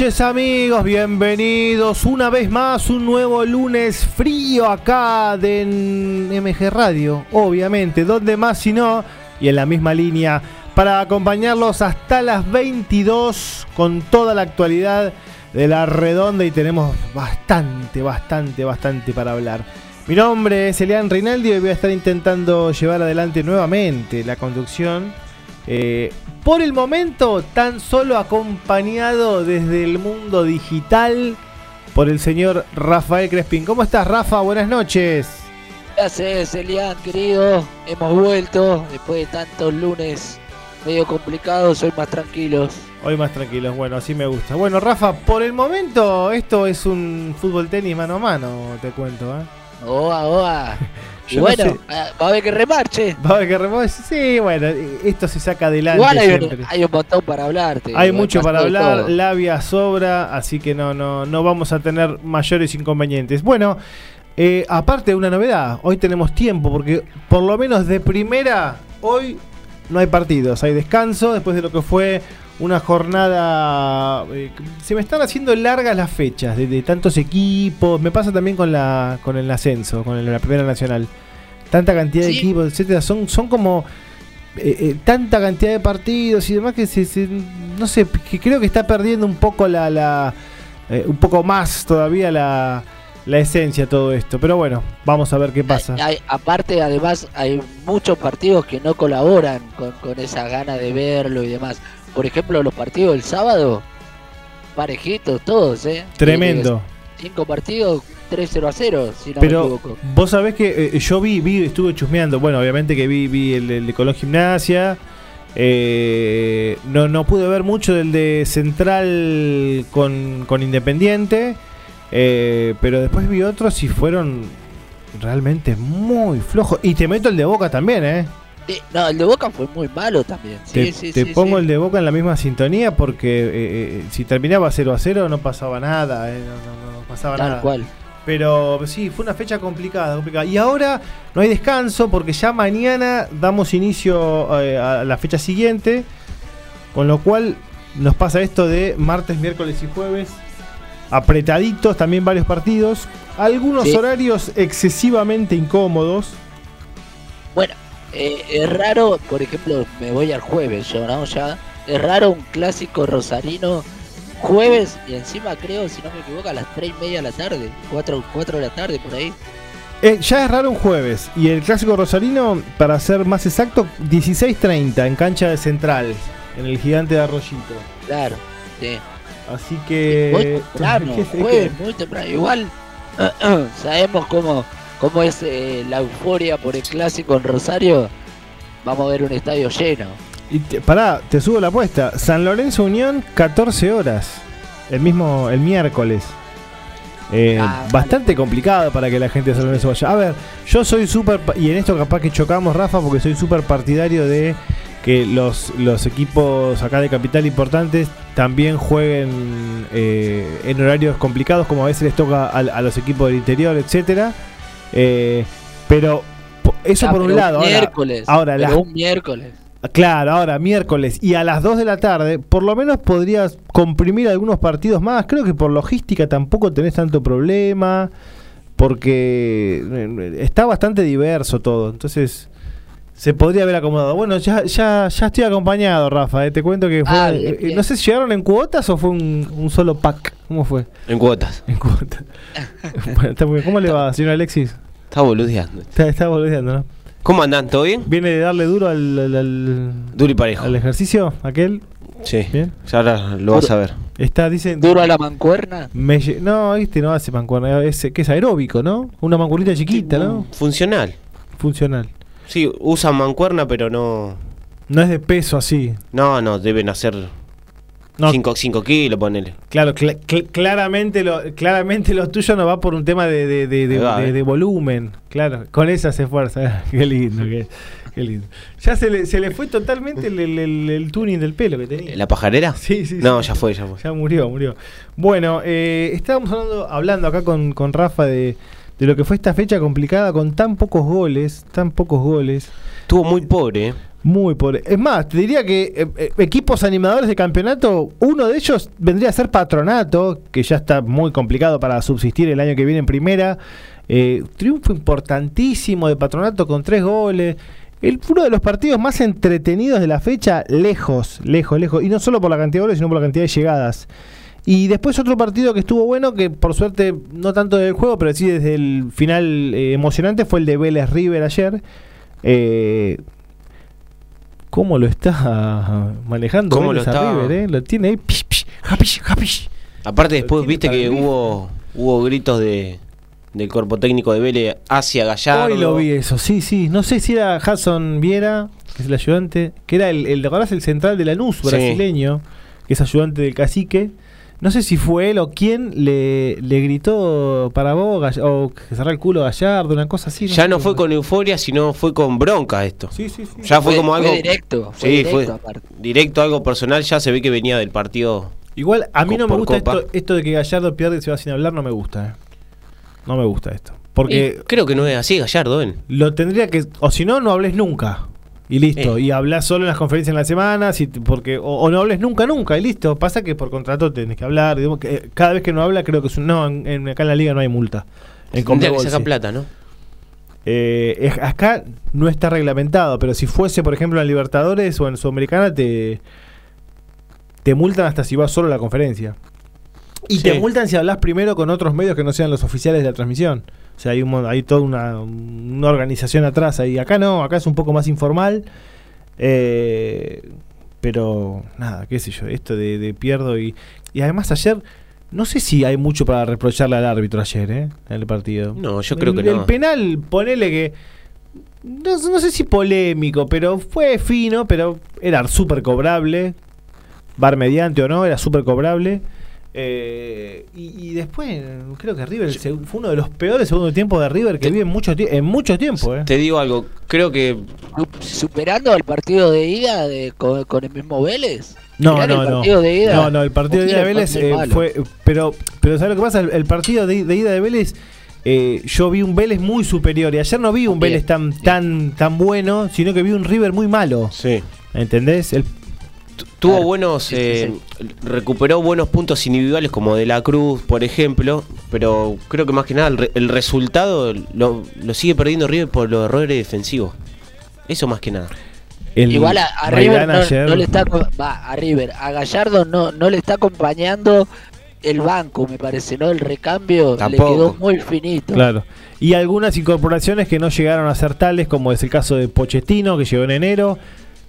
Noches amigos, bienvenidos una vez más, un nuevo lunes frío acá de MG Radio, obviamente, donde más si no, y en la misma línea, para acompañarlos hasta las 22 con toda la actualidad de la redonda y tenemos bastante, bastante, bastante para hablar. Mi nombre es Elian Reinaldi y voy a estar intentando llevar adelante nuevamente la conducción. Eh, por el momento, tan solo acompañado desde el mundo digital por el señor Rafael Crespín. ¿Cómo estás, Rafa? Buenas noches. Gracias, Elian, querido. Hemos vuelto después de tantos lunes medio complicados, hoy más tranquilos. Hoy más tranquilos, bueno, así me gusta. Bueno, Rafa, por el momento esto es un fútbol tenis mano a mano, te cuento, ¿eh? Oa, oa. Y bueno, va a haber que remarche. Va a haber que remarche. Sí, bueno, esto se saca adelante. Igual hay, Un, hay un montón para hablarte. Hay mucho para hablar, labia sobra, así que no, no, no vamos a tener mayores inconvenientes. Bueno, eh, aparte de una novedad, hoy tenemos tiempo, porque por lo menos de primera, hoy no hay partidos, hay descanso después de lo que fue una jornada. Eh, se me están haciendo largas las fechas de, tantos equipos. Me pasa también con la con el ascenso, con la primera nacional. Tanta cantidad de equipos, etcétera. Son, son como eh, eh, tanta cantidad de partidos y demás que se, no sé, que creo que está perdiendo un poco la, la un poco más todavía la, la esencia todo esto. Pero bueno, vamos a ver qué pasa. aparte, además, hay muchos partidos que no colaboran con, con esa gana de verlo y demás por ejemplo, los partidos del sábado, parejitos todos, ¿eh? Tremendo. Cinco partidos, 3-0 a 0, si no Pero me equivoco. vos sabés que eh, yo vi, vi, estuve chusmeando, bueno, obviamente que vi, vi el, de Colón Gimnasia, eh, no, no pude ver mucho del de Central con, con Independiente, eh, pero después vi otros y fueron realmente muy flojos. Y te meto el de Boca también, ¿eh? No, el de Boca fue muy malo también. te, pongo el de Boca en la misma sintonía porque eh, eh, si terminaba 0 a 0 no pasaba nada, eh, no, pasaba nada. cual. Pero sí, fue una fecha complicada, complicada. Y ahora no hay descanso porque ya mañana damos inicio a la fecha siguiente. Con lo cual nos pasa esto de martes, miércoles y jueves. Apretaditos, también varios partidos. Algunos horarios excesivamente incómodos. Bueno, eh, es raro, por ejemplo, me voy al jueves yo, ¿no? Ya, es raro un clásico rosarino jueves y encima creo, si no me equivoco, a las 3 y media de la tarde, 4, 4 de la tarde por ahí. Eh, ya es raro un jueves y el clásico rosarino, para ser más exacto, 16.30 en cancha de central, en el gigante de Arroyito. Claro, sí. Así que... Muy temprano, jueves, muy temprano. Igual sabemos cómo cómo es eh, la euforia por el clásico en Rosario, vamos a ver un estadio lleno. Y pará, te subo la apuesta. San Lorenzo Unión, 14 horas. El mismo, el miércoles. Eh, ah, bastante complicado para que la gente de San Lorenzo vaya. A ver, yo soy súper. Y en esto capaz que chocamos, Rafa, porque soy súper partidario de que los, los equipos acá de capital importantes también jueguen eh, en horarios complicados, como a veces les toca a, a los equipos del interior, etcétera. Eh, pero eso por un lado. Miércoles. Ahora, un miércoles. Claro, ahora miércoles y a las 2 de la tarde, por lo menos podrías comprimir algunos partidos más. Creo que por logística tampoco tenés tanto problema, porque eh, está bastante diverso todo. Entonces, se podría haber acomodado. Bueno, ya, ya, ya estoy acompañado, Rafa. Eh. Te cuento que fue. Ah, no sé si llegaron en cuotas o fue un, solo pack. ¿Cómo fue? En cuotas. En cuotas. ¿Cómo le va, señor Alexis? Está boludeando. Está, está boludeando, ¿no? ¿Cómo andan? ¿Todo bien? ¿Viene de darle duro al, duro y parejo. al ejercicio aquel? Sí. Bien. Ya ahora lo vas a ver. Está, dice. ¿Duro a la mancuerna? no, este no hace mancuerna. Es, que es aeróbico, ¿no? Una mancuernita chiquita, ¿no? Funcional. Funcional. Sí, usan mancuerna, pero no. No es de peso así. No, no, deben hacer 5 kilos, ponele. Claro, claramente, lo, claramente lo tuyo no va por un tema de, de, de, de volumen. Claro, con esa se esfuerza. qué lindo, qué, lindo. Ya se le, se le fue totalmente el, el, tuning del pelo que tenía. ¿La pajarera? Sí, sí. No, ya fue, ya fue. Ya murió, murió. Bueno, eh, estábamos hablando, hablando acá con, con Rafa de, de lo que fue esta fecha complicada con tan pocos goles, tan pocos goles. Estuvo muy pobre, ¿eh? Muy pobre. Es más, te diría que eh, eh, equipos animadores de campeonato, uno de ellos vendría a ser Patronato, que ya está muy complicado para subsistir el año que viene en primera. Eh, triunfo importantísimo de Patronato con tres goles. El, uno de los partidos más entretenidos de la fecha, lejos, lejos, lejos. Y no solo por la cantidad de goles, sino por la cantidad de llegadas. Y después otro partido que estuvo bueno, que por suerte no tanto del juego, pero sí desde el final emocionante, fue el de Vélez River ayer. Eh, cómo lo está manejando ¿Cómo lo está? River, ¿eh? Lo tiene ahí. Pish, pish, japish, japish. Aparte después viste que hubo hubo gritos de del cuerpo técnico de Vélez hacia Gallardo. Hoy lo vi eso, sí, sí. No sé si era Hudson Viera, que es el ayudante, que era el, el, el central de la NUS brasileño, que es ayudante del cacique. No sé si fue él o quién le, le gritó para vos o que cerrar el culo a Gallardo, una cosa así. ya no fue con euforia, sino fue con bronca esto. Sí, sí, sí. Ya fue, como algo. directo. sí, directo, fue directo, algo personal. Ya se ve que venía del partido. Igual, a mí no me gusta esto, esto, de que Gallardo pierde y se va sin hablar, no me gusta. Eh. No me gusta esto. Porque. creo que no es así, Gallardo, ¿eh? Lo tendría que. O si no, no hables nunca y listo. Eh. Y hablas solo en las conferencias en la semana, si, porque, o, no hables nunca, nunca, y listo. Pasa que por contrato tenés que hablar. Digamos que, eh, cada vez que no habla, creo que es un. No, en, acá en la liga no hay multa. En Tendría que sacar plata, ¿no? Eh, acá no está reglamentado, pero si fuese, por ejemplo, en Libertadores o en Sudamericana, te, te multan hasta si vas solo a la conferencia. Y te multan si hablas primero con otros medios que no sean los oficiales de la transmisión. O sea, hay, un, hay toda una, organización atrás ahí. Acá no, acá es un poco más informal. Eh, pero nada, qué sé yo, esto de, pierdo y, y además ayer no sé si hay mucho para reprocharle al árbitro ayer, ¿eh? En el partido. No, yo creo que no. El penal, ponele que. No, no, sé si polémico, pero fue fino, pero era súper cobrable. Bar mediante o no, era súper cobrable. Eh, y, después creo que River fue uno de los peores segundos tiempos de River que vi en mucho, en mucho tiempo. Eh. Te digo algo, creo que... Superando el partido de ida con, el mismo Vélez. No, no, no. no, no, el partido de ida de Vélez eh, fue... Pero, pero ¿sabes lo que pasa? El, partido de, ida de Vélez... yo vi un Vélez muy superior y ayer no vi un Vélez tan, tan, tan bueno, sino que vi un River muy malo. Sí. ¿Entendés? El, Tuvo buenos, eh, recuperó buenos puntos individuales como de la Cruz, por ejemplo, pero creo que más que nada el, resultado lo, sigue perdiendo River por los errores defensivos. Eso más que nada. Igual a, River no, le está a River, a Gallardo no, no le está acompañando el banco, me parece, ¿no? El recambio le quedó muy finito. Claro. Y algunas incorporaciones que no llegaron a ser tales, como es el caso de Pochettino, que llegó en enero,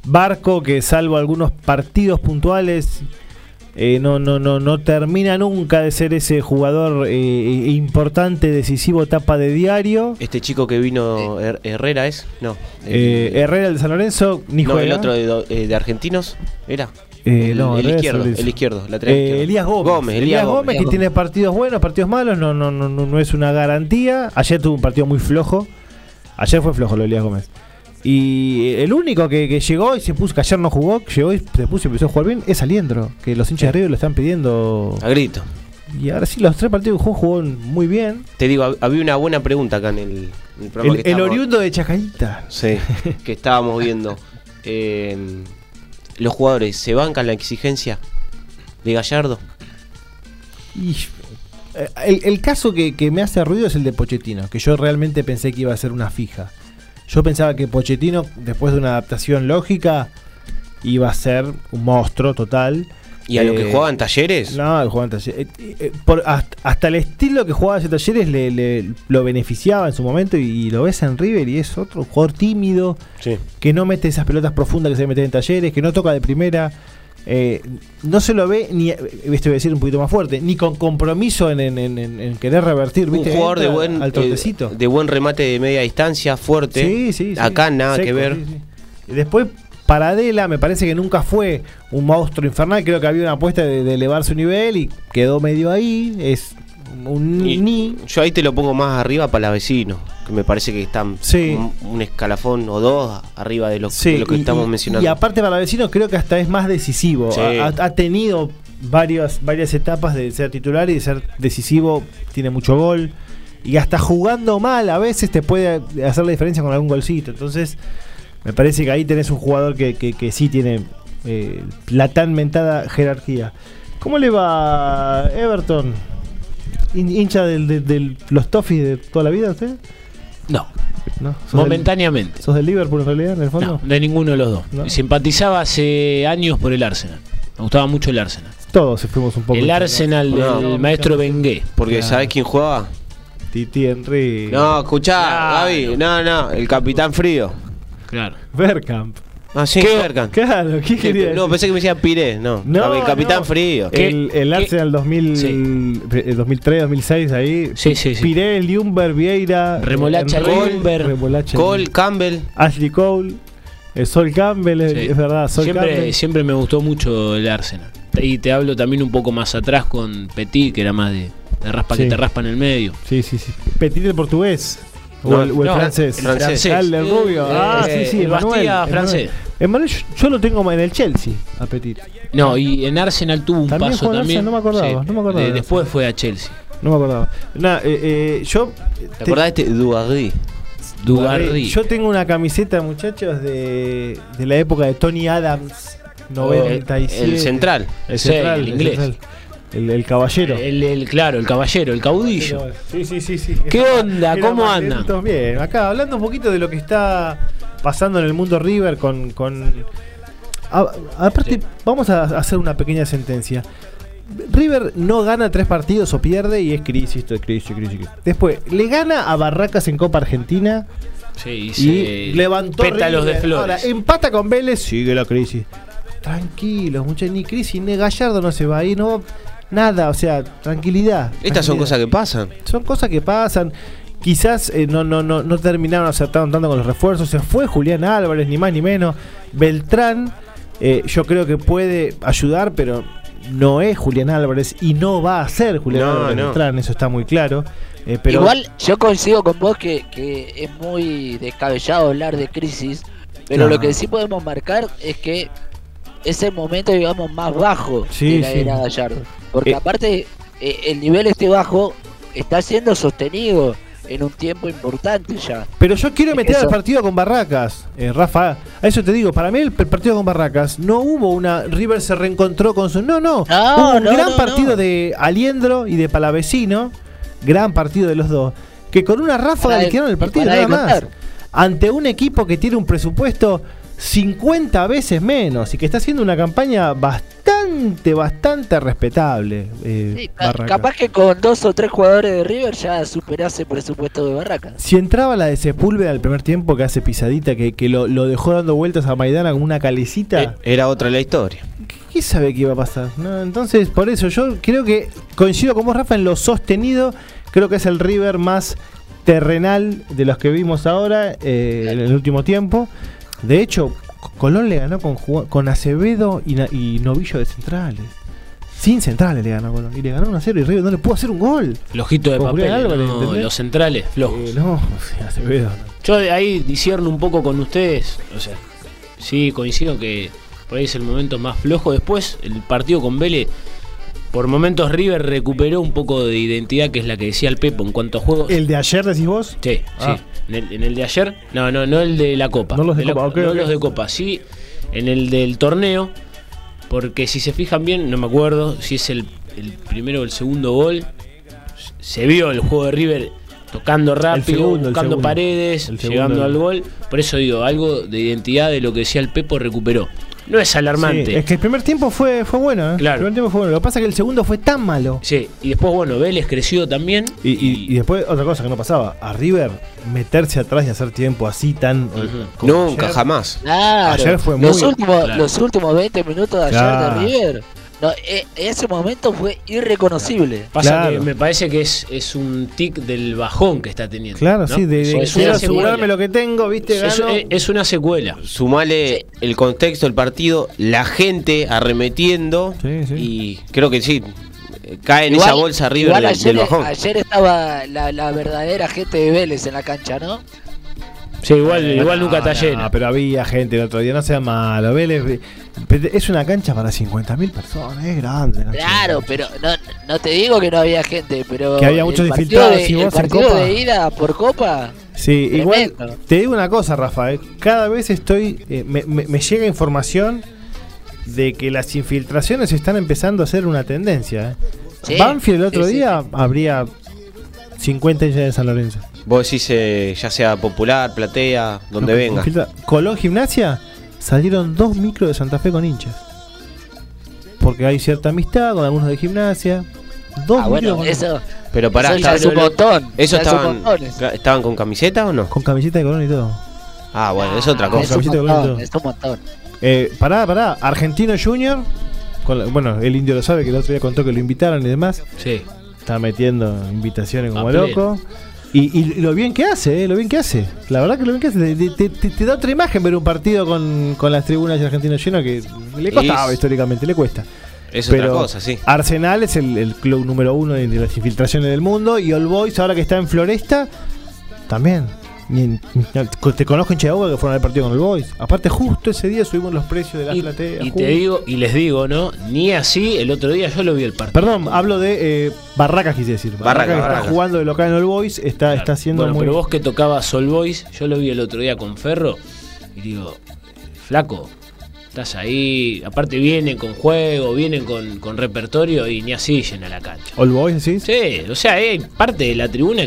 Barco que salvo algunos partidos puntuales eh, no, no, no, no termina nunca de ser ese jugador eh, importante, decisivo, tapa de diario. Este chico que vino, Herrera es, no. Eh, Herrera el de San Lorenzo, ni no, el otro de, argentinos, era. El, no, el, izquierdo, el izquierdo, la Elías Gómez. Elías, Gómez, que tiene partidos buenos, partidos malos, no, no, no, no, es una garantía. Ayer tuvo un partido muy flojo. Ayer fue flojo lo de Elías Gómez. Y el único que, llegó y se puso, que ayer no jugó, llegó y se puso y empezó a jugar bien, es Aliendro, que los hinchas de River lo están pidiendo. A grito. Y ahora sí, los tres partidos que jugó, jugó muy bien. Te digo, había una buena pregunta acá en el, programa. El, oriundo de Chacaita. Sí, que estábamos viendo. Eh, los jugadores, ¿se bancan la exigencia de Gallardo? Y, eh, el, el, caso que, que me hace ruido es el de Pochettino, que yo realmente pensé que iba a ser una fija. Yo pensaba que Pochettino, después de una adaptación lógica, iba a ser un monstruo total. ¿Y a lo que eh, jugaba en talleres? No, jugaba en talleres. Eh, eh, hasta, el estilo que jugaba en talleres le, lo beneficiaba en su momento y, lo ves en River y es otro jugador tímido, que no mete esas pelotas profundas que se meten en talleres, que no toca de primera. Eh, no se lo ve ni, esto voy a decir un poquito más fuerte, ni con compromiso en, querer revertir. Un jugador de buen, al eh, de buen remate de media distancia, fuerte. Acá nada que ver. Después, Paradela, me parece que nunca fue un monstruo infernal. Creo que había una apuesta de, elevar su nivel y quedó medio ahí. Es un ni. Yo ahí te lo pongo más arriba para la vecino que me parece que están un, escalafón o dos arriba de lo, lo que estamos mencionando. Y aparte para vecino creo que hasta es más decisivo. Ha, tenido varias, varias etapas de ser titular y de ser decisivo, tiene mucho gol. Y hasta jugando mal a veces te puede hacer la diferencia con algún golcito. Entonces, Me parece que ahí tenés un jugador que, que, que sí tiene eh, la tan mentada jerarquía. ¿Cómo le va Everton? ¿Hin- ¿Hincha de, de los Toffees de toda la vida usted? No, ¿No? ¿Sos momentáneamente. Del, ¿Sos del Liverpool en realidad, en el fondo? No, de ninguno de los dos. No. Simpatizaba hace años por el Arsenal. Me gustaba mucho el Arsenal. Todos fuimos un poco. El Arsenal No. del maestro Bengué. Porque Claro. ¿sabés quién jugaba? Titi Henry. No, escuchá, Claro. Gaby. No, no, el Capitán Frío. Claro. Bergkamp. Ah, sí, ¿Qué? Berkan. Claro, ¿qué quería No, decir? pensé que me decía Piré, no. No, el Capitán no. Frío. El, el. Arsenal 2000, Sí. eh, 2003, 2006, ahí. Sí, sí, sí. Pirel, Ljungberg, Vieira. Remolacha. Remolacha, Cole, Campbell. Ashley Cole. eh, Sol Campbell, es- Sí. es verdad. Sol Siempre, Campbell. siempre me gustó mucho el Arsenal. Y te hablo también un poco más atrás con Petit, que era más de, de raspa Sí. que te raspa en el medio. Sí, sí, sí. Petit el portugués. O No, el, o el no, francés. el francés. Ah, el del rubio. Eh, ah, eh, sí, sí. el Emanuel. francés. Emanuel, yo, yo lo tengo en el Chelsea, a Petit. No, y en Arsenal tuvo un También paso también. Arsenal, no me acordaba, no me acordaba De- de después fue a Chelsea. No me acordaba. Nada, eh, eh, yo. ¿Te acordás de este Duagui? Dugarry. Yo tengo una camiseta, muchachos, de, de la época de Tony Adams, 97. El central. El Sí, central, el inglés. central. El, el caballero. El, el- claro, el caballero, el caudillo. Sí, sí, sí, sí. ¿Qué onda? Era ¿Cómo anda? Bien, acá hablando un poquito de lo que está pasando en el mundo River con... con a- aparte, Sí. vamos a hacer una pequeña sentencia. River no gana tres partidos o pierde y es crisis, esto es crisis, crisis, crisis. Después, le gana a Barracas en Copa Argentina Sí, y y levantó pétalos de flores. Ahora, empata con Vélez, sigue la crisis. Tranquilos, muchachos, ni crisis, ni Gallardo no se va ahí, no nada, o sea, tranquilidad. Estas son cosas que pasan. Son cosas que pasan. Quizás eh, no, no, no, no terminaron acertando tanto con los refuerzos. Se fue Julián Álvarez, ni más ni menos. Beltrán, eh, yo creo que puede ayudar, pero no es Julián Álvarez y no va a ser Julián No, Álvarez no. Beltrán, eso está muy claro. Eh, pero Igual yo coincido con vos que, que es muy descabellado hablar de crisis, pero lo que sí podemos marcar es que es el momento, digamos, más bajo Sí, de la sí. era Gallardo. Porque Eh. aparte, eh, el nivel este bajo está siendo sostenido en un tiempo importante ya. Pero yo quiero meter Eso. al partido con Barracas, eh, Rafa. A eso te digo, para mí el, partido con Barracas no hubo una. River se reencontró con su. No, no. No, hubo un no, gran no, partido de Aliendro y de Palavecino. Gran partido de los dos. Que con una ráfaga le quedaron el partido, nada más. Ante un equipo que tiene un presupuesto 50 veces menos y que está haciendo una campaña bastante, bastante respetable. eh, Sí, capaz que con dos o tres jugadores de River ya superase el presupuesto de Barracas. Si entraba la de Sepúlveda al primer tiempo que hace pisadita, que, que lo, lo dejó dando vueltas a Maidana como una calecita, Eh, Era otra la historia. ¿qué sabe qué iba a pasar? No, entonces, por eso yo creo que coincido con vos, Rafa, en lo sostenido. Creo que es el River más terrenal de los que vimos ahora eh, en el último tiempo. De hecho, Colón le ganó con, con Acevedo y, y Novillo de centrales. Sin centrales le ganó a Colón. Y le ganó 1 a 0 y River no le pudo hacer un gol. El ojito de papel, no, ¿entendés? los centrales flojos. Eh, no, Acevedo. no. Yo de ahí disierno un poco con ustedes. O sea, sí, coincido que por ahí es el momento más flojo. Después, el partido con Vélez, por momentos River recuperó un poco de identidad, que es la que decía el Pepo en cuanto a juegos. ¿El de ayer decís vos? Sí, Ah. sí. En el, en el de ayer, no, no, no el de la Copa. No los de la- Copa, ok, no los de Copa, sí. En el del torneo, porque si se fijan bien, no me acuerdo si es el, el primero o el segundo gol. Se vio el juego de River tocando rápido, segundo, buscando segundo. paredes, llegando al gol. Por eso digo, algo de identidad de lo que decía el Pepo recuperó. No es alarmante. Sí, es que el primer tiempo fue, fue bueno, ¿eh? Claro. El primer tiempo fue bueno. Lo que pasa es que el segundo fue tan malo. Sí, y después, bueno, Vélez creció también. Y, y- y después, otra cosa que no pasaba, a River meterse atrás y hacer tiempo así tan. Ujú. como Nunca, ayer. jamás. Claro. Ayer fue los, muy- últimos, Claro. los últimos 20 minutos de ayer de River, no, e- ese momento fue irreconocible. Pasa Claro. que me parece que es, es un tic del bajón que está teniendo. Claro, ¿no? sí, de, de Es quiero asegurarme secuela. lo que tengo, ¿viste? Es, Gano. es- es una secuela. Sumale el contexto del partido, la gente arremetiendo Sí, sí. y creo que sí, cae en Igual- esa bolsa igual del, ayer, del bajón. ayer estaba la, la verdadera gente de Vélez en la cancha, ¿no? Sí, igual, igual No, nunca está no, llena. pero había gente el otro día, no sea malo. Vélez, es una cancha para 50.000 personas, es grande. Claro, pero no, no te digo que no había gente, pero Que había muchos infiltrados, de, y el vos en partido Copa. de ida por Copa Sí, igual te digo una cosa, Rafa, cada vez estoy, eh, me, me, llega información de que las infiltraciones están empezando a ser una tendencia. ¿eh? Banfield el otro día habría 50 hinchas de San Lorenzo. Vos decís eh, ya sea popular, platea, donde venga. Colón Gimnasia salieron dos micros de Santa Fe con hinchas. Porque hay cierta amistad con algunos de gimnasia. Dos ah, bueno, eso. Pero para eso es un montón. ¿Eso estaban, estaban con camiseta o no? Con camiseta de Colón y todo. Ah, bueno, es otra cosa. Es un montón, es un montón. Eh, pará, pará. Argentino Junior. bueno, el indio lo sabe que el otro día contó que lo invitaron y demás. Sí. Está metiendo invitaciones como loco. Y, lo bien que hace, eh, lo bien que hace. La verdad que lo bien que hace. Te, da otra imagen ver un partido con, las tribunas de Argentino lleno que le costaba históricamente, le cuesta. Es Pero otra cosa, sí. Arsenal es el, club número uno de, las infiltraciones del mundo. Y All Boys, ahora que está en Floresta, también. Te conozco en Chihuahua que fueron al partido con el Boys. Aparte, justo ese día subimos los precios de las y, plateas. Y te digo, y les digo, ¿no? Ni así, el otro día yo lo vi el partido. Perdón, hablo de eh, Barracas, quise decir. Barracas, está jugando de local en All Boys, está, está haciendo bueno, Pero vos que tocabas All Boys, yo lo vi el otro día con Ferro. Y digo, flaco, Estás ahí, aparte vienen con juego, vienen con, repertorio y ni así llena la cancha. ¿All Boys sí? Sí, o sea, hay parte de la tribuna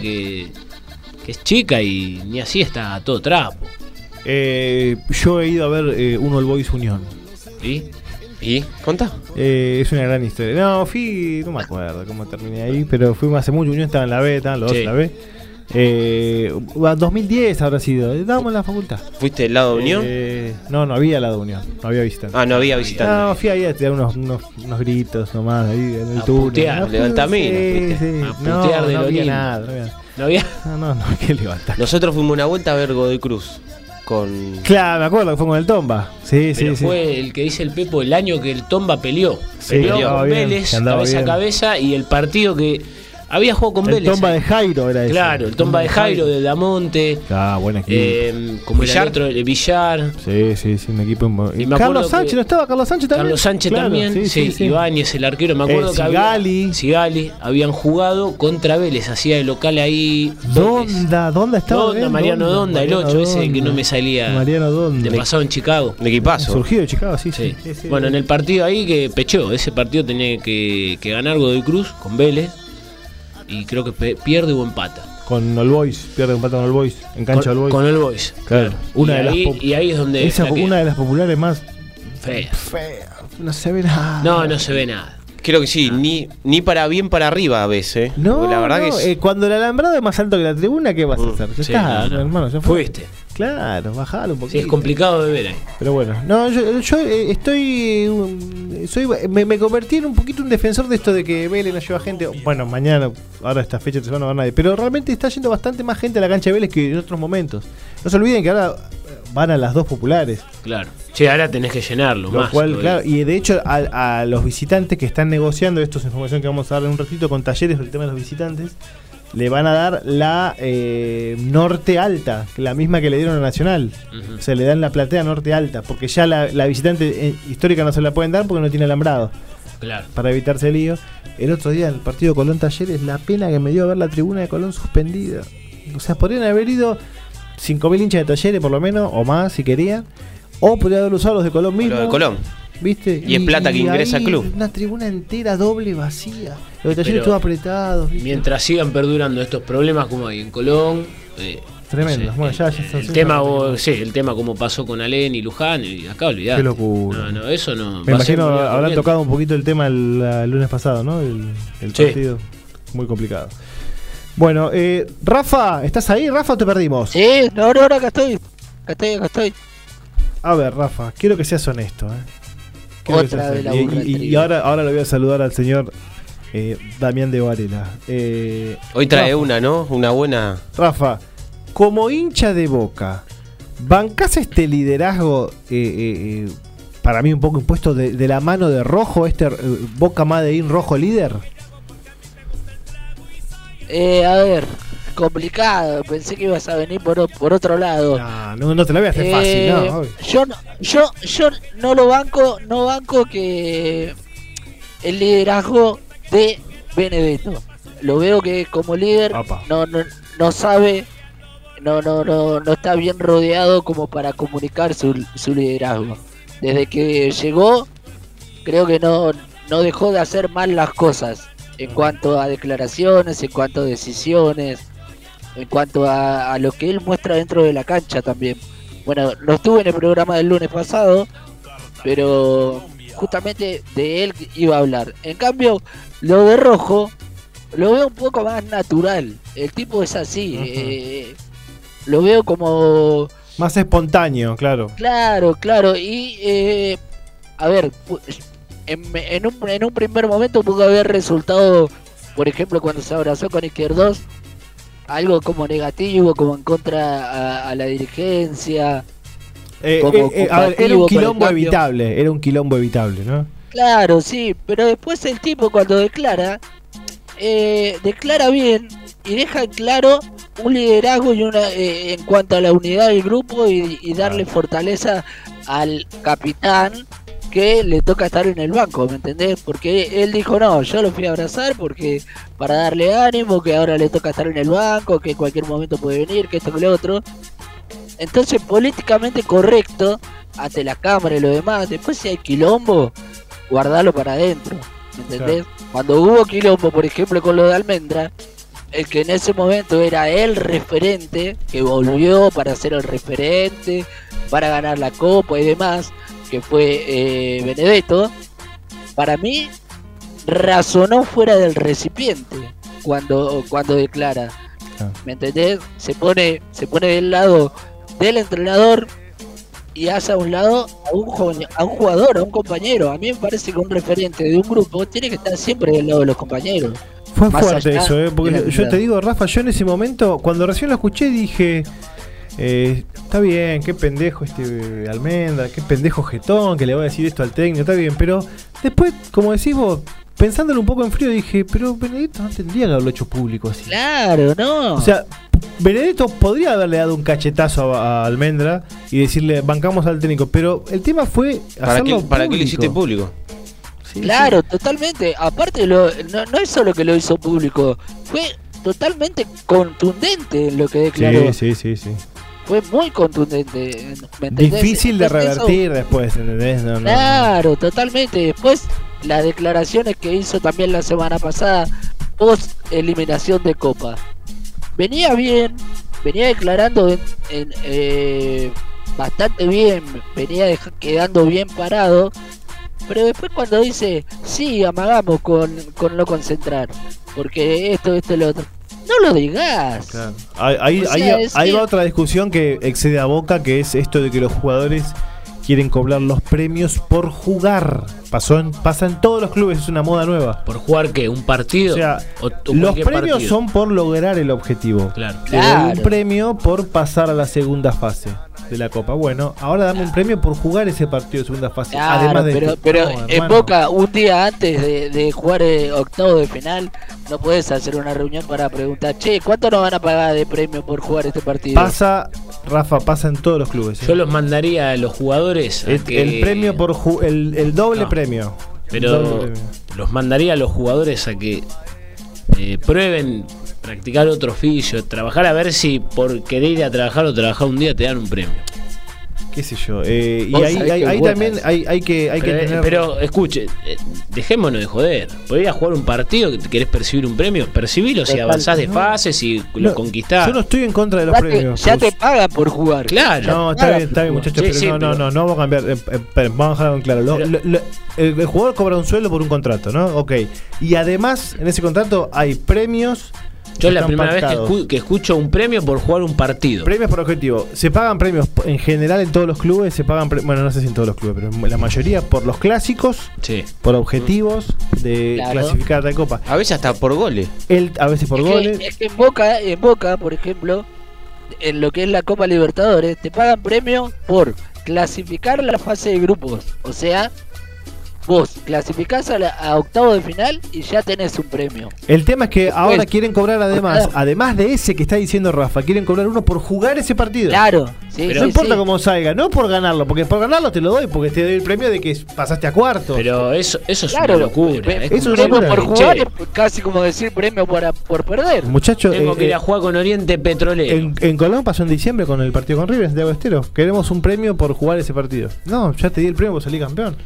que, es chica y ni así está todo trapo. Eh, yo he ido a ver eh, un All Boys Unión. ¿Y? ¿Y? ¿Cuánta? Eh, es una gran historia. No, fui, no me acuerdo cómo terminé ahí, pero fuimos hace mucho. Unión estaba en la B, estaban los dos en la B. Eh, 2010 habrá sido. Estábamos en la facultad. ¿Fuiste del lado de Unión? Eh, no, no había lado de Unión. No había visitante. Ah, no había visitante. No, fui ahí a tirar unos, unos, unos gritos nomás ahí en el turno. Putear, levantamina. Sí, No, no, había nada. No había. No, no, no, que levantar. Nosotros fuimos una vuelta a ver Godoy Cruz. Con... Claro, me acuerdo que fue con el Tomba. Sí, Pero sí, fue el que dice el Pepo el año que el Tomba peleó. peleó con Vélez, cabeza a cabeza, y el partido que había jugado con Vélez. El Tomba de Jairo era Claro, el Tomba de Jairo, de Damonte. Ah, buen equipo. Eh, como el otro, el Villar. Sí, sí, sí, un equipo. Y Carlos Sánchez, ¿no estaba Carlos Sánchez también? Carlos Sánchez también. Sí, sí, Ibáñez, el arquero. Me acuerdo eh, que Sigali. Sigali. Habían jugado contra Vélez, hacía de local ahí. Donda, ¿dónde estaba? Donda, Mariano Donda, el 8, ese que no me salía. Mariano Donda. De pasado en Chicago. De equipazo. Surgido de Chicago, sí, sí. Bueno, en el partido ahí que pechó, ese partido tenía que, que ganar Godoy Cruz con Vélez y creo que pierde o empata. Con el Boys, pierde o empata con el Boys, en cancha del Boys. Con el Boys, claro. Una y, de ahí, las y ahí es donde. Esa, una de las populares más. Fea. Fea. No se ve nada. No, no se ve nada. Creo que sí, ni, ni para bien para arriba a veces. No, la verdad que eh, cuando el alambrado es más alto que la tribuna, ¿qué vas a mm, hacer? Ya está, hermano, ya Fuiste. Claro, bajalo un poquito. Sí, es complicado de ver ahí. Pero bueno, no, yo, yo eh, estoy. soy me, convertí en un poquito un defensor de esto de que Vélez no lleva gente. Bueno, mañana, ahora esta fecha se van a ver nadie. Pero realmente está yendo bastante más gente a la cancha de Vélez que en otros momentos. No se olviden que ahora van a las dos populares. Claro. Che, ahora tenés que llenarlo Lo Cual, claro, y de hecho, a, los visitantes que están negociando, esto es información que vamos a dar en un ratito con talleres del tema de los visitantes le van a dar la eh, norte alta, la misma que le dieron a Nacional. Se le dan la platea norte alta, porque ya la, visitante eh, histórica no se la pueden dar porque no tiene alambrado. Claro. Para evitarse el lío. El otro día, el partido Colón Talleres, la pena que me dio ver la tribuna de Colón suspendida. O sea, podrían haber ido 5.000 hinchas de Talleres, por lo menos, o más, si querían. O podrían haber usado los de Colón mismo. de Colón. ¿Viste? Y, es plata que ingresa al club. Una tribuna entera doble vacía. Los detalles estuvo apretado. Mientras sigan perdurando estos problemas como hay en Colón. Eh, Tremendo. bueno, ya, ya el tema, sí, el tema como pasó con Alén y Luján, y acá olvidar. Qué locura. No, no, eso no. Me imagino habrán tocado un poquito el tema el, lunes pasado, ¿no? El, el partido. Muy complicado. Bueno, eh, Rafa, ¿estás ahí? Rafa, te perdimos? Sí, no, no, acá estoy. Acá estoy, acá estoy. A ver, Rafa, quiero que seas honesto, ¿eh? Otra de la y, ahora, ahora le voy a saludar al señor eh, Damián de Varela. Eh, Hoy trae una, ¿no? Una buena. Rafa, como hincha de boca, ¿bancás este liderazgo eh, para mí un poco impuesto de, la mano de Rojo, este Boca Madein Rojo líder? a ver, complicado. Pensé que ibas a venir por, por otro lado. No, no, te la voy a hacer fácil, no. Eh, yo no, yo, yo no lo banco, no banco que el liderazgo de Benedetto. Lo veo que como líder no, no, no sabe no, no, no, no está bien rodeado como para comunicar su, su liderazgo. Desde que llegó, creo que no, no dejó de hacer mal las cosas en cuanto a declaraciones, en cuanto a decisiones, en cuanto a, lo que él muestra dentro de la cancha también. Bueno, lo estuve en el programa del lunes pasado, pero justamente de él iba a hablar. En cambio, lo de Rojo lo veo un poco más natural. El tipo es así. Eh, lo veo como... Más espontáneo, claro. Claro, claro. Y, eh, a ver, en, un, en un primer momento pudo haber resultado, por ejemplo, cuando se abrazó con Izquierdos, algo como negativo, como en contra a, la dirigencia. Eh, eh, eh, era un quilombo evitable, era un quilombo evitable, ¿no? Claro, sí, pero después el tipo cuando declara, declara bien y deja claro un liderazgo y una en cuanto a la unidad del grupo y, darle fortaleza al capitán que le toca estar en el banco, ¿me entendés? Porque él dijo, no, yo lo fui a abrazar porque para darle ánimo, que ahora le toca estar en el banco, que en cualquier momento puede venir, que esto que lo otro. Entonces, políticamente correcto, ante la cámara y lo demás, después si hay quilombo, guardalo para adentro, ¿me entendés? Cuando hubo quilombo, por ejemplo, con lo de Almendra, el que en ese momento era el referente, que volvió para ser el referente, para ganar la copa y demás, que fue eh, Benedetto, para mí razonó fuera del recipiente cuando, cuando declara. Ah. ¿Me entendés? Se pone, se pone del lado del entrenador y hace a un lado a un, a un jugador, a un compañero. A mí me parece que un referente de un grupo tiene que estar siempre del lado de los compañeros. Fue fuerte eso, ¿eh? porque yo te digo, Rafa, yo en ese momento, cuando recién lo escuché, dije, eh, está bien, qué pendejo este Almendra, qué pendejo Getón que le va a decir esto al técnico, está bien, pero después, como decís vos, pensándolo un poco en frío, dije, pero Benedetto no tendría que haberlo hecho público así. Claro, no. O sea, Benedetto podría haberle dado un cachetazo a, Almendra y decirle, bancamos al técnico, pero el tema fue ¿Para qué, ¿Para qué lo hiciste público? claro, totalmente. Aparte, lo, no, no es solo que lo hizo público, fue totalmente contundente en lo que declaró. Sí, sí, sí, sí fue muy contundente. Difícil de revertir después, ¿entendés? claro, totalmente. Después, las declaraciones que hizo también la semana pasada, post eliminación de Copa. Venía bien, venía declarando en, eh, bastante bien, venía quedando bien parado. Pero después cuando dice, sí, amagamos con, con no concentrar, porque esto, esto y lo otro no lo digas. Ahí, va otra discusión que excede a boca, que es esto de que los jugadores quieren cobrar los premios por jugar. Pasó en, pasa en todos los clubes, es una moda nueva. ¿Por jugar qué? ¿Un partido? O sea, los premios son por lograr el objetivo. Claro. un premio por pasar a la segunda fase de la Copa. Bueno, ahora dame un premio por jugar ese partido de segunda fase. Además de pero, pero en Boca, un día antes de, jugar el octavo de final, no puedes hacer una reunión para preguntar, che, ¿cuánto nos van a pagar de premio por jugar este partido? Pasa, Rafa, pasa en todos los clubes. ¿eh? Yo los mandaría a los jugadores. el, premio por el, doble premio. Pero los mandaría a los jugadores a que eh, prueben practicar otro oficio, trabajar a ver si por querer ir a trabajar o trabajar un día te dan un premio. Qué sé yo. Eh, y ahí, también hay, que, hay pero, que tener. Pero escuche, eh, dejémonos de joder. Podrías jugar un partido que querés percibir un premio, percibilo si avanzás de fases y lo conquistás. Yo no estoy en contra de los premios. ya te paga por jugar. Claro. No, está bien, está bien, muchachos. pero no, no, no, no vamos a cambiar. Eh, vamos a dejarlo en claro. el jugador cobra un sueldo por un contrato, ¿no? Ok. Y además, en ese contrato hay premios yo es la primera vez que, escucho un premio por jugar un partido. Premios por objetivo. Se pagan premios en general en todos los clubes. Se pagan, bueno, no sé si en todos los clubes, pero la mayoría por los clásicos, sí. por objetivos de clasificar de copa. A veces hasta por goles. El, a veces por goles. es que en Boca, en Boca, por ejemplo, en lo que es la Copa Libertadores, te pagan premios por clasificar la fase de grupos. O sea, vos clasificás a, la, a octavo de final y ya tenés un premio. El tema es que ahora quieren cobrar además, además de ese que está diciendo Rafa, quieren cobrar uno por jugar ese partido. Claro, sí, Pero no importa cómo salga, no por ganarlo, porque por ganarlo te lo doy, porque te doy el premio de que pasaste a cuarto. Pero eso, eso es una locura. eso es un premio por jugar es casi como decir premio por, por perder. Muchachos, tengo que ir a eh, jugar con Oriente Petrolero. En, en, Colón pasó en diciembre con el partido con River, Santiago Estero. Queremos un premio por jugar ese partido. No, ya te di el premio por salir campeón.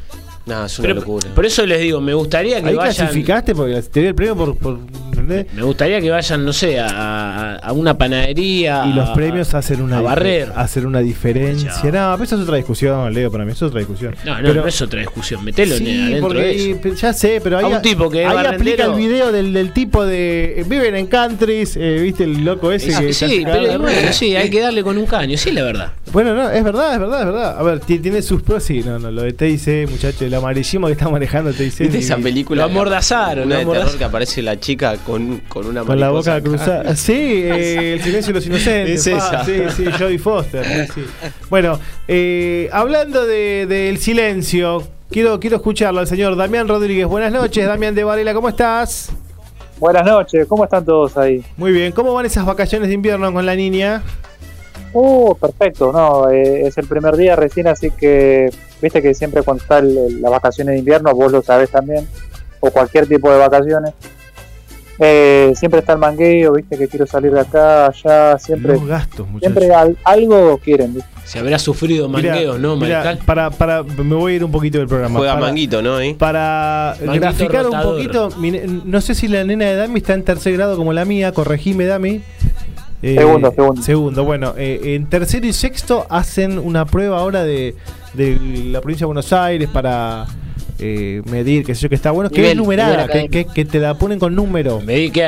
No, es una locura. Por eso les digo, me gustaría que Ahí vayan. clasificaste porque te di el premio por. por me gustaría que vayan, no sé, a, a una panadería. Y los premios hacen una. A barrer. Hacen una diferencia. No, pero eso es otra discusión, Leo, para mí. Eso es otra discusión. No, no, no es otra discusión. Metelo sí, adentro porque, de eso. Ya sé, pero ahí. A un tipo que ahí aplica el video del, del tipo de. Viven en countries, eh, ¿viste el loco ese? Sí, que sí pero bueno, sí, hay que darle con un caño, sí, la verdad. Bueno, no, es verdad, es verdad, es verdad. A ver, tiene sus pros, sí, no, no, lo de TIC, muchachos, el amarillismo que estamos manejando te dice. esa película? Lo amordazaron. Una de terror que aparece la chica con, con una Con la boca cruzada. Sí, eh, El silencio de los inocentes. Es esa. sí, sí, Jodie Foster. Sí, Bueno, eh, hablando del de, silencio, quiero, quiero escucharlo al señor Damián Rodríguez. Buenas noches, Damián de Varela, ¿cómo estás? Buenas noches, ¿cómo están todos ahí? Muy bien, ¿cómo van esas vacaciones de invierno con la niña? Uh, perfecto, no, eh, es el primer día recién, así que viste que siempre cuando está las vacaciones de invierno, vos lo sabés también, o cualquier tipo de vacaciones, eh, siempre está el mangueo, viste que quiero salir de acá, allá, siempre, Los gastos, siempre algo quieren. ¿viste? Se habrá sufrido mangueo, ¿no, para, para, me voy a ir un poquito del programa. Juega para, manguito, ¿no? Para graficar un poquito, no sé si la nena de Dami está en tercer grado como la mía, corregime Dami. Eh, segundo, segundo. Segundo, bueno, eh, en tercero y sexto hacen una prueba ahora de, de la provincia de Buenos Aires para eh, medir, que sé yo, que está bueno, que es numerada, que, que, que, te la ponen con número. Medir que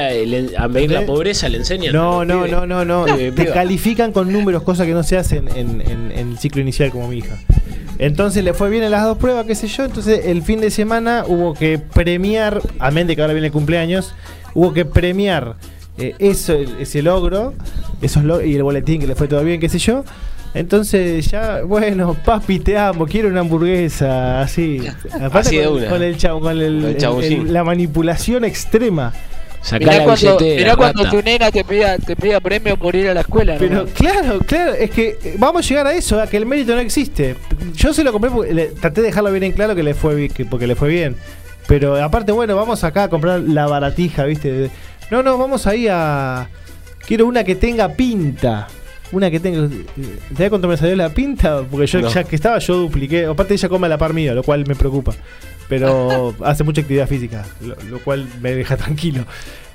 a medir la pobreza le enseñan. No, no, no, no, no, te califican con números, cosas que no se hacen en, en, en, el ciclo inicial como mi hija. Entonces le fue bien en las dos pruebas, qué sé yo. Entonces el fin de semana hubo que premiar, amén de que ahora viene el cumpleaños, hubo que premiar eh, eso, ese logro, esos log y el boletín que le fue todo bien, qué sé yo. Entonces ya, bueno, papi, te amo, quiero una hamburguesa, así. Aparte con, de una. con el chavo, con el, el, el, la manipulación extrema. Mirá cuando, mirá cuando tu nena te pida, te pida premio por ir a la escuela. Pero claro, claro, es que eh, vamos a llegar a eso, a que el mérito no existe. Yo se lo compré porque le, traté de dejarlo bien en claro que le fue que, porque le fue bien. Pero aparte, bueno, vamos acá a comprar la baratija, ¿viste? No, no, vamos ahí a. Quiero una que tenga pinta. Una que tenga. ¿Te cuánto me salió la pinta? Porque yo ya que estaba, yo dupliqué. Aparte, ella come a la par mía, lo cual me preocupa. Pero hace mucha actividad física, lo, lo cual me deja tranquilo.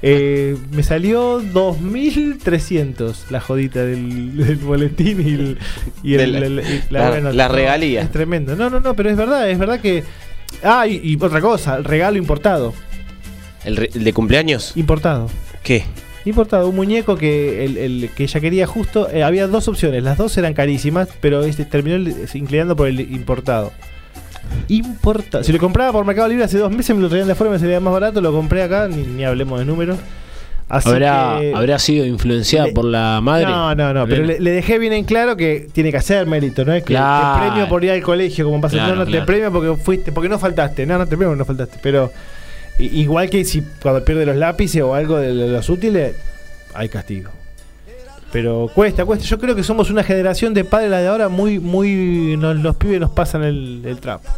Eh, me salió 2300 la jodita del, del boletín y, el, y el, la, regalía. Es tremendo. No, no, no, pero es verdad, es verdad que. Ah, y, y otra cosa, el regalo importado. ¿El, re, ¿El, de cumpleaños? Importado. ¿Qué? Importado, un muñeco que el, el que ella quería justo. Eh, había dos opciones, las dos eran carísimas, pero este terminó inclinando por el importado. Importa. Si lo compraba por Mercado Libre hace dos meses, me lo traían de afuera, me salía más barato. Lo compré acá, ni, ni hablemos de números. Así ¿Habrá, que, ¿Habrá sido influenciada le, por la madre? No, no, no, pero le, le, dejé bien en claro que tiene que hacer mérito, no es que claro. te premio por ir al colegio, como pasa, claro, no, no claro. te premio porque fuiste, porque no faltaste, no, no te premio porque no faltaste, pero igual que si cuando pierde los lápices o algo de los útiles, hay castigo. Pero cuesta, cuesta. Yo creo que somos una generación de padres la de ahora muy, muy. Nos, los pibes nos pasan el, el trapo.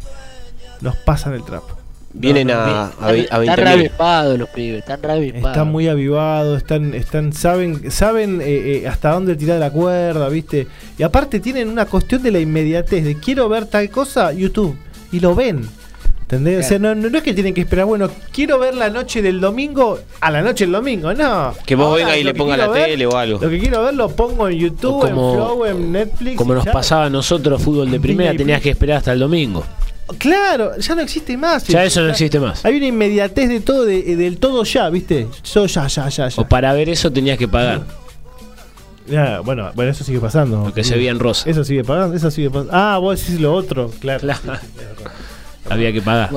Nos pasan el trapo. Vienen no, no, a, a, a, 20 Están reavivados los pibes, están reavivados. Están muy avivados, están, están, saben, saben eh, eh, hasta dónde tirar la cuerda, ¿viste? Y aparte tienen una cuestión de la inmediatez, de quiero ver tal cosa, YouTube. Y lo ven. ¿Entendés? Claro. O sea, no, no, no, es que tienen que esperar, bueno, quiero ver la noche del domingo a la noche del domingo, no. Que vos venga y le ponga la ver, tele o algo. Lo que quiero ver lo pongo en YouTube, como, en Flow, en Netflix. Como nos ya. pasaba a nosotros fútbol de primera, tenías que esperar hasta el domingo. Claro, ya no existe más. Ya eso no existe más. Hay una inmediatez de todo, de, del todo ya, ¿viste? Yo ya, ya, ya, ya. O para ver eso tenías que pagar. Ya, bueno, bueno, eso sigue pasando. Lo que se veía en rosa. Eso sigue pagando, eso sigue pasando. Ah, vos decís lo otro, claro. claro. Había que pagar.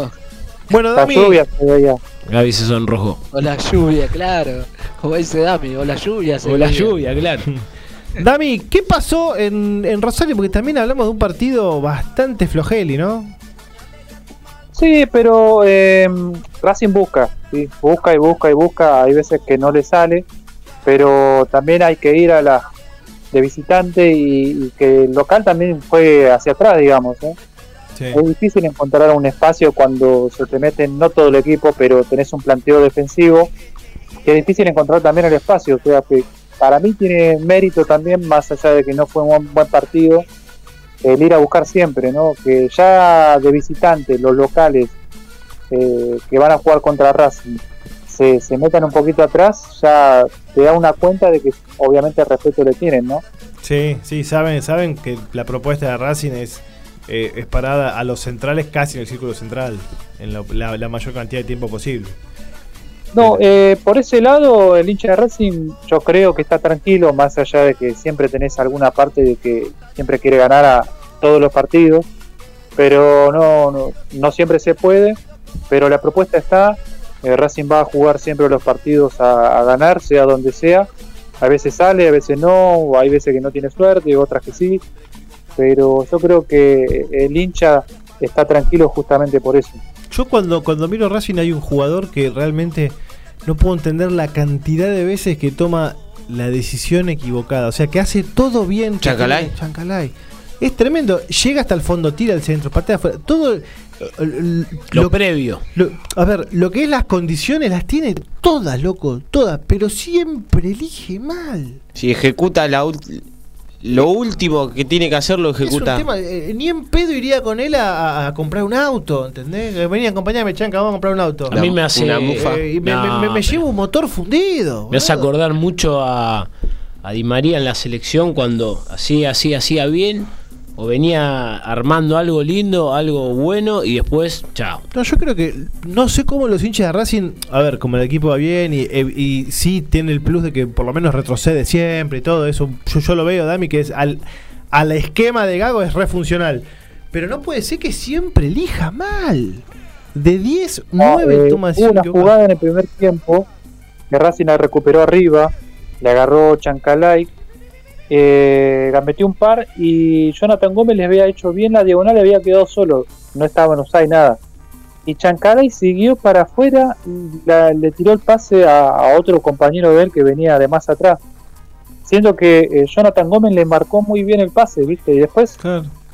Bueno, Dami. La lluvia se veía. Gaby se sonrojó. O la lluvia, claro. Como dice Dami, o la lluvia se O veía. la lluvia, claro. Dami, ¿qué pasó en, en, Rosario? Porque también hablamos de un partido bastante flojeli, ¿no? Sí, pero eh, Racing busca, ¿sí? busca y busca y busca, hay veces que no le sale, pero también hay que ir a la de visitante y, que el local también fue hacia atrás, digamos. ¿eh? Es difícil encontrar un espacio cuando se te meten, no todo el equipo, pero tenés un planteo defensivo, que es difícil encontrar también el espacio. O sea, que para mí tiene mérito también, más allá de que no fue un buen partido, el ir a buscar siempre, ¿no? Que ya de visitante, los locales eh, que van a jugar contra Racing se, se metan un poquito atrás, ya te da una cuenta de que obviamente el respeto le tienen, ¿no? Sí, sí, saben, saben que la propuesta de Racing es, eh, es parada a los centrales casi en el círculo central, en la, mayor cantidad de tiempo posible. No, eh, por ese lado, el hincha de Racing yo creo que está tranquilo, más allá de que siempre tenés alguna parte de que siempre quiere ganar a todos los partidos, pero no, no, siempre se puede, pero la propuesta está, eh, Racing va a jugar siempre los partidos a, ganar, sea donde sea. A veces sale, a veces no, hay veces que no tiene suerte, otras que sí. Pero yo creo que el hincha está tranquilo justamente por eso. Yo cuando, cuando miro Racing hay un jugador que realmente no puedo entender la cantidad de veces que toma la decisión equivocada. O sea, que hace todo bien. Chancalay. Chancalay. Es tremendo. Llega hasta el fondo, tira el centro, patea afuera. Todo lo, previo. a ver, lo que es las condiciones las tiene todas, loco, todas, pero siempre elige mal. Si ejecuta la lo último que tiene que hacer lo ejecuta. Eh, ni en pedo iría con él a, comprar un auto, ¿entendés? Venía a acompañarme, chanca, vamos a comprar un auto. A mí me hace una mufa. Eh, me, llevo un motor fundido. Me hace acordar mucho a, a Di María en la selección cuando hacía así, hacía bien o venía armando algo lindo, algo bueno y después, chao. No, yo creo que no sé cómo los hinchas de Racing, a ver, como el equipo va bien y, y, sí tiene el plus de que por lo menos retrocede siempre y todo eso, yo, yo lo veo, Dami, que es al, al esquema de Gago es refuncional. Pero no puede ser que siempre elija mal. De 10, 9 toma Hubo una jugada en el primer tiempo que Racing la recuperó arriba, le agarró Chancalay eh, metió un par y Jonathan Gómez le había hecho bien la diagonal, le había quedado solo, no estaba en hay nada. Y Chancalay siguió para afuera, le tiró el pase a, otro compañero de él que venía de más atrás. Siendo que eh, Jonathan Gómez le marcó muy bien el pase, ¿viste? Y después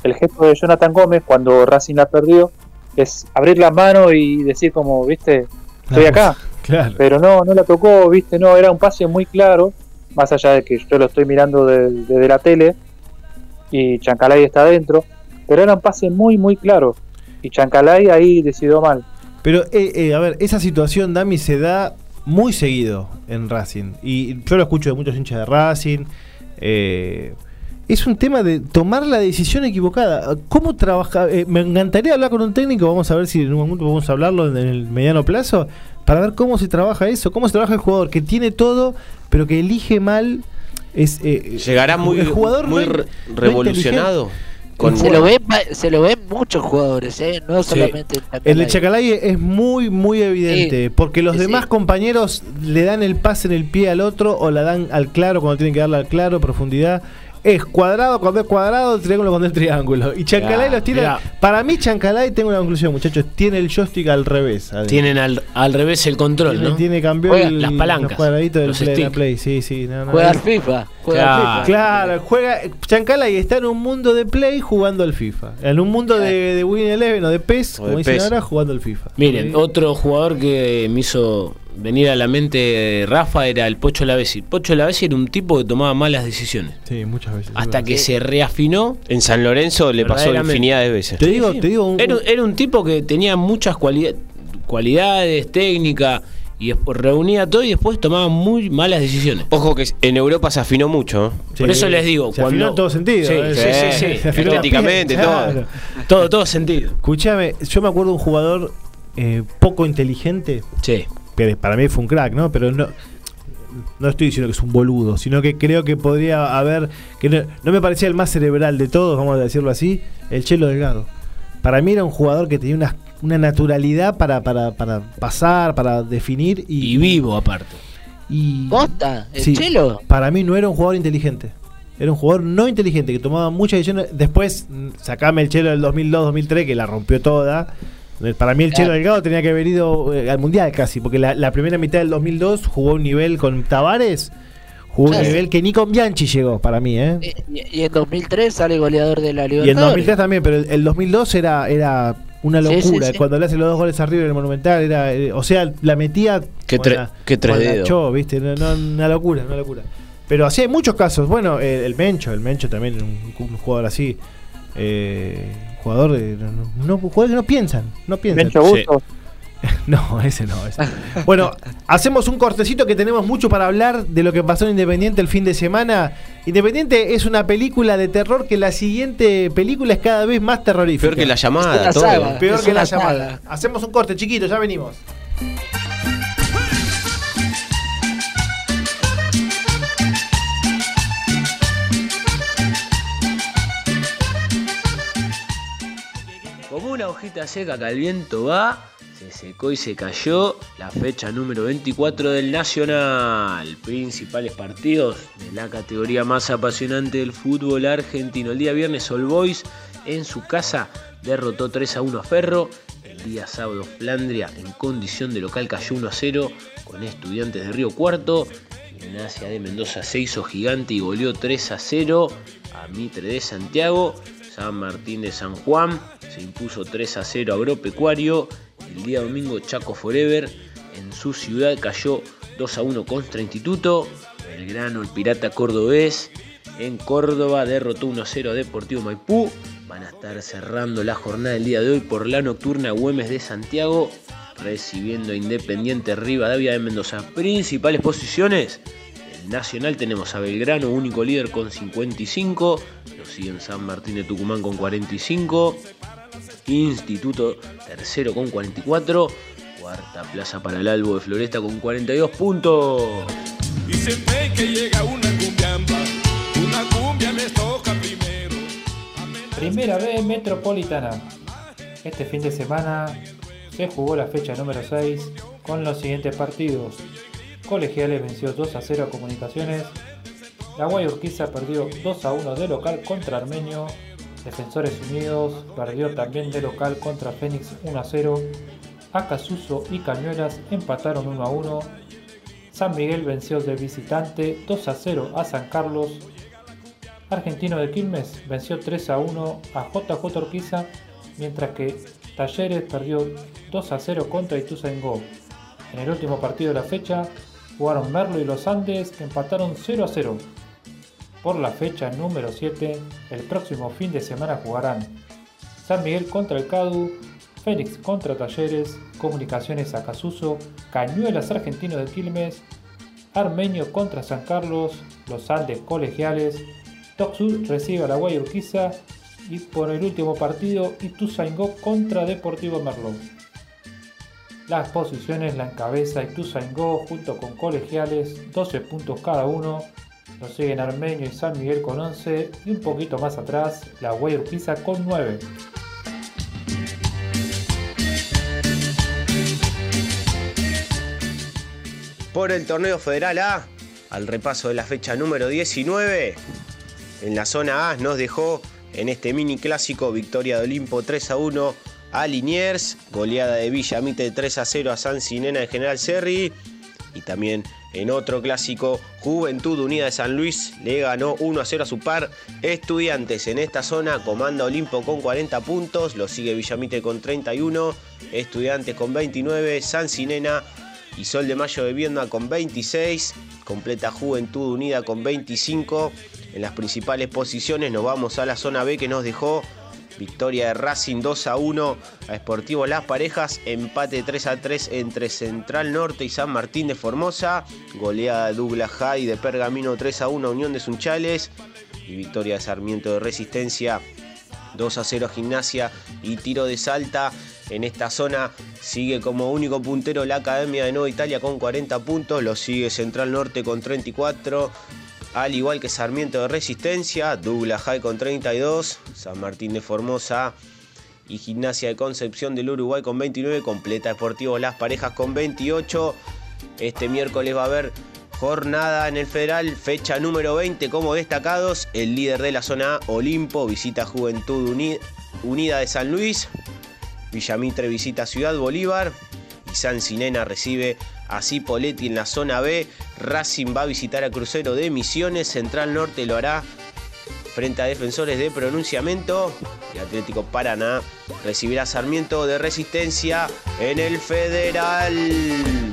el gesto de Jonathan Gómez cuando Racing la perdió es abrir la mano y decir como, ¿viste? Estoy acá. Pero no, no la tocó, ¿viste? No, era un pase muy claro más allá de que yo lo estoy mirando desde la tele y Chancalay está adentro, pero era un pase muy, muy claro. Y Chancalay ahí decidió mal. Pero, eh, eh, a ver, esa situación, Dami, se da muy seguido en Racing. Y yo lo escucho de muchos hinchas de Racing. Eh, es un tema de tomar la decisión equivocada. ¿Cómo trabajar? me encantaría hablar con un técnico, vamos a ver si en un momento podemos hablarlo en el mediano plazo, para ver cómo se trabaja eso, cómo se trabaja el jugador que tiene todo, pero que elige mal. Es, eh, Llegará muy, jugador muy revolucionado. se, lo ven, se lo ven muchos jugadores, ¿eh? no solamente el de Chacalay es muy, muy evidente, porque los demás compañeros le dan el pase en el pie al otro o la dan al claro cuando tienen que darle al claro, profundidad es cuadrado cuando es cuadrado, triángulo cuando es triángulo. Y Chancalay los tiene. Para mí, Chancalay, tengo una conclusión, muchachos, tiene el joystick al revés. Tienen al, al revés el control, tiene, ¿no? Tiene cambió las palancas. Los cuadraditos del play, la play. Sí, sí. juega al FIFA. Juega claro, al FIFA. Claro, juega. Chancalay está en un mundo de play jugando al FIFA. En un mundo de, de Win Eleven o de PES, como dicen ahora, jugando al FIFA. Miren, otro jugador que me hizo venir a la mente Rafa era el Pocho Lavesi. Pocho Lavesi era un tipo que tomaba malas decisiones. Sí, muchas veces. Hasta que se reafinó. En San Lorenzo le pasó infinidad de veces. Te digo, te digo. era, un tipo que tenía muchas cualidades, técnica y reunía todo y después tomaba muy malas decisiones. Ojo que en Europa se afinó mucho. Por eso les digo, se afinó en todo sentido. Sí, ¿eh? sí, sí, Estéticamente, todo. todo. Todo sentido. Escúchame, yo me acuerdo de un jugador eh, poco inteligente. Sí para mí fue un crack, ¿no? Pero no, no estoy diciendo que es un boludo, sino que creo que podría haber, que no, me parecía el más cerebral de todos, vamos a decirlo así, el Chelo Delgado. Para mí era un jugador que tenía una, una naturalidad para, para, para, pasar, para definir. Y, vivo aparte. Y, ¿El Chelo? Para mí no era un jugador inteligente. Era un jugador no inteligente, que tomaba muchas decisiones. Después, sacame el Chelo del 2002-2003, que la rompió toda Para mí el Chelo Delgado tenía que haber ido eh, al Mundial casi, porque la, primera mitad del 2002 jugó un nivel con Tavares, jugó un nivel que ni con Bianchi llegó para mí. ¿eh? Y, en 2003 sale goleador de la Libertadores. Y en 2003 también, pero el, 2002 era, era una locura. Cuando le hace los dos goles arriba en el Monumental, era, eh, o sea, la metía. Qué, tres ¿viste? una locura, una locura. Pero así hay muchos casos. Bueno, el, Mencho, el Mencho también, un, un jugador así. Eh, jugador de. No, jugadores que no piensan, no piensan. No, ese no. Bueno, hacemos un cortecito que tenemos mucho para hablar de lo que pasó en Independiente el fin de semana. Independiente es una película de terror que la siguiente película es cada vez más terrorífica. Peor que la llamada, todo. Peor que la llamada. Hacemos un corte, chiquito, ya venimos. Una hojita seca que al viento va, se secó y se cayó la fecha número 24 del Nacional. Principales partidos de la categoría más apasionante del fútbol argentino. El día viernes All Boys en su casa derrotó 3 a 1 a Ferro. El día sábado Flandria en condición de local cayó 1 a 0 con estudiantes de Río Cuarto. Gimnasia de Mendoza se hizo gigante y goleó 3 a 0 a Mitre de Santiago. San Martín de San Juan se impuso 3 a 0 a Agropecuario el día domingo Chaco Forever en su ciudad cayó 2 a 1 contra Instituto. Belgrano, el Pirata Cordobés en Córdoba derrotó 1 a 0 a Deportivo Maipú. Van a estar cerrando la jornada del día de hoy por la nocturna Güemes de Santiago recibiendo a Independiente Rivadavia de Mendoza. Principales posiciones. Nacional tenemos a Belgrano, único líder con 55. Lo siguen San Martín de Tucumán con 45. Instituto tercero con 44. Cuarta plaza para el Albo de Floresta con 42 puntos. Primera vez Metropolitana. Este fin de semana se jugó la fecha número 6 con los siguientes partidos. Colegiales venció 2 a 0 a Comunicaciones. La Guayurquiza perdió 2 a 1 de local contra Armenio Defensores Unidos perdió también de local contra Fénix 1 a 0. Acasuso y Cañuelas empataron 1 a 1. San Miguel venció de visitante 2 a 0 a San Carlos. Argentino de Quilmes venció 3 a 1 a JJ Orquiza, mientras que Talleres perdió 2 a 0 contra Ituzaingó. En el último partido de la fecha jugaron Merlo y los Andes que empataron 0 a 0 por la fecha número 7, el próximo fin de semana jugarán San Miguel contra el Cadu, Félix contra Talleres, Comunicaciones Acasuso, Cañuelas Argentino de Quilmes, Armenio contra San Carlos, Los Andes Colegiales, Toxur recibe a la Guayurquiza y por el último partido Ituzaingó contra Deportivo Merlo. Las posiciones la encabeza Ituzaingó junto con Colegiales, 12 puntos cada uno, nos siguen Armenio y San Miguel con 11 y un poquito más atrás la Guay con 9. Por el torneo federal A, al repaso de la fecha número 19, en la zona A nos dejó en este mini clásico victoria de Olimpo 3 a 1 a Liniers, goleada de Villamite 3 a 0 a San Sinena de General Serri y también en otro clásico, Juventud Unida de San Luis le ganó 1 a 0 a su par. Estudiantes en esta zona comanda Olimpo con 40 puntos, lo sigue Villamite con 31, Estudiantes con 29, San Sinena y Sol de Mayo de Viedma con 26, completa Juventud Unida con 25. En las principales posiciones nos vamos a la zona B que nos dejó Victoria de Racing 2 a 1 a Sportivo Las Parejas. Empate 3 a 3 entre Central Norte y San Martín de Formosa. Goleada Douglas High de Pergamino 3 a 1 a Unión de Sunchales. Y victoria de Sarmiento de Resistencia 2 a 0 a Gimnasia y tiro de Salta. En esta zona sigue como único puntero la Academia de Nueva Italia con 40 puntos. Lo sigue Central Norte con 34 al igual que Sarmiento de Resistencia, Douglas High con 32, San Martín de Formosa y Gimnasia de Concepción del Uruguay con 29, completa Deportivo Las Parejas con 28. Este miércoles va a haber jornada en el Federal, fecha número 20 como destacados, el líder de la zona A, Olimpo, visita Juventud Unida de San Luis, Villamitre visita Ciudad Bolívar y San Sinena recibe a Cipoletti en la zona B. Racing va a visitar a Crucero de Misiones. Central Norte lo hará frente a defensores de pronunciamiento. Y Atlético Paraná recibirá Sarmiento de Resistencia en el Federal.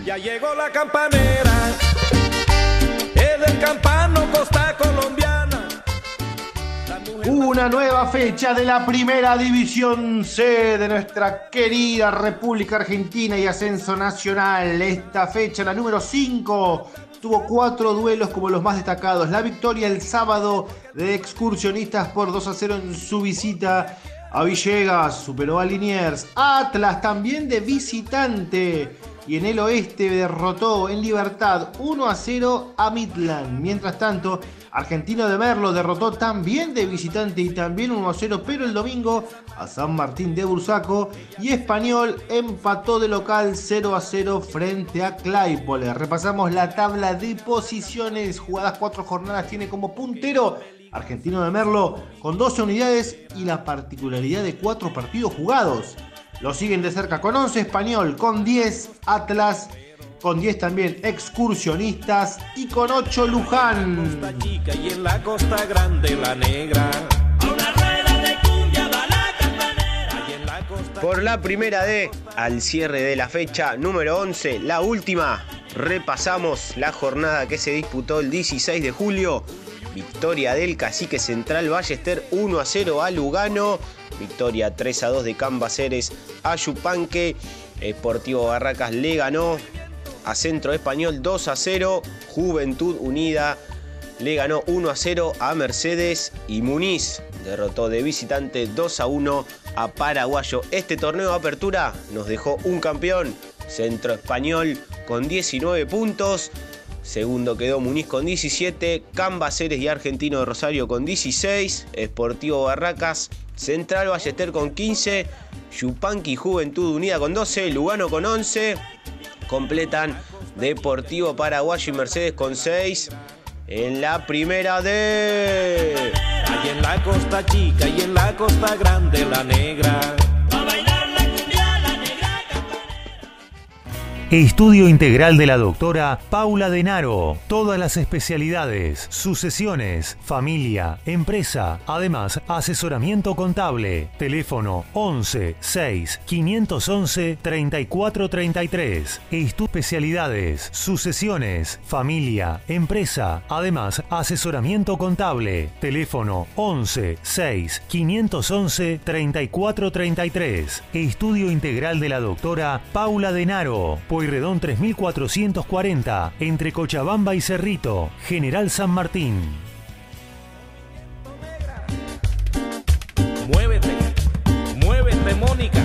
Ya llegó la campanera. Es del campano Costa Colombiana. Una nueva fecha de la primera división C de nuestra querida República Argentina y Ascenso Nacional. Esta fecha, la número 5, tuvo cuatro duelos como los más destacados. La victoria el sábado de excursionistas por 2 a 0 en su visita a Villegas, superó a Liniers. Atlas también de visitante. Y en el oeste derrotó en libertad 1 a 0 a Midland. Mientras tanto, Argentino de Merlo derrotó también de visitante y también 1 a 0, pero el domingo a San Martín de Bursaco y Español empató de local 0 a 0 frente a Claypole. Repasamos la tabla de posiciones, jugadas cuatro jornadas, tiene como puntero Argentino de Merlo con 12 unidades y la particularidad de cuatro partidos jugados. Lo siguen de cerca con 11 Español, con 10 Atlas, con 10 también Excursionistas y con 8 Luján. y en la costa grande la negra. Por la primera D, al cierre de la fecha número 11, la última, repasamos la jornada que se disputó el 16 de julio. Victoria del Cacique Central Ballester 1 a 0 a Lugano. Victoria 3 a 2 de Cambaceres a Yupanque. Sportivo Barracas le ganó a Centro Español 2 a 0. Juventud Unida le ganó 1 a 0 a Mercedes y Muniz derrotó de visitante 2 a 1 a Paraguayo. Este torneo de apertura nos dejó un campeón, Centro Español con 19 puntos. Segundo quedó Muniz con 17, Cambaceres y Argentino de Rosario con 16, Sportivo Barracas, Central Ballester con 15, Yupanqui Juventud Unida con 12, Lugano con 11, completan Deportivo Paraguayo y Mercedes con 6 en la primera de... Ahí en la costa chica y en la costa grande la negra. Estudio integral de la doctora Paula Denaro. Todas las especialidades, sucesiones, familia, empresa. Además, asesoramiento contable. Teléfono 11 6 511 3433. Estudio especialidades, sucesiones, familia, empresa. Además, asesoramiento contable. Teléfono 11 6 511 3433. Estudio integral de la doctora Paula Denaro. Pueyrredón 3440, entre Cochabamba y Cerrito, General San Martín. Muévete, muévete, Mónica.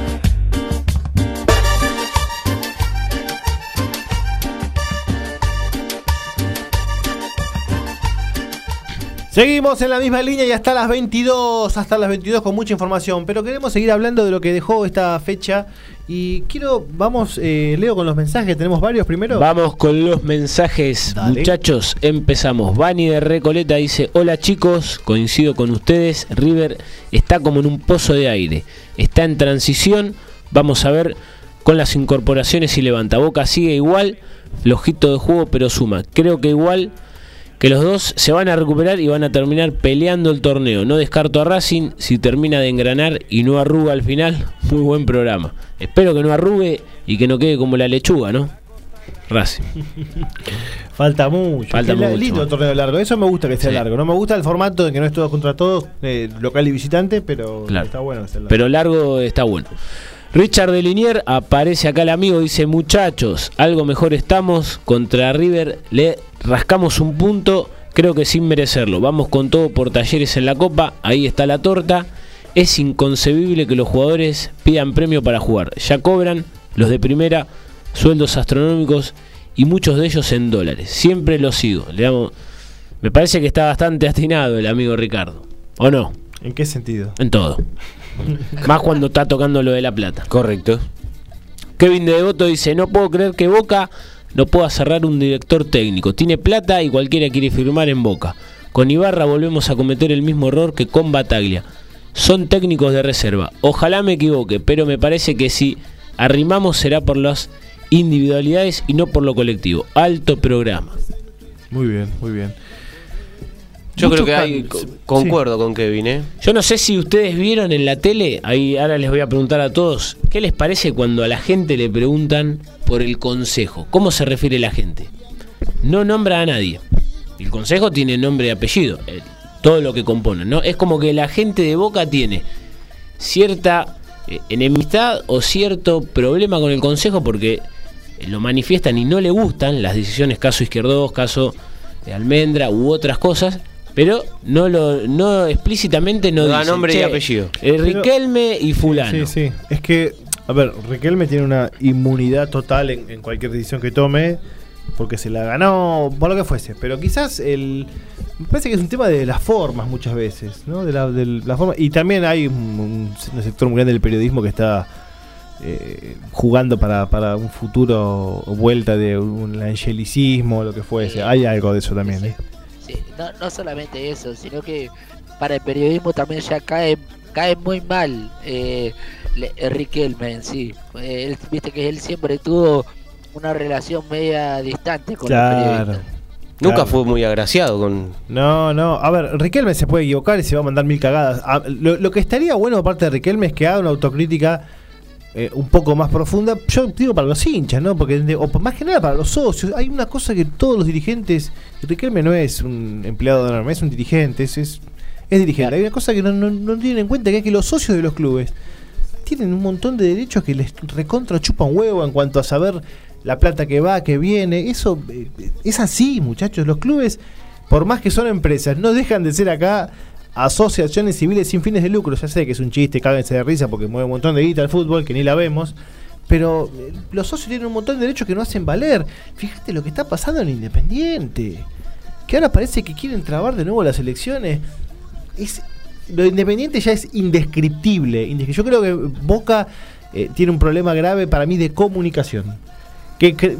Seguimos en la misma línea y hasta las 22, hasta las 22 con mucha información, pero queremos seguir hablando de lo que dejó esta fecha y quiero, vamos, eh, Leo, con los mensajes, tenemos varios primero. Vamos con los mensajes, Dale. muchachos, empezamos. Bani de Recoleta dice, hola chicos, coincido con ustedes, River está como en un pozo de aire, está en transición, vamos a ver con las incorporaciones y levanta. Boca sigue igual, flojito de juego, pero suma. Creo que igual que los dos se van a recuperar y van a terminar peleando el torneo. No descarto a Racing si termina de engranar y no arruga al final. Muy buen programa. Espero que no arrugue y que no quede como la lechuga, ¿no? Racing. Falta mucho. Falta la- mucho. Lindo el torneo largo. Eso me gusta que sea Sí. largo. No me gusta el formato de que no es todos contra todos, eh, local y visitante, pero Claro. está bueno que sea largo. Pero largo está bueno. Richard de Linier aparece acá el amigo, dice muchachos, algo mejor estamos, contra River le rascamos un punto, creo que sin merecerlo, vamos con todo por talleres en la copa, ahí está la torta, es inconcebible que los jugadores pidan premio para jugar, ya cobran los de primera sueldos astronómicos y muchos de ellos en dólares, siempre los sigo, le damos, me parece que está bastante atinado el amigo Ricardo, ¿o no? ¿En qué sentido? En todo. Más cuando está tocando lo de la plata. Correcto. Kevin de Devoto dice, no puedo creer que Boca no pueda cerrar un director técnico. Tiene plata y cualquiera quiere firmar en Boca. Con Ibarra volvemos a cometer el mismo error que con Bataglia. son técnicos de reserva. Ojalá me equivoque, pero me parece que si arrimamos será por las individualidades y no por lo colectivo. Alto programa. Muy bien, muy bien. Yo creo que hay, concuerdo con Kevin, ¿eh? Yo no sé si ustedes vieron en la tele, ahí ahora les voy a preguntar a todos, ¿qué les parece cuando a la gente le preguntan por el consejo? ¿Cómo se refiere la gente? No nombra a nadie. El consejo tiene nombre y apellido, eh, todo lo que componen, ¿no? Es como que la gente de Boca tiene cierta eh, enemistad o cierto problema con el consejo porque lo manifiestan y no le gustan las decisiones caso Izquierdos, caso de Almendra u otras cosas, pero no lo no explícitamente no, No da nombre y "Che, apellido". eh, Pero- Riquelme y fulano. Sí, sí. Es que, a ver, Riquelme tiene una inmunidad total en, en cualquier decisión que tome, porque se la ganó, por lo que fuese. Pero quizás el. Me parece que es un tema de las formas muchas veces, ¿no? De la, de la forma. Y también hay un, un- un sector muy grande del periodismo que está eh, jugando para, para un futuro vuelta de un angelicismo o lo que fuese. Hay algo de eso también, ¿eh? Sí, no, no solamente eso, sino que para el periodismo también ya cae, cae muy mal eh, le- eh, Riquelme en sí. Eh, él- Viste que él siempre tuvo una relación media distante con los Claro. periodistas. Nunca Claro. fue muy agraciado con. No, no. A ver, Riquelme se puede equivocar y se va a mandar mil cagadas. A- lo, lo que estaría bueno por parte de Riquelme es que haga una autocrítica eh, un poco más profunda. Yo digo para los hinchas, ¿no? Porque de- o más que nada para los socios. Hay una cosa que todos los dirigentes. Riquelme no es un empleado de norma, es un dirigente, es, es, es dirigente. Hay una cosa que no, no, no tienen en cuenta que es que los socios de los clubes tienen un montón de derechos que les recontra chupan huevo en cuanto a saber la plata que va, que viene. Eso eh, es así, muchachos. Los clubes, por más que son empresas, no dejan de ser acá asociaciones civiles sin fines de lucro. Ya sé que es un chiste, cáguense de risa porque mueve un montón de guita al fútbol, que ni la vemos. Pero eh, los socios tienen un montón de derechos que no hacen valer. Fíjate lo que está pasando en Independiente. Que ahora parece que quieren trabar de nuevo las elecciones. Es, lo de Independiente ya es indescriptible. Indescri- Yo creo que Boca eh, tiene un problema grave para mí de comunicación. Que, que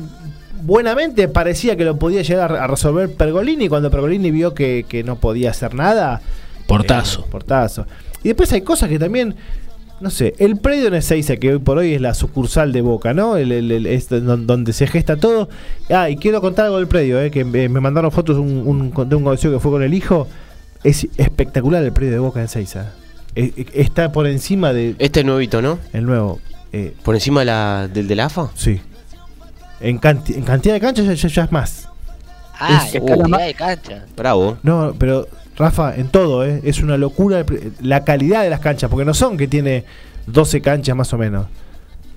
buenamente parecía que lo podía llegar a resolver Pergolini cuando Pergolini vio que no podía hacer nada. Portazo. Eh, portazo. Y después hay cosas que también, no sé, el predio en Ezeiza, que hoy por hoy es la sucursal de Boca, ¿no? El, el- el- es don- donde se gesta todo. Ah, y quiero contar algo del predio, ¿eh? que me mandaron fotos un, un- de un conocido que fue con el hijo. Es espectacular el predio de Boca en Ezeiza. Eh, eh, está por encima de Este nuevito, ¿no? el nuevo. eh, Por encima de la, del del AFA. sí. En, canti- en cantidad de canchas ya, ya- ya es más. Ah, Es- en uh. calidad de cancha. Bravo. No, pero Rafa, en todo, ¿eh? es una locura la calidad de las canchas, porque no son que tiene 12 canchas más o menos.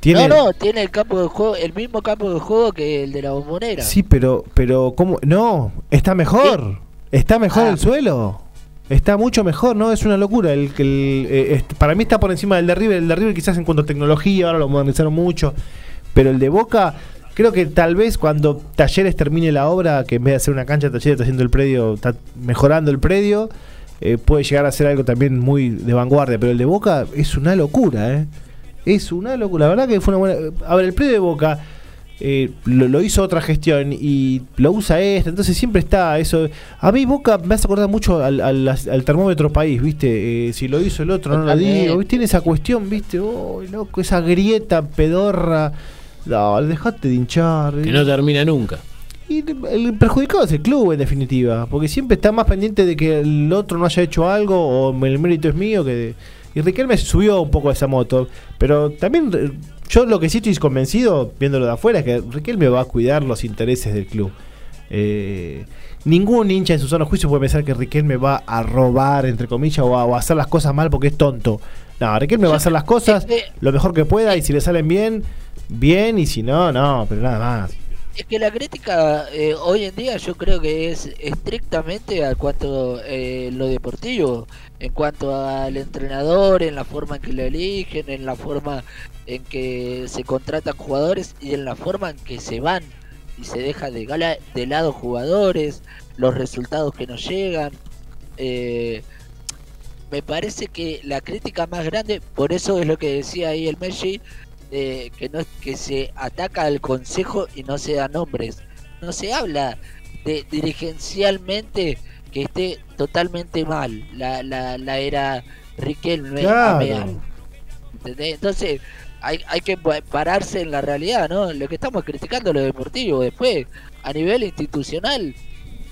Tiene, No, no, tiene el campo de juego, el mismo campo de juego que el de la bombonera. Sí, pero, pero ¿cómo? No, está mejor. Está mejor Ah. el suelo. Está mucho mejor, ¿no? Es una locura. El, que el, eh, para mí está por encima del de River. El de River quizás en cuanto a tecnología, ahora lo modernizaron mucho. Pero el de Boca, creo que tal vez cuando Talleres termine la obra, que en vez de hacer una cancha, Talleres está haciendo el predio, está mejorando el predio, eh, puede llegar a ser algo también muy de vanguardia. Pero el de Boca es una locura, ¿eh? Es una locura. La verdad que fue una buena... A ver, el predio de Boca... eh, lo, lo hizo otra gestión y lo usa esta, entonces siempre está eso. A mí Boca me hace acordar mucho al, al- al termómetro país, ¿viste? Eh, si lo hizo el otro, no lo digo. ¿viste? Tiene esa cuestión, ¿viste? Oh, loco, esa grieta pedorra. No, dejate de hinchar. Que no termina nunca. Y el perjudicado es el club, en definitiva, porque siempre está más pendiente de que el otro no haya hecho algo o el mérito es mío. que Y Riquelme subió un poco a esa moto, pero también eh, yo lo que sí estoy convencido, viéndolo de afuera, es que Riquelme va a cuidar los intereses del club. Eh, ningún hincha en su sano juicio puede pensar que Riquelme va a robar, entre comillas, o a, o a hacer las cosas mal porque es tonto. No, Riquelme va a hacer las cosas lo mejor que pueda y si le salen bien, bien, y si no, no, pero nada más. Es que la crítica eh, hoy en día yo creo que es estrictamente a cuanto eh, lo deportivo, en cuanto al entrenador, en la forma en que lo eligen, en la forma en que se contratan jugadores y en la forma en que se van y se deja de, gala- de lado jugadores, los resultados que nos llegan. eh, me parece que la crítica más grande, por eso es lo que decía ahí el Messi, eh, que no es que se ataca al consejo y no se da nombres. No se habla de dirigencialmente que esté totalmente mal la, la, la era Riquelme Claro. Entonces, hay, hay que pa- pararse en la realidad, ¿no? Lo que estamos criticando lo deportivo. Después, a nivel institucional,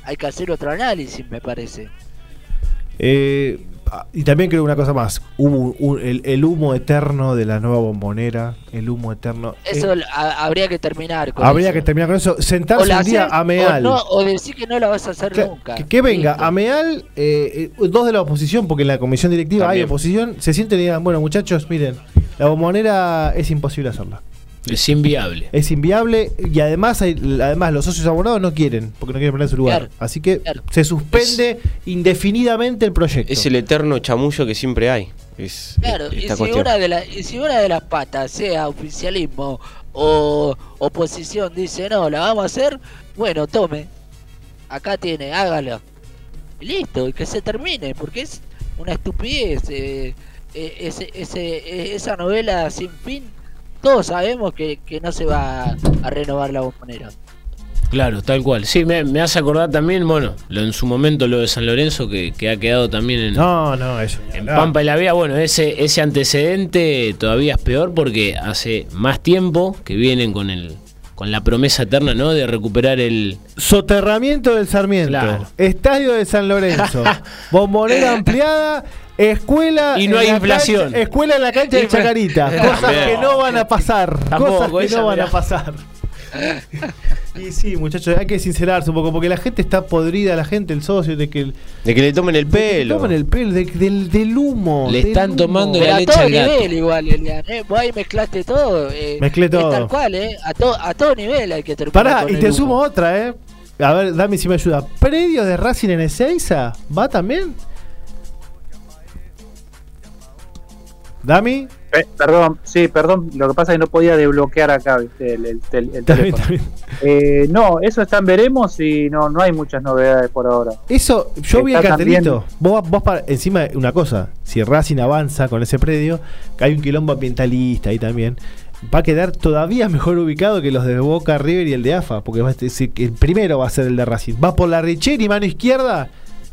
hay que hacer otro análisis, me parece. Eh, y también creo una cosa más. Hubo un- el, el humo eterno de la nueva bombonera. El humo eterno. Eso Eh, a- habría que terminar con habría eso. que terminar con eso. Sentarse un día a Meal. O, no, o decir que no la vas a hacer Que, nunca. que- que venga a Meal, eh, eh, dos de la oposición, porque en la comisión directiva También. hay oposición, se sienten y digan, bueno muchachos, miren, la bombonera es imposible hacerla. Es inviable. Es inviable y además hay, además los socios abonados no quieren, porque no quieren poner su lugar. Claro, Así que claro. se suspende indefinidamente el proyecto. Es el eterno chamullo que siempre hay. Es Claro, y si, cuestión. una de la- y si una de las patas, sea oficialismo o oposición, dice no, la vamos a hacer, bueno, tome. Acá tiene, hágalo. Y listo, y que se termine, porque es una estupidez. eh, eh, ese, ese, eh, esa novela sin fin, todos sabemos que, que no se va a renovar la bombonera. Claro, tal cual. Sí, me, me hace acordar también, bueno, lo, en su momento lo de San Lorenzo, que, que ha quedado también en, No, no, eso. en no. Pampa y la Vía. Bueno, ese, ese antecedente todavía es peor porque hace más tiempo que vienen con el con la promesa eterna, ¿no? De recuperar el. Soterramiento del Sarmiento, Claro. Estadio de San Lorenzo, bombonera ampliada, escuela Y no hay la inflación. cancha- escuela en la cancha de Chacarita, cosas que no van a pasar, Tampoco, cosas que no van a pasar. Y sí, muchachos, hay que sincerarse un poco porque la gente está podrida, la gente, el socio de que el- De que le tomen el pelo. toman el pelo de- del, del humo. Le del están humo. tomando Pero la a leche todo al gato. nivel igual, Elian, ¿eh? Vos ahí mezclaste todo. eh, Mezclé es todo. tal cual, ¿eh? A, to- a todo nivel hay que terminar Pará, con y el te humo. sumo otra, ¿eh? A ver, dame si me ayuda. ¿Predio de Racing en Ezeiza? ¿Va también? ¿Dami? Eh, perdón, sí, perdón, lo que pasa es que no podía desbloquear acá ¿viste? el, el el teléfono. Eh, no, eso está en veremos y no, no hay muchas novedades por ahora. Eso, yo vi el cartelito. Vos, vos para, encima, una cosa, si Racing avanza con ese predio, que hay un quilombo ambientalista ahí también, va a quedar todavía mejor ubicado que los de Boca, River y el de AFA, porque va a ser- el primero va a ser el de Racing. Va por la Richeri, mano izquierda,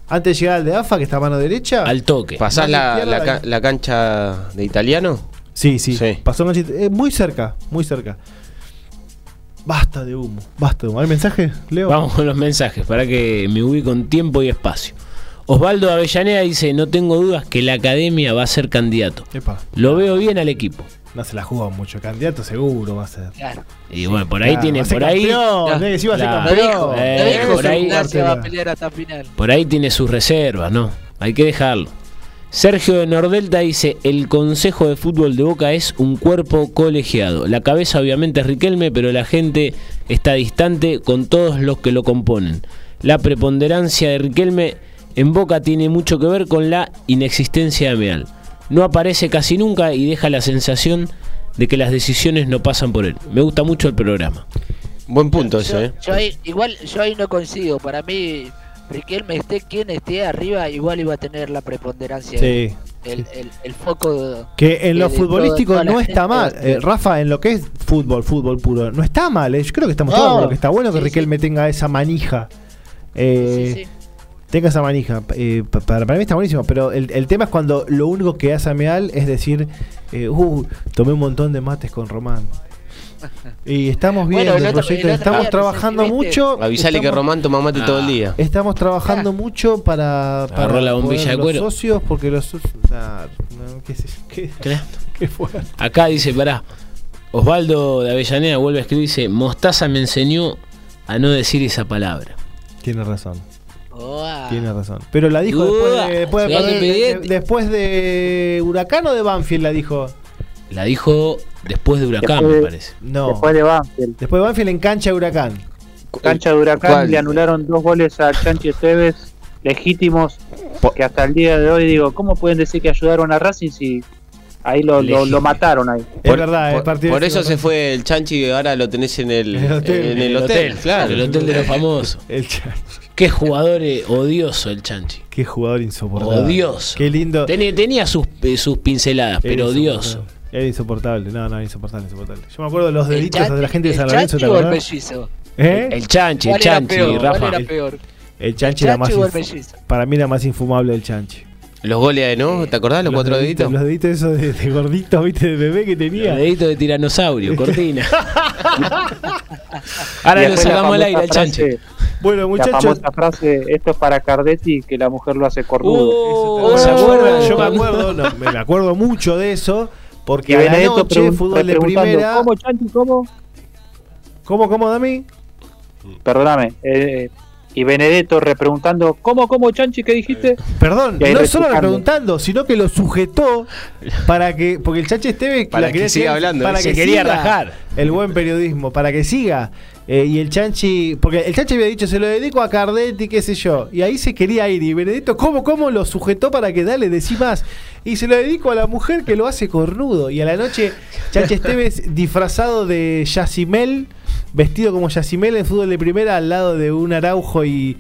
antes de llegar al de AFA, que está a mano derecha. Al toque. ¿Pasás la, la ca- la cancha de italiano? Sí, sí, Sí. pasó Manchester- eh, muy cerca, muy cerca. Basta de humo, basta de humo. ¿Hay mensaje, Leo? Vamos con los mensajes para que me ubique con tiempo y espacio. Osvaldo Avellaneda dice: No tengo dudas que la academia va a ser candidato. Epa, Lo veo bien al equipo. No se la jugó mucho. Candidato seguro va a ser. Claro. Y bueno, por ahí Claro, tiene, por ahí, campeón, sí va a ser Claro. Lo campeón. dijo, Eh, lo dijo por ahí- Gimnasia va a Cartela. pelear hasta final. por ahí tiene sus reservas, ¿no? Hay que dejarlo. Sergio de Nordelta dice, el Consejo de Fútbol de Boca es un cuerpo colegiado. La cabeza obviamente es Riquelme, pero la gente está distante con todos los que lo componen. La preponderancia de Riquelme en Boca tiene mucho que ver con la inexistencia de Meal. No aparece casi nunca y deja la sensación de que las decisiones no pasan por él. Me gusta mucho el programa. Buen punto Yo, ese, ¿eh? yo ahí, igual, yo ahí no coincido. Para mí, Riquelme esté quien esté arriba, igual iba a tener la preponderancia. Sí. El, el, el foco. Que en lo futbolístico no está gente. mal. Eh, Rafa, en lo que es fútbol, fútbol puro, no está mal. eh. Yo creo que estamos No. todos acuerdo que está bueno que Sí, Riquelme tenga esa manija. Eh, Sí, sí. Tenga esa manija. Eh, pa- para, para mí está buenísimo. Pero el, el tema es cuando lo único que hace Meal es decir, eh, uh, tomé un montón de mates con Román. Y estamos Bueno, viendo el el otro- proyecto, el estamos día trabajando mucho. Avisale que Román toma mate todo el día. Estamos trabajando mucho para, para la bombilla de los cuero. socios, porque los socios. nah, no, ¿qué, sé- qué, Claro. qué? Acá dice, pará, Osvaldo de Avellaneda vuelve a escribir, dice, Mostaza me enseñó a no decir esa palabra. Tiene razón, Tiene razón. Pero la dijo después de, después, de después de Huracán o de Banfield la dijo. La dijo después de Huracán, Después me parece. No. Después de Banfield. Después de Banfield en cancha de Huracán. Cancha de Huracán ¿Cuál? le anularon dos goles a Chanchi Esteves legítimos que hasta el día de hoy digo, ¿cómo pueden decir que ayudaron a Racing si ahí lo, lo, mataron ahí? Es verdad, por, el partido por de eso se fue el Chanchi y ahora lo tenés en el, El hotel. en el hotel, claro. El hotel de los famosos. El Chanchi. Qué jugador eh, odioso el Chanchi. Qué jugador insoportable. Odioso. Qué lindo. Tenía, tenía sus, eh, sus pinceladas, Era pero odioso. Era insoportable. No, no, insoportable, insoportable. Yo me acuerdo de los ¿El deditos de la Chanchi- gente de el San Lorenzo, ¿te Chanchi o el acordás? mellizo? ¿Eh? El Chanchi, el ¿Cuál era Chanchi, peor? ¿Cuál Rafa. era El- peor? El Chanchi era más. Chanchi el inf- mellizo? Para mí era más infumable el Chanchi. Los goles, ¿no? ¿Te acordás los, cuatro deditos? Los deditos esos de, de gordito, viste, de bebé que tenía. Los deditos de tiranosaurio, cortina. Ahora lo sacamos al aire al chanche. Bueno, La muchachos. famosa frase, esto es para Cardetti, que la mujer lo hace cornudo. Oh, ¿Se oh, acuerdan? Yo me acuerdo, no, me acuerdo mucho de eso. Porque Y a la noche, fútbol de primera. ¿Cómo, Chanti, cómo? ¿Cómo, cómo, Dami? Perdóname. eh, y Benedetto repreguntando, ¿cómo, cómo, Chanchi, qué dijiste? Perdón, Y ahí no solo refutando. preguntando, sino que lo sujetó para que. Porque el Chache Esteve Para la que siga hablando, Para se que quería siga rajar. El buen periodismo, para que siga. Eh, y el Chanchi. Porque el Chanchi había dicho, se lo dedico a Cardetti, qué sé yo. Y ahí se quería ir. Y Benedetto, ¿cómo, cómo lo sujetó para que dale, decí más? Y se lo dedico a la mujer que lo hace cornudo. Y a la noche, Chache Esteves disfrazado de Yacimel, vestido como Yacimel en fútbol de primera, al lado de un Araujo y.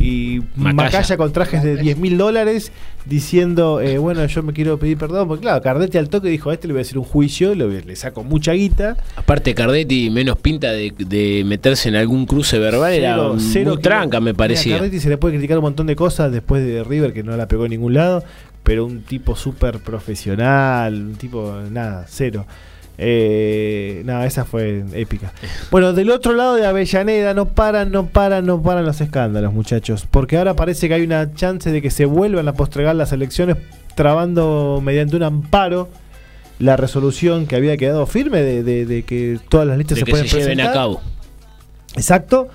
Y Macaya. Macaya con trajes de 10 mil dólares diciendo, eh, bueno, yo me quiero pedir perdón, porque claro, Cardetti al toque dijo, a este le voy a hacer un juicio, le, le saco mucha guita. Aparte, Cardetti menos pinta de, de meterse en algún cruce verbal. Era Cero- muy cero tranca, me parecía. Cardetti se le puede criticar un montón de cosas después de River, que no la pegó en ningún lado, pero un tipo súper profesional, un tipo, nada, cero. Eh, nada, esa fue épica. Bueno, del otro lado de Avellaneda no paran, no paran, no paran los escándalos, muchachos. Porque ahora parece que hay una chance de que se vuelvan a postregar las elecciones, trabando mediante un amparo la resolución que había quedado firme de, de- de que todas las listas de se que pueden se lleven a presentar. cabo. Exacto.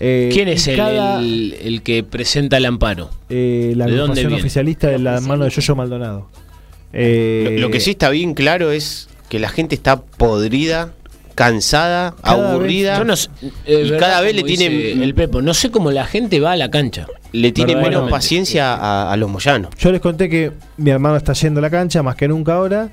Eh, ¿Quién es el, cada- el- el que presenta el amparo? eh, la ¿De dónde agrupación oficialista de la mano de Yoyo Maldonado. Eh, Lo, lo que sí está bien claro es que la gente está podrida, cansada, Cada aburrida. vez- no sé, Y verdad, cada vez le tienen- dice el Pepo. No sé cómo la gente va a la cancha. Le tienen menos paciencia a, a los moyanos. Yo les conté que mi hermano está yendo a la cancha más que nunca ahora.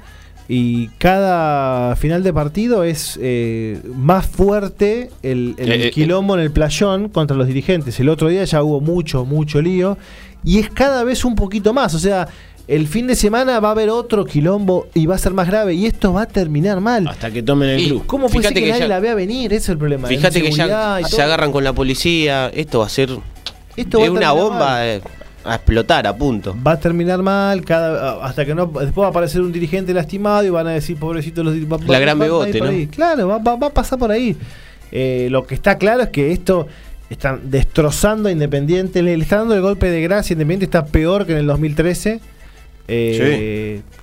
Y cada final de partido es eh, más fuerte el, el Eh, eh, quilombo en el playón contra los dirigentes. El otro día ya hubo mucho, mucho lío. Y es cada vez un poquito más. O sea, el fin de semana va a haber otro quilombo y va a ser más grave. Y esto va a terminar mal. Hasta que tomen el club. ¿Cómo puede ser que, que nadie ya- la vea venir? Ese es el problema. la Fíjate que ya se agarran con la policía. Esto va a ser Esto va una bomba eh, a explotar, a punto. va a terminar mal cada hasta que no después va a aparecer un dirigente lastimado y van a decir pobrecito los va- La va- gran Bebote, ¿no? ahí. claro va, va- va a pasar por ahí Eh, lo que está claro es que esto están destrozando a Independiente le, le está dando el golpe de gracia Independiente está peor que en el 2013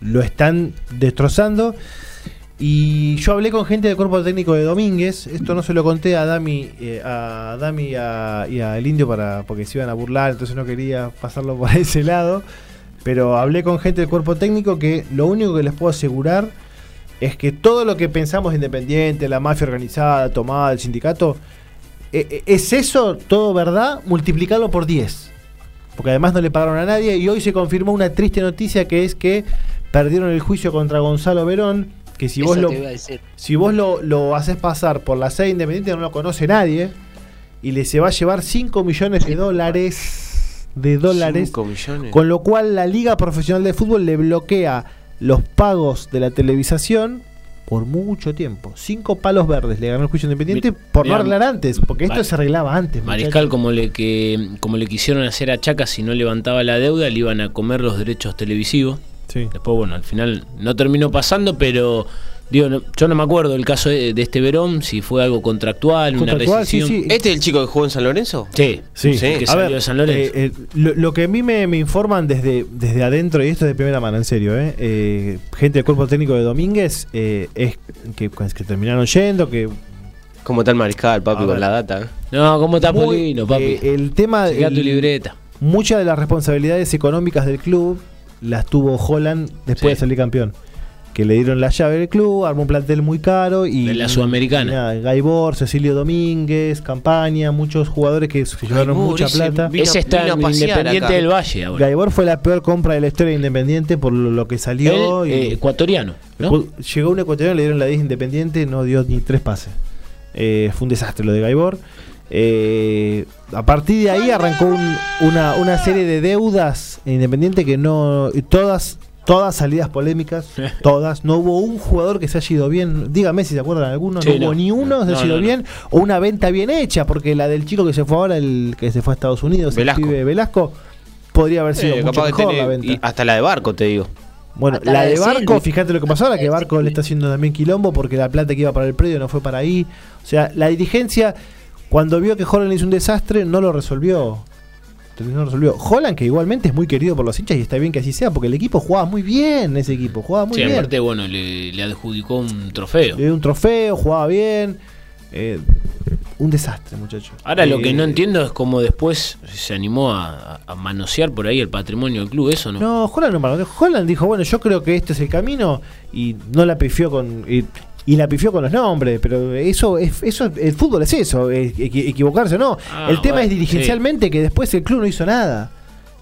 Lo están destrozando y yo hablé con gente del cuerpo técnico de Domínguez. Esto no se lo conté a Dami, eh, a Dami a- y al Indio para porque se iban a burlar, entonces no quería pasarlo por ese lado. Pero hablé con gente del cuerpo técnico que lo único que les puedo asegurar es que todo lo que pensamos de Independiente, la mafia organizada, tomada, el sindicato, eh, eh, es eso, todo verdad, multiplicarlo por 10. Porque además no le pagaron a nadie y hoy se confirmó una triste noticia que es que perdieron el juicio contra Gonzalo Verón, que si vos lo, si vos lo, lo haces pasar por la sede independiente no lo conoce nadie y le se va a llevar 5 millones de dólares de dólares con lo cual la Liga Profesional de Fútbol le bloquea los pagos de la televisación por mucho tiempo. Cinco palos verdes le ganó el juicio independiente por no arreglar antes, porque esto se arreglaba antes. Mariscal, como le, que, como le quisieron hacer a Chaca si no levantaba la deuda, le iban a comer los derechos televisivos. Sí. Después, bueno, al final no terminó pasando, pero digo, no- yo no me acuerdo el caso de, de este Verón, si fue algo contractual, Contractual, una sí, rescisión. sí. ¿Este es el chico que jugó en San Lorenzo? Sí, Sí, sí, que a salió ver, de San Lorenzo. eh, eh, lo, lo que a mí me, me informan desde, desde adentro, y esto es de primera mano, en serio, eh, eh, gente del cuerpo técnico de Domínguez, eh, es que, que terminaron yendo, que ¿Cómo está el mariscal, papi, con la data? no, ¿cómo está muy- Polino, papi? eh, el tema, Llega tu el- libreta. muchas de las responsabilidades económicas del club las tuvo Holland después Sí. de salir campeón. Que le dieron la llave del club, armó un plantel muy caro y. De la Sudamericana. y nada, Gaibor, Cecilio Domínguez, Campaña, muchos jugadores que se llevaron Gaibor, mucha ese plata. vino- Ese está en Independiente acá. del Valle ahora. Gaibor fue la peor compra de la historia de Independiente por lo, lo que salió. Y- eh, ecuatoriano, ¿no? Llegó un ecuatoriano, le dieron la 10 Independiente, no dio ni tres pases. Eh, fue un desastre lo de Gaibor. Eh, a partir de ahí arrancó un- una, una serie de deudas en Independiente que no. todas, todas salidas polémicas, todas. No hubo un jugador que se haya ido bien. Dígame si se acuerdan alguno. Sí, no hubo ni uno que se haya ido no, no. bien. O una venta bien hecha, porque la del chico que se fue ahora, el que se fue a Estados Unidos, Velasco. el pibe Velasco. podría haber sido Eh, mucho mejor la venta. y hasta la de barco, te digo. Bueno, Hasta la de de Barco, Silvi. fíjate lo que pasó ahora, que Barco le está haciendo también quilombo porque la plata que iba para el predio no fue para ahí. O sea, la dirigencia, cuando vio que Holland hizo un desastre, no lo resolvió. No resolvió. Holland, que igualmente es muy querido por los hinchas y está bien que así sea, porque el equipo jugaba muy bien, ese equipo, jugaba muy Sí, bien. aparte, bueno, le, le adjudicó un trofeo. Le dio un trofeo, jugaba bien. eh, un desastre, muchacho. Ahora lo que Eh, no entiendo es cómo después se animó a, a manosear por ahí el patrimonio del club, eso no. No, Holland no paró. Holland dijo, bueno, yo creo que este es el camino y no la pifió con... Y, y la pifió con los nombres, pero eso es eso el fútbol es eso, es equi- equivocarse o no. Ah, el tema bueno, es dirigencialmente que después el club no hizo nada.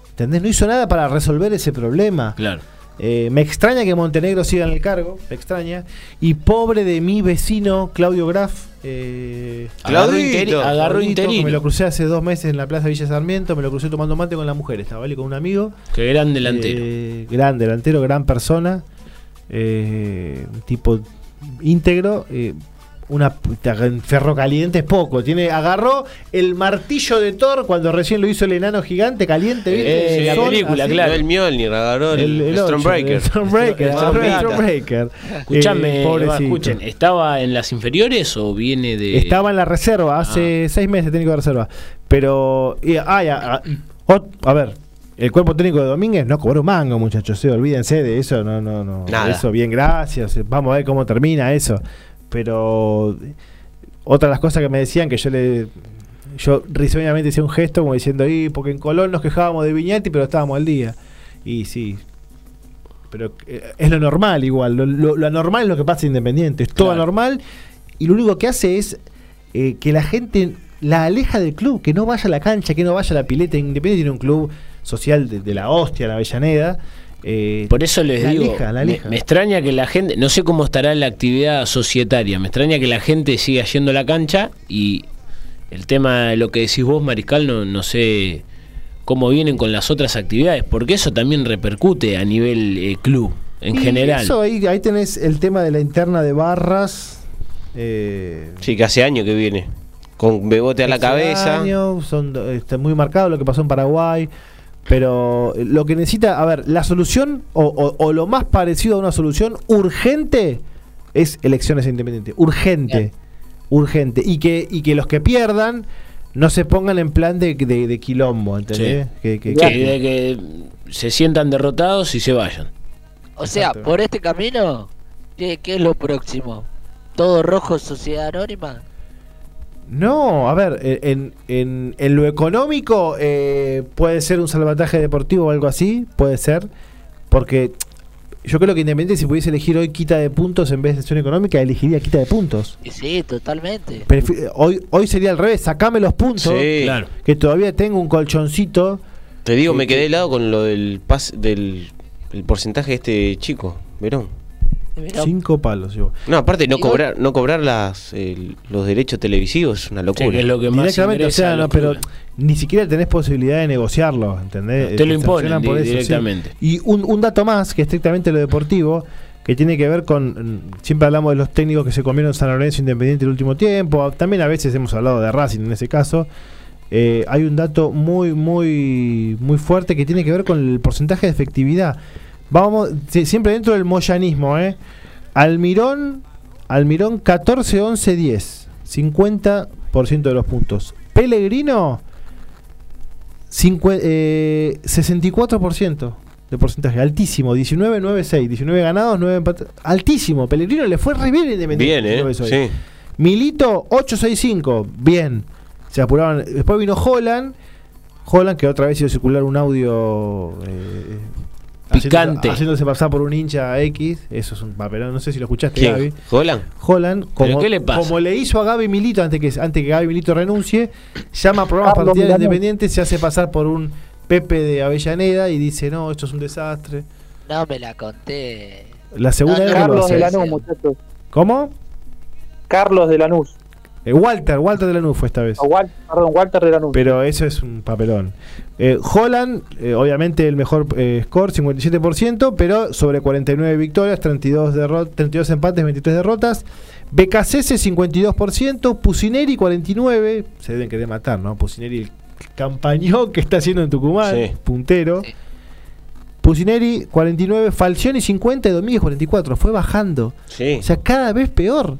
¿Entendés? No hizo nada para resolver ese problema. Claro. Eh, me extraña que Montenegro siga en el cargo, me extraña. Y pobre de mi vecino Claudio Graf. Eh, Agarró, Claudito, interi- agarró interino. Me lo crucé hace dos meses en la Plaza Villa Sarmiento, me lo crucé tomando mate con la mujer, estaba ¿vale? con un amigo. Qué gran delantero. Eh, gran delantero, gran persona. eh, un tipo íntegro. eh, una ferro caliente es poco. Tiene, agarró el martillo de Thor cuando recién lo hizo el enano gigante caliente, ¿viste? Eh, la Sol, película, así. claro. El Mjolnir, agarró el, El, Stormbreaker. el Stormbreaker. Stormbreaker. Stormbreaker. Escuchame, Eh, escuchen, ¿estaba en las inferiores o viene de.? Estaba en la reserva hace seis meses técnico de reserva. Pero, y, ah, ya, ah, ot- a ver, el cuerpo técnico de Domínguez no cobró un mango, muchachos. eh, olvídense de eso, no, no, no. Nada. Eso, bien, gracias. Vamos a ver cómo termina eso. Pero, otra de las cosas que me decían que yo le. Yo risueñamente hacía un gesto como diciendo, y porque en Colón nos quejábamos de Viñati, pero estábamos al día. Y sí. Pero eh, es lo normal igual. Lo, lo- lo anormal es lo que pasa en Independiente. Es todo Claro. anormal. Y lo único que hace es eh, que la gente la aleja del club, que no vaya a la cancha, que no vaya a la pileta. Independiente tiene un club social de, de la hostia, la Avellaneda. eh, Por eso les la digo, aleja, la me, aleja. me extraña que la gente, no sé cómo estará la actividad societaria, me extraña que la gente siga yendo a la cancha y el tema de lo que decís vos, Mariscal, no, no sé cómo vienen con las otras actividades, porque eso también repercute a nivel eh, club en y general. Eso ahí, ahí tenés el tema de la interna de barras. eh, Sí, que hace año que viene. Con Bebote a la cabeza. años, son está muy marcado lo que pasó en Paraguay. Pero eh, lo que necesita, a ver, la solución o, o- o lo más parecido a una solución urgente es elecciones independientes. Urgente. Bien. Urgente. Y que, y que los que pierdan no se pongan en plan de, de, de quilombo, ¿entendés? Que, que- Sí, que- de que se sientan derrotados y se vayan. O sea, por este camino, ¿qué, qué es lo próximo? ¿Todo rojo sociedad anónima? No, a ver, en, en, en lo económico eh, puede ser un salvataje deportivo o algo así, puede ser, porque yo creo que Independiente si pudiese elegir hoy quita de puntos en vez de acción económica, elegiría quita de puntos. Sí, totalmente. Prefi- hoy, hoy sería al revés, sacame los puntos, Sí. Claro. que todavía tengo un colchoncito. Te digo, Sí, me quedé que- helado con lo del pas del el porcentaje de este chico, Verón. Mirá, Cinco palos. No, aparte no cobrar no cobrar las el- los derechos televisivos es una Sí, locura. que es lo que más Directamente, o sea, no, pero ni siquiera tenés posibilidad de negociarlo, ¿entendés? Te lo sancionan imponen directamente. Y un, un dato más, que estrictamente lo deportivo, que tiene que ver con. mm, Siempre hablamos de los técnicos que se comieron San Lorenzo Independiente el último tiempo. También a veces hemos hablado de Racing en ese caso. Eh, hay un dato muy, muy, muy fuerte que tiene que ver con el porcentaje de efectividad. Vamos, siempre dentro del moyanismo, ¿eh? Almirón, Almirón 14, 11, 10. 50% de los puntos. Pellegrino, eh, 64% de porcentaje. Altísimo. 19, 9, 6. 19 ganados, 9 empatados. Altísimo. Pellegrino le fue re bien Independiente. Bien, eh. Sí. Milito 865, bien. Se apuraban. Después vino Holland. Holland que otra vez hizo circular un audio eh, Picante. haciéndose, pasar por un hincha X. Eso es un papelón. No sé si lo escuchaste, ¿Quién? Gaby. ¿Holland? Holland, como, qué le pasa? como le hizo a Gaby Milito antes que, antes que Gaby Milito renuncie, llama a programas partidarios independientes, se hace pasar por un Pepe de Avellaneda y dice, no, esto es un desastre. No me la conté. La segunda No, vez que lo Carlos hace. de la- Lanús, muchachos. ¿Cómo? Carlos de Lanús. Eh, Walter, Walter de Lanús fue esta vez. O Wal- perdón, Walter de Lanús. Pero eso es un papelón. Eh, Holland, eh, obviamente el mejor eh, score, 57%, pero sobre 49 victorias, 32, derro- 32 empates, 23 derrotas. BKCS 52%, Pusineri 49%, se deben querer matar, ¿no? Pusineri campañón que está haciendo en Tucumán, Sí. puntero. Pusineri 49, Falcioni 50 y Domínguez 44. Fue bajando. Sí. O sea, cada vez peor.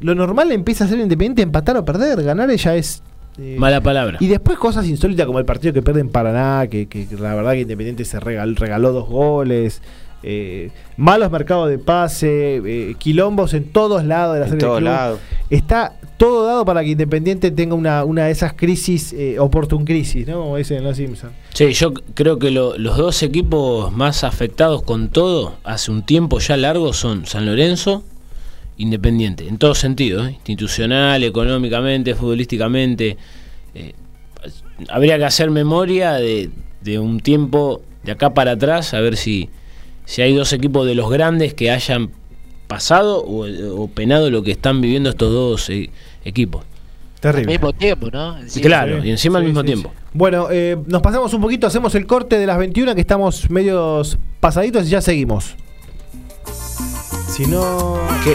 Lo normal empieza a ser independiente, empatar o perder. Ganar ya es. eh, Mala palabra. y después cosas insólitas como el partido que pierde en Paraná, que, que- que la verdad que Independiente se regaló, regaló dos goles. eh, malos mercados de pase, eh, quilombos en todos lados de la En serie de todos lados. Está todo dado para que Independiente tenga una, una de esas crisis, eh, oportun crisis, ¿no? Como dicen en los Simpsons. Sí, yo creo que lo- los dos equipos más afectados con todo hace un tiempo ya largo son San Lorenzo, Independiente, en todo sentido, ¿eh? institucional, económicamente, futbolísticamente. Eh, habría que hacer memoria de, de un tiempo de acá para atrás, a ver si, si hay dos equipos de los grandes que hayan pasado o, o penado lo que están viviendo estos dos eh, equipos. Al Terrible. mismo tiempo, ¿no? Encima. claro, Sí, y encima al mismo sí, tiempo. sí. Bueno, eh, nos pasamos un poquito, hacemos el corte de las 21 que estamos medios pasaditos y ya seguimos. Si no... ¿Qué?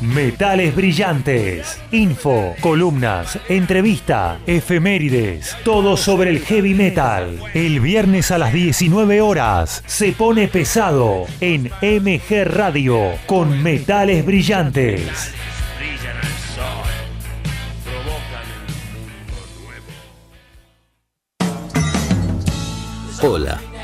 Metales brillantes, info, columnas, entrevista, efemérides, todo sobre el heavy metal. El viernes a las 19 horas se pone pesado en MG Radio con Metales brillantes. Hola,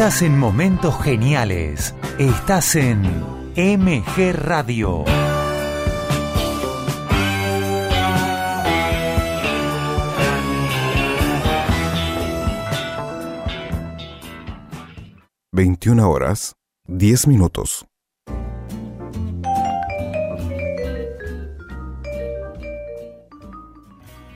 Estás en momentos geniales. Estás en MG Radio. Veintiuna horas, diez minutos.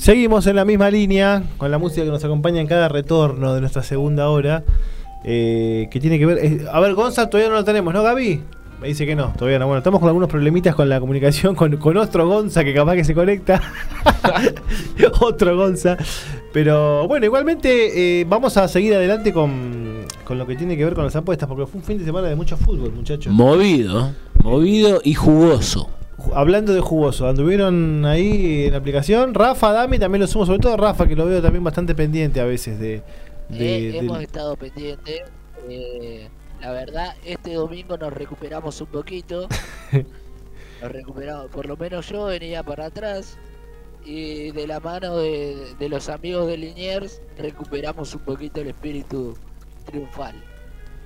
Seguimos en la misma línea con la música que nos acompaña en cada retorno de nuestra segunda hora. eh, que tiene que ver. eh, a ver, Gonza todavía no lo tenemos, ¿no, Gaby? Me dice que no, todavía no. Bueno, estamos con algunos problemitas con la comunicación con, con otro Gonza que capaz que se conecta. otro Gonza. Pero bueno, igualmente eh, vamos a seguir adelante con, con lo que tiene que ver con las apuestas, porque fue un fin de semana de mucho fútbol, muchachos. Movido, movido y jugoso. Hablando de jugoso, anduvieron ahí en la aplicación. Rafa, Dami, también lo sumo, sobre todo Rafa, que lo veo también bastante pendiente a veces de. de- Eh, del- hemos estado pendientes. eh, la verdad, este domingo nos recuperamos un poquito. nos recuperamos, por lo menos yo venía para atrás. Y de la mano de, de los amigos de Liniers, recuperamos un poquito el espíritu triunfal.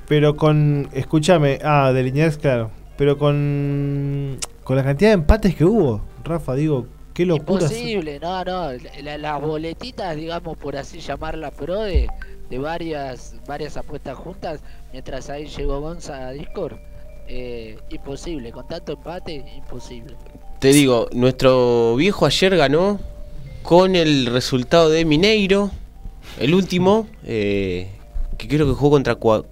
Pero con. Escúchame, ah, de Liniers, claro. Pero con. Con la cantidad de empates que hubo, Rafa, digo, qué locura. Imposible, no, no. la- las boletitas, digamos, por así llamarla, pro de, de varias, varias apuestas juntas, mientras ahí llegó Gonza a Discord. eh, imposible, con tanto empate, imposible. Te digo, nuestro viejo ayer ganó con el resultado de Mineiro, el último, eh, que creo que jugó contra Cua-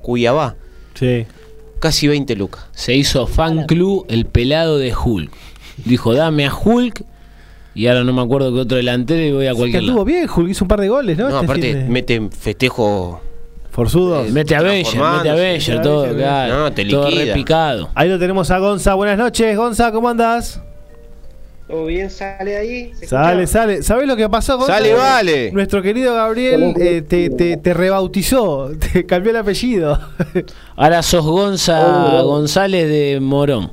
Cuyabá. Sí. Casi 20 lucas. Se hizo fan club el pelado de Hulk. Dijo, dame a Hulk. Y ahora no me acuerdo que otro delantero y voy a Que cualquier estuvo lado. bien, Hulk hizo un par de goles, ¿no? No, Este aparte de- mete festejo. Forzudos. Mete a Beller, mete a Beller, todo, claro, No, te todo repicado. Ahí lo tenemos a Gonza. Buenas noches, Gonza, ¿cómo andás? ¿Todo bien? ¿Sale ahí? ¿Se Sale, escucha? sale. ¿Sabés lo que pasó, Gonza? Sale, vale. Nuestro querido Gabriel eh, te, te, te rebautizó, te cambió el apellido. Ahora sos Gonza Oh. González de Morón.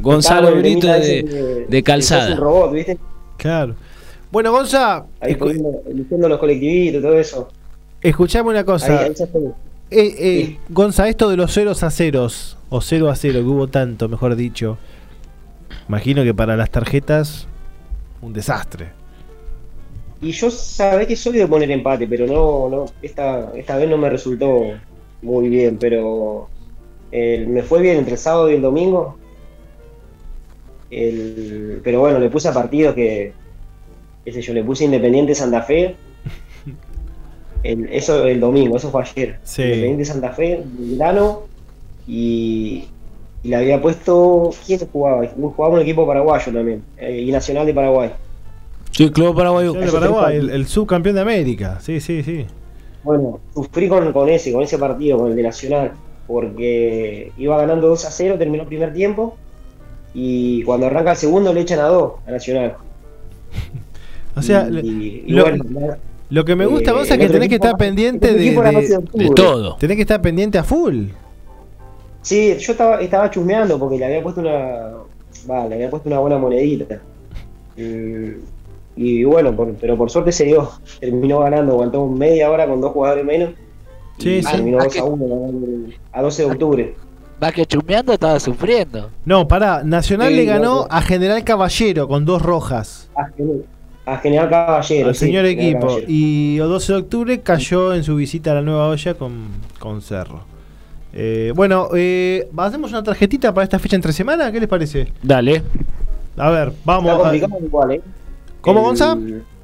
Gonzalo Brito de, de Calzada. un robot, ¿viste? Claro. Bueno, Gonza, Ahí eligiendo los colectivitos y todo eso. escuchame una cosa. ahí. Eh, eh, Gonza, esto de los ceros a ceros, o cero a cero, que hubo tanto, mejor dicho. Imagino que para las tarjetas, un desastre. Y yo sabés que soy de poner empate, pero no, no, esta, esta vez no me resultó muy bien, pero eh, me fue bien entre el sábado y el domingo. El- pero bueno, le puse a partidos que, qué sé yo, le puse Independiente Santa Fe. El- eso el domingo, eso fue ayer. Sí. Independiente Santa Fe, Milano, y, y le había puesto. ¿Quién jugaba? Jugaba un equipo paraguayo también, eh, y Nacional de Paraguay. Sí, Club Paraguayo. El Paraguay, el, el subcampeón de América. Sí, sí, sí. Bueno, sufrí con, con ese, con ese partido, con el de Nacional, porque iba ganando 2 a 0, terminó el primer tiempo, y cuando arranca el segundo le echan a 2 a Nacional. O sea, Y- le- y- y lo, bueno, lo que me gusta, Eh, Gonza, es el que tenés que estar pendiente el de, de- de todo. Tenés que estar pendiente a full. Sí, yo estaba, estaba chusmeando porque le había puesto una. Va, le había puesto una buena monedita. Y, bueno, por- pero por suerte se dio. Terminó ganando, aguantó media hora con dos jugadores menos. Sí, y sí. terminó Ah, 2 que- a 1 ganando a 12 de octubre. Más que chumeando, estaba sufriendo. No, pará. Nacional Sí, le ganó a General Caballero con dos rojas. A, Gen- a General Caballero. al sí, señor equipo. Caballero. Y el 12 de octubre cayó en su visita a la Nueva Olla con, con Cerro. Eh, bueno, eh, ¿hacemos una tarjetita para esta fecha entre semana? ¿Qué les parece? Dale. A ver, vamos. Está a- complicado igual, ¿eh? ¿Cómo, Gonza?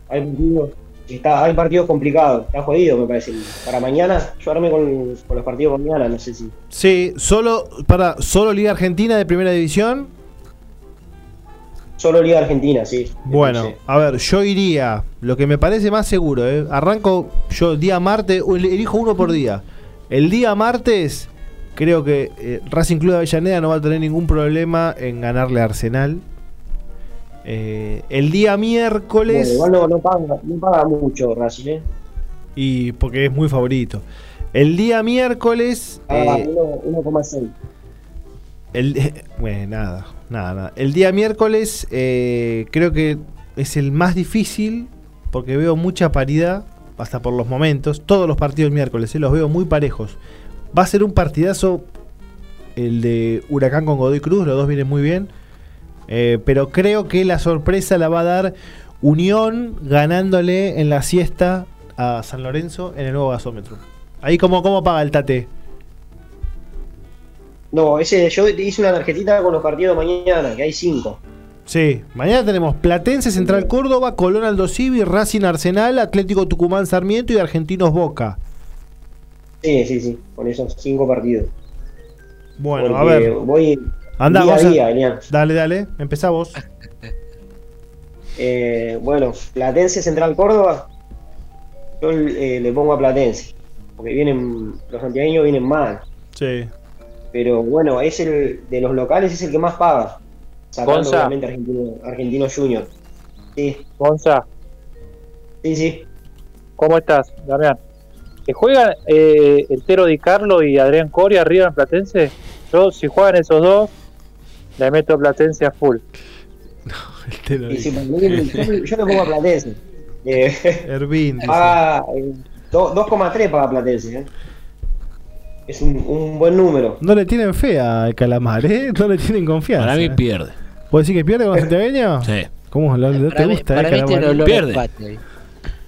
Hay partidos, está, hay partidos complicados. Está jodido, me parece. Para mañana, yo armé con, con los partidos por mañana, no sé si. Sí, solo, para, solo Liga Argentina de Primera División. Solo Liga Argentina, sí. Bueno, Sí. a ver, yo iría, lo que me parece más seguro, ¿eh? arranco yo día martes, elijo uno por día. El día martes, creo que eh, Racing Club de Avellaneda no va a tener ningún problema en ganarle a Arsenal. Eh, el día Bueno, miércoles, igual no, no paga, no paga mucho Racing, ¿eh? Y porque es muy favorito. El día miércoles. Ah, eh, uno- 1,6. el, bueno, nada, nada, nada. El día miércoles eh, creo que es el más difícil porque veo mucha paridad, hasta por los momentos. Todos los partidos miércoles, eh, los veo muy parejos. Va a ser un partidazo el de Huracán con Godoy Cruz, los dos vienen muy bien. Eh, pero creo que la sorpresa la va a dar Unión ganándole en la siesta a San Lorenzo en el nuevo gasómetro. Ahí como cómo paga el Tate. No, ese, yo hice una tarjetita con los partidos de mañana, que hay cinco. Sí, mañana tenemos Platense Central Córdoba, Colón Aldo Civi, Racing Arsenal, Atlético Tucumán Sarmiento y Argentinos Boca. Sí, sí, sí, con esos cinco partidos. Bueno, a ver. Voy Anda, día a día, Elian. Dale, dale, empezá vos. Eh, bueno, Platense Central Córdoba, yo eh, le pongo a Platense, porque vienen, los santiagueños vienen mal, Sí. pero bueno, es el de los locales es el que más paga, sacando Gonza. obviamente Argentino, Argentino Junior. Sí, Gonza, sí, sí. ¿cómo estás, Damián? ¿Que juegan eh, el Tero Di Carlo y Adrián Coria arriba en Platense? Yo, si juegan esos dos, le meto Platense a full. Y si para mí, yo, yo le pongo a Platense. Eh, Ervin. dice. paga eh, do- 2,3 paga Platense. eh. Es un, un buen número. No le tienen fe al Calamar, ¿eh? No le tienen confianza. Para mí ¿eh? pierde. ¿Puedes decir que pierde con santiagueños? Sí. ¿Cómo? ¿Lo- lo- ¿Te Para mí- gusta, para eh, mí a Pierde. empate.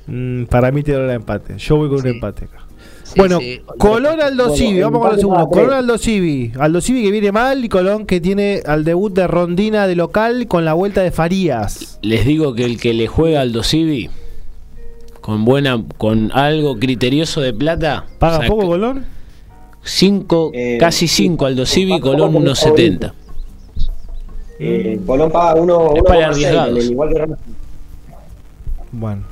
Mm, para mí tiene olor a empate. Yo voy con un empate acá. Sí, bueno, sí, Colón. Aldo Bueno, Civi, vamos con el segundo. Colón Aldo Civi. Aldo Civi que viene mal y Colón que tiene al debut de Rondina de local con la vuelta de Farías. Les digo que el que le juega al Dosivi con buena, con algo criterioso de plata, ¿Paga saca poco Colón? cinco, Eh, casi sí. 5 al Dosivi, Paga Colón poco, 1.70. Eh, Colón paga uno- Es para 1,6, arriesgados. igual que. Bueno.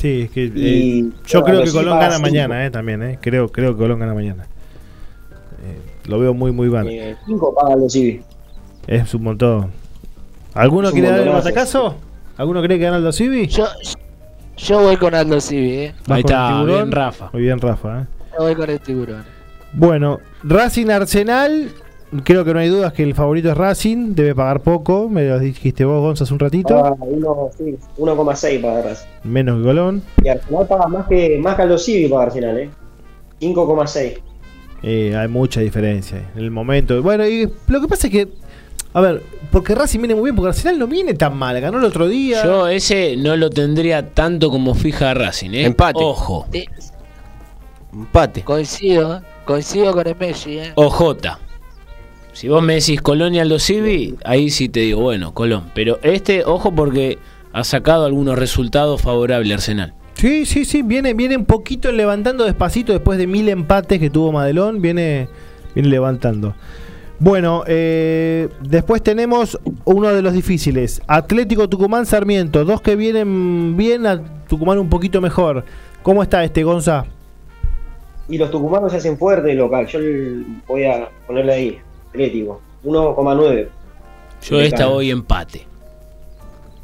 Sí, es que eh, Y- yo bueno, creo que Colón gana cinco. mañana, eh, también, eh. Creo, creo que Colón gana mañana. Eh, lo veo muy, muy mal. Eh, cinco paga Aldo Civi. Es un montón. ¿Alguno Es quiere dar el batacazo? ¿Alguno cree que gana Aldo Civi? Yo, yo voy con Aldo Civi, eh. ¿Vas Ahí con el está, tiburón? bien Rafa. Muy bien, Rafa. eh. Yo voy con el tiburón. Bueno, Racing Arsenal. Creo que no hay dudas que el favorito es Racing. Debe pagar poco. Me lo dijiste vos, Gonza, hace un ratito. Paga uno- sí, 1,6 paga Racing. Menos que Colón. Y Arsenal paga más que, más que Aldo Civi paga Arsenal, ¿eh? 5,6. Eh, hay mucha diferencia en el momento. Bueno, y lo que pasa es que. A ver, porque Racing viene muy bien, porque Arsenal no viene tan mal. Ganó el otro día. Yo ese no lo tendría tanto como fija Racing, ¿eh? Empate. Ojo, Empate. coincido, coincido con el Messi, eh. OJ. Si vos me decís Colón y Aldo Civi, ahí sí te digo, bueno, Colón. Pero este, ojo porque ha sacado algunos resultados favorables Arsenal. Sí, sí, sí. Viene, viene un poquito levantando despacito después de mil empates que tuvo Madelón. Viene, viene levantando. Bueno, eh, después tenemos uno de los difíciles. Atlético Tucumán Sarmiento. Dos que vienen bien, a Tucumán un poquito mejor. ¿Cómo está este, Gonza? Y los tucumanos se hacen fuerte local. Yo voy a ponerle ahí. Atlético. 1,9. Yo esta voy empate.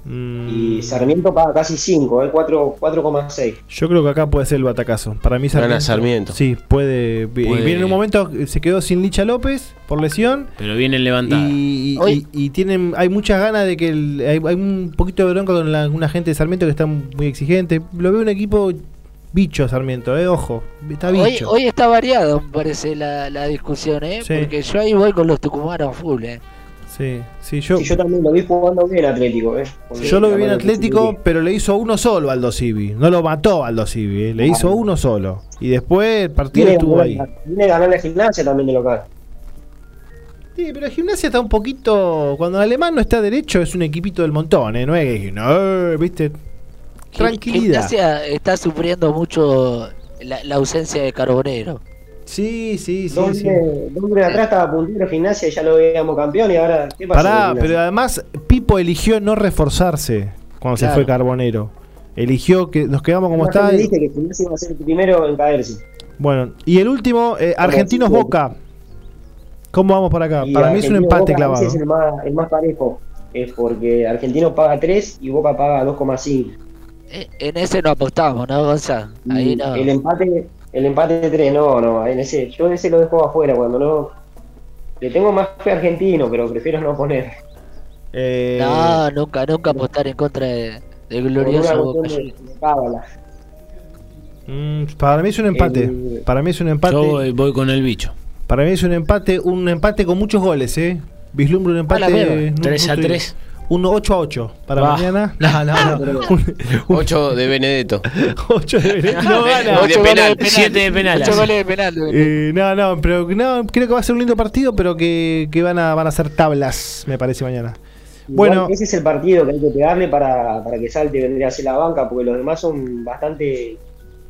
Mm, Y Sarmiento paga casi 5, ¿eh? 4 4,6. Yo creo que acá puede ser el batacazo. Para mí Gana Sarmiento. Sí, puede. Puede. Viene en un momento, se quedó sin Licha López por lesión. Pero vienen levantadas. Y, y- y- y tienen, hay muchas ganas de que el- hay, hay un poquito de bronca con la- una gente de Sarmiento que está muy exigente. Lo veo un equipo bicho Sarmiento, eh, ojo, está Hoy, bicho. hoy está variado, me parece, la, la discusión, ¿eh? Sí. Porque yo ahí voy con los tucumanos full, ¿eh? Sí, sí, yo, Y yo también lo vi jugando bien Atlético, ¿eh? Porque yo lo vi bien Atlético, pero le hizo uno solo Aldo Civi. No lo mató Aldo Civi, eh, le hizo uno solo. Y después el partido Viene, estuvo ahí. viene a ganar la gimnasia también de local. Sí, pero Gimnasia está un poquito. Cuando el alemán no está derecho, es un equipito del montón, ¿eh? No es que. No, viste. Tranquilidad. Gimnasia está sufriendo mucho la, la ausencia de Carbonero. Sí, sí, sí. Doble, sí. doble atrás estaba puntero gimnasia y ya lo veíamos campeón y ahora, ¿qué pasa? Pará, pero además Pipo eligió no reforzarse cuando se fue Carbonero. Eligió que nos quedamos como está. dijiste que Gimnasia iba a ser el primero en caerse. Bueno, y el último, eh, Argentinos sí. Boca. ¿Cómo vamos por acá? Y Para mí es un empate Boca clavado. Es el más, el más parejo. Es porque Argentino paga 3 y Boca paga 2,5. Eh, En ese no apostamos, ¿no, Gonza? Ahí Y no. El empate, el empate de 3, no, no, en ese, yo ese lo dejo afuera cuando no. Le tengo más fe a argentino, pero prefiero no poner. Eh, No, nunca, nunca apostar en contra de, glorioso Boca de, mm, para mí es un empate. El- Para mí es un empate. Yo voy, voy con el bicho. Para mí es un empate, un empate con muchos goles, ¿eh? Vislumbro un empate. A la mierda. no- 3 no a estoy- 3. Un 8 a 8 para Va. mañana. No, no, no. Un- 8 de Benedetto. 8 de Benedetto. No gana. Ocho goles penal. de penal. Siete de penal. Ocho goles de penal. Eh, no, no, pero no, creo que va a ser un lindo partido, pero que, que van, a, van a ser tablas, me parece mañana. Igual Bueno. ese es el partido que hay que pegarle para, para que salte y vendría a ser la banca, porque los demás son bastante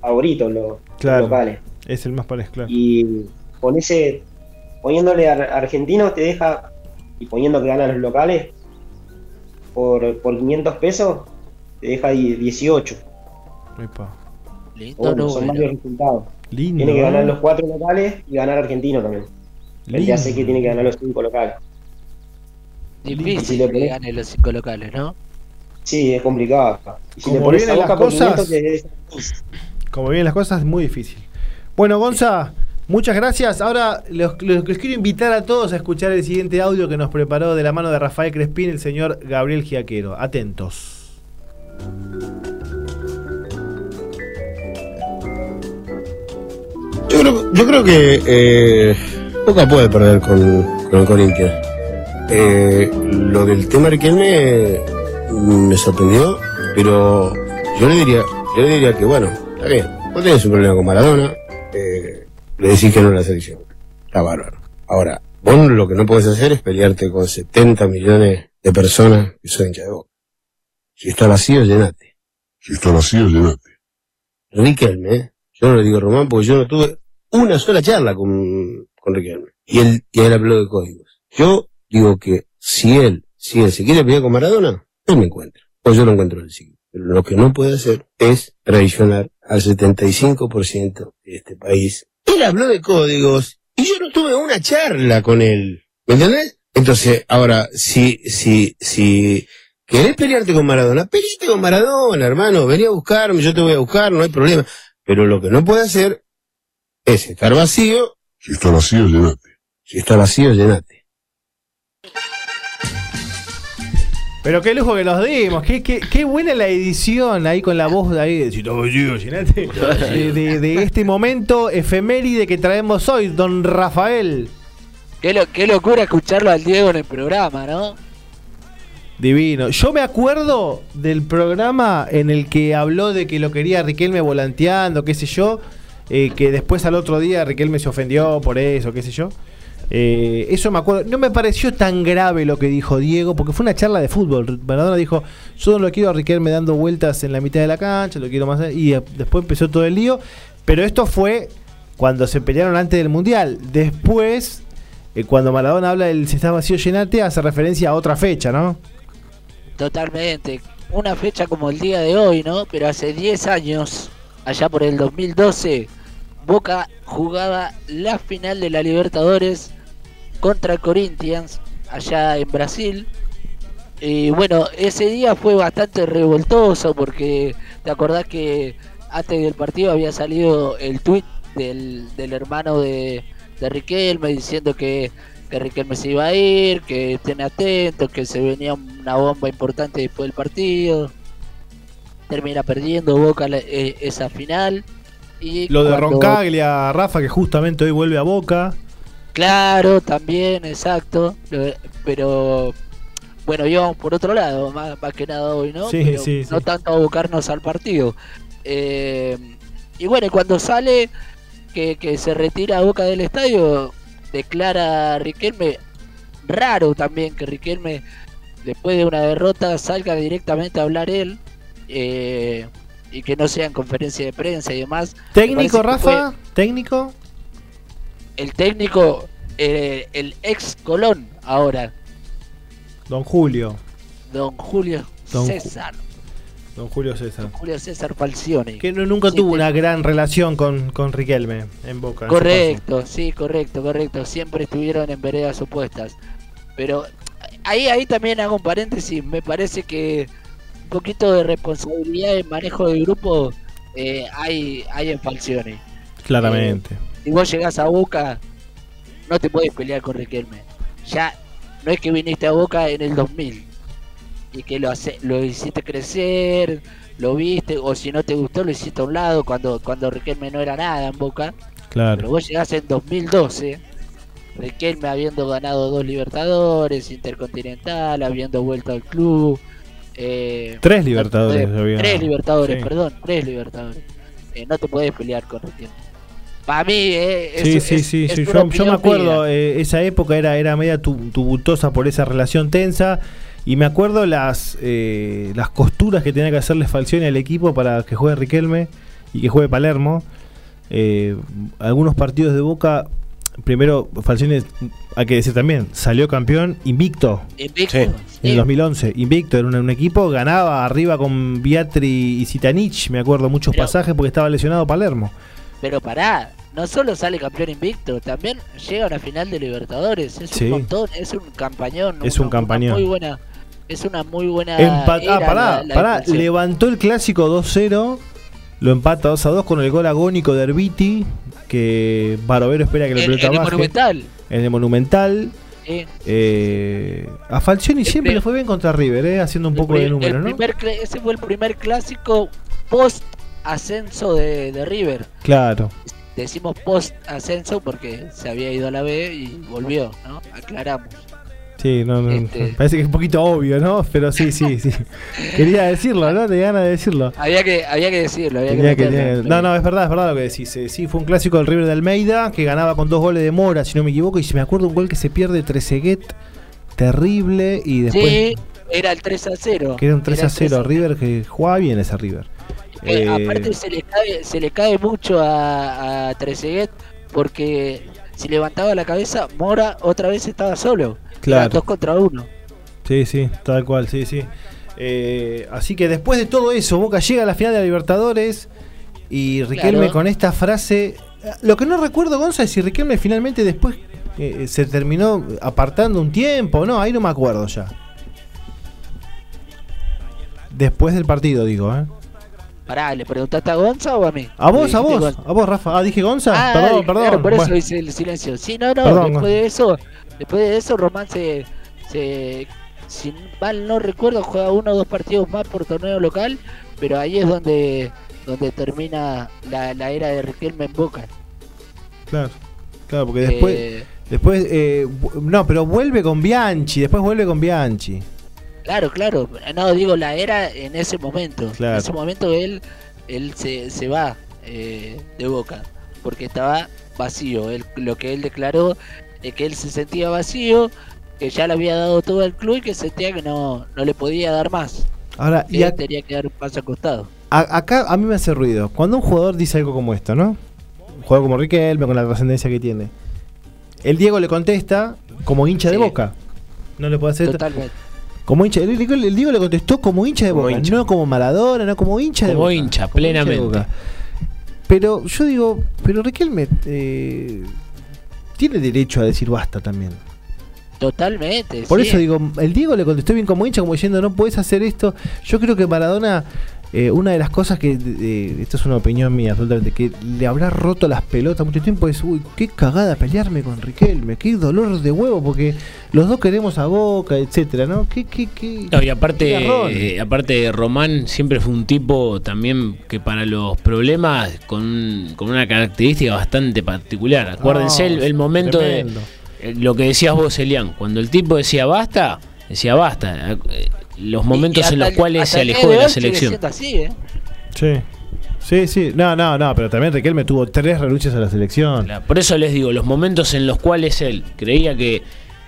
favoritos los, Claro. los locales. Es el más parecido, claro. Y con ese, poniéndole a argentinos te deja, y poniendo que ganan los locales, por, por 500 pesos, te deja die- 18. Epa. Lindo Bueno, son número. varios resultados. Lindo. Tiene que ganar ¿eh? los cuatro locales y ganar argentino también. Él ya sé que tiene que ganar los cinco locales. Difícil Si le que pones- gane los cinco locales, ¿no? Sí, es complicado. Y si Como le pones a vienen Boca las por cosas- 500, te deja 15. Como vienen las cosas, es muy difícil. Bueno, Gonza, muchas gracias. Ahora los, los- los quiero invitar a todos a escuchar el siguiente audio que nos preparó de la mano de Rafael Crespín, el señor Gabriel Giaquero. Atentos. Yo creo, yo creo que eh, Boca puede perder con, con Corinthians. Eh, lo del tema Riquelme mm, me sorprendió, pero yo le diría, yo le diría que bueno, está bien, vos tenés un problema con Maradona, le decís que no a la selección. Está bárbaro. Ahora, vos lo que no podés hacer es pelearte con 70 millones de personas que son hinchas de Boca. Si está vacío, llenate. Si está vacío, llenate. Riquelme, ¿eh? yo no le digo Román porque yo no tuve una sola charla con, con Riquelme. Y él, y él habló de códigos. Yo digo que si él, si él se quiere pelear con Maradona, él me encuentra. O yo lo encuentro en el sitio. Pero lo que no puede hacer es traicionar al 75% de este país. Él habló de códigos y yo no tuve una charla con él. ¿Me entendés? Entonces, ahora, si, si, si querés pelearte con Maradona, peleate con Maradona, hermano. Vení a buscarme, yo te voy a buscar, no hay problema. Pero lo que no puede hacer es estar vacío. Si está vacío, llenate. Si está vacío, llenate. Pero qué lujo que nos dimos, qué, qué, qué buena la edición ahí con la voz de ahí de, de- de este momento efeméride que traemos hoy, don Rafael. Qué, lo- qué locura escucharlo al Diego en el programa, ¿no? Divino. Yo me acuerdo del programa en el que habló de que lo quería Riquelme volanteando, qué sé yo, eh, que después al otro día Riquelme se ofendió por eso, qué sé yo. Eh, eso me acuerdo. No me pareció tan grave lo que dijo Diego, porque fue una charla de fútbol. Maradona dijo, yo no lo quiero a dando vueltas en la mitad de la cancha, lo quiero más... Y eh, después empezó todo el lío. Pero esto fue cuando se pelearon antes del Mundial. Después, eh, cuando Maradona habla del si está vacío llenate, hace referencia a otra fecha, ¿no? Totalmente. Una fecha como el día de hoy, ¿no? Pero hace 10 años, allá por el 2012, Boca jugaba la final de la Libertadores contra Corinthians, allá en Brasil. Y bueno, ese día fue bastante revoltoso porque te acordás que antes del partido había salido el tweet del, del hermano de, de Riquelme diciendo que, que Riquelme se iba a ir, que estén atentos, que se venía una bomba importante después del partido. Termina perdiendo Boca la- eh, esa final. Y Lo de Roncaglia, Rafa, que justamente hoy vuelve a Boca. Claro, también, exacto. Pero bueno, íbamos por otro lado, más, más que nada hoy, ¿no? Sí, Pero sí, no sí. tanto abocarnos al partido. Eh, y bueno, cuando sale que, que se retira a Boca del estadio, declara Riquelme, raro también que Riquelme, después de una derrota, salga directamente a hablar él. eh, y que no sea en conferencia de prensa y demás. ¿Técnico, fue- Rafa? ¿Técnico? El técnico, eh, el ex Colón ahora, Don Julio. don Julio Don Ju- César, Don Julio César. Julio César Falcioni. Que no- nunca Sí, tuvo una gran relación con, con Riquelme en Boca. en Correcto, sí, correcto, correcto. Siempre estuvieron en veredas opuestas. Pero ahí, ahí también hago un paréntesis. Me parece que un poquito de responsabilidad en manejo del grupo eh, hay, hay en Falcione. Claramente. Si vos llegás a Boca, no te puedes pelear con Riquelme. Ya no es que viniste a Boca en el 2000 y que lo, hace, lo hiciste crecer, lo viste, o si no te gustó, lo hiciste a un lado cuando, cuando Riquelme no era nada en Boca. Claro. Pero vos llegás en 2012, Riquelme habiendo ganado dos Libertadores, Intercontinental, habiendo vuelto al club. eh, Tres no Libertadores podés- Tres Libertadores, sí. perdón, tres Libertadores. Eh, no te podés pelear con Riquelme. Para mí, eh, Sí, es- sí, es- sí, es sí. Yo, yo me acuerdo, eh, esa época era, era media tu- tumultuosa por esa relación tensa. Y me acuerdo las, eh, las costuras que tenía que hacerle Falcione al equipo para que juegue Riquelme y que juegue Palermo. Eh, algunos partidos de Boca, primero Falcione, hay que decir también, salió campeón invicto. Invicto, En sí. el 2011, invicto, era un, un equipo, ganaba arriba con Biatri y Zitanich, me acuerdo muchos Pero- pasajes porque estaba lesionado Palermo. Pero pará, no solo sale campeón invicto, también llega a una final de Libertadores. Es Sí. un montón, es un campañón. Es una- un campañón. Muy buena, es una muy buena. Empa- ah, era pará, la- la pará, levantó el clásico 2-0, lo empata 2-2 con el gol agónico de Herbiti, que Barovero espera que la pelota en el baje. Monumental. En el Monumental. Sí. Eh, a Falcioni siempre le fue bien contra River, eh, haciendo un poco de número, ¿no? ese fue el primer clásico post ascenso de, de River. Claro. Decimos post ascenso porque se había ido a la B y volvió, ¿no? Aclaramos. Sí, no, no, Este- parece que es un poquito obvio, ¿no? Pero sí, sí, sí. Quería decirlo, ¿no? Te ganas de decirlo. Había que, había que decirlo, había Tenía que, que- tenía- no, no, es verdad, es verdad lo que decís. Eh, Sí, fue un clásico del River de Almeida que ganaba con dos goles de Mora, si no me equivoco. Y si me acuerdo, un gol que se pierde Trezeguet, terrible. Y después, Sí, era el 3 a 0. que era un 3 Era a el 3 0. River que jugaba bien ese River. Eh, aparte se le cae, se le cae mucho a, a Trezeguet porque si levantaba la cabeza, Mora otra vez estaba solo. Claro. Dos contra uno. Sí, sí, tal cual, sí, sí. Eh, así que después de todo eso, Boca llega a la final de la Libertadores y Riquelme Claro. con esta frase. Lo que no recuerdo, Gonza, es si Riquelme finalmente después eh, se terminó apartando un tiempo, no, ahí no me acuerdo ya. Después del partido, digo, ¿eh? Pará, ¿le preguntaste a Gonza o a mí? A vos, a vos, Gonza. a vos, Rafa. Ah, dije Gonza. Ah, perdón, perdón. claro, por eso Bueno. hice el silencio. Sí, no, no, Perdón, después de eso, después de eso Román se, se, si mal no recuerdo, juega uno o dos partidos más por torneo local, pero ahí es donde donde termina la, la era de Riquelme en Boca. Claro, claro, porque después. Eh, Después, eh, no, pero vuelve con Bianchi, después vuelve con Bianchi. Claro, claro. No, digo, la era en ese momento. Claro. En ese momento él, él se, se va eh, de boca. Porque estaba vacío. Él, lo que él declaró es que él se sentía vacío, que ya le había dado todo al club y que sentía que no, no le podía dar más. Ahora, y ac- tenía que dar un paso al costado. a- acá a mí me hace ruido. Cuando un jugador dice algo como esto, ¿no? Un jugador como Riquelme, con la trascendencia que tiene. El Diego le contesta como hincha de boca. No le puede hacer. Totalmente. Como hincha. El, el- el Diego le contestó como hincha de Como boca. hincha. No como Maradona, no como hincha de boca. hincha, Como hincha plenamente. Pero yo digo, pero Riquelme eh, tiene derecho a decir basta también. Totalmente. Por sí. eso digo, el Diego le contestó bien como hincha, como diciendo, no puedes hacer esto. Yo creo que Maradona, eh, una de las cosas que, eh, esto es una opinión mía absolutamente, que le habrá roto las pelotas mucho tiempo es, uy, qué cagada pelearme con Riquelme, qué dolor de huevo, porque los dos queremos a Boca, etcétera, ¿no? ¿Qué, qué, qué? No, y aparte, eh, aparte Román siempre fue un tipo también que para los problemas con, con una característica bastante particular. Acuérdense el, el momento de tremendo. eh, lo que decías vos, Elian, cuando el tipo decía basta, decía basta. Los momentos Y en los el- cuales se alejó de la selección. así, ¿eh? Sí. Sí, sí, no, no, no, pero también Riquelme tuvo tres renuncias a la selección. Por eso les digo, los momentos en los cuales él creía que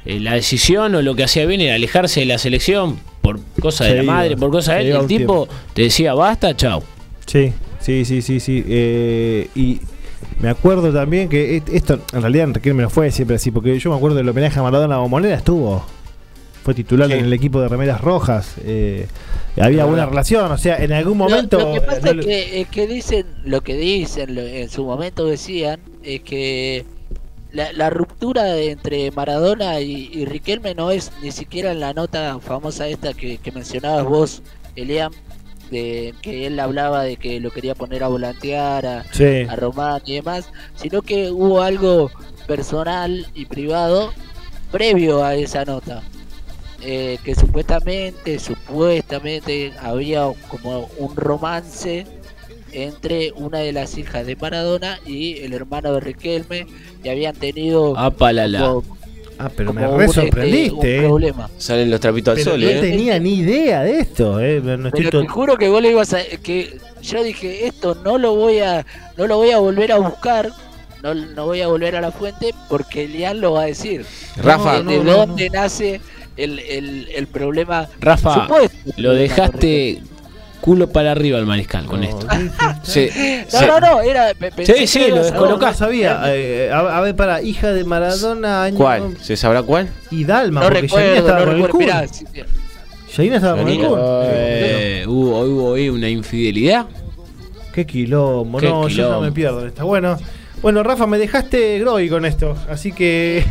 eh, la decisión o lo que hacía bien era alejarse de la selección por cosa de la madre, por cosa de él, el tipo te decía basta, chao. Sí, sí, sí, sí, sí. eh, y me acuerdo también que et- esto, en realidad Riquelme no fue siempre así, porque yo me acuerdo del homenaje a Maradona a Bombonera estuvo. Fue titular en el equipo de remeras rojas. eh, había buena relación, o sea, en algún momento. Lo, que pasa no es le- que, es que dicen, lo que dicen, lo- en su momento decían, es que la, la ruptura entre Maradona y, y Riquelme no es ni siquiera en la nota famosa esta que, que mencionabas vos Eliam, de que él hablaba de que lo quería poner a volantear a, Sí. a Román y demás, sino que hubo algo personal y privado previo a esa nota. Eh, que supuestamente, supuestamente había como un romance entre una de las hijas de Maradona y el hermano de Riquelme y habían tenido Apalala. como- Ah, pero me como re un, este, sorprendiste, un eh. problema. Salen los trapitos al sol, no ¿eh? tenía ni idea de esto, eh. No estoy Pero te juro que vos le ibas a que yo dije esto no lo voy a no lo voy a volver a buscar no, no voy a volver a la fuente porque Elian lo va a decir Rafa. de No, no, dónde nace el, el, el problema Rafa, supuesto lo dejaste culo para arriba al mariscal con esto. Sí, no no no era Sí, sí, que lo No, no sabía. Eh, a, a ver, para, hija de Maradona, año. ¿Cuál? ¿Se sabrá cuál? Y Dalma, no porque recuerdo estaba no con el recuerdo Kun. mirá, sí, sí. Yanina estaba con el. Eh, hubo, hubo ahí una infidelidad. Qué quilombo, Qué no, yo no me pierdo en esta. Bueno, bueno, Rafa, me dejaste groggy con esto, así que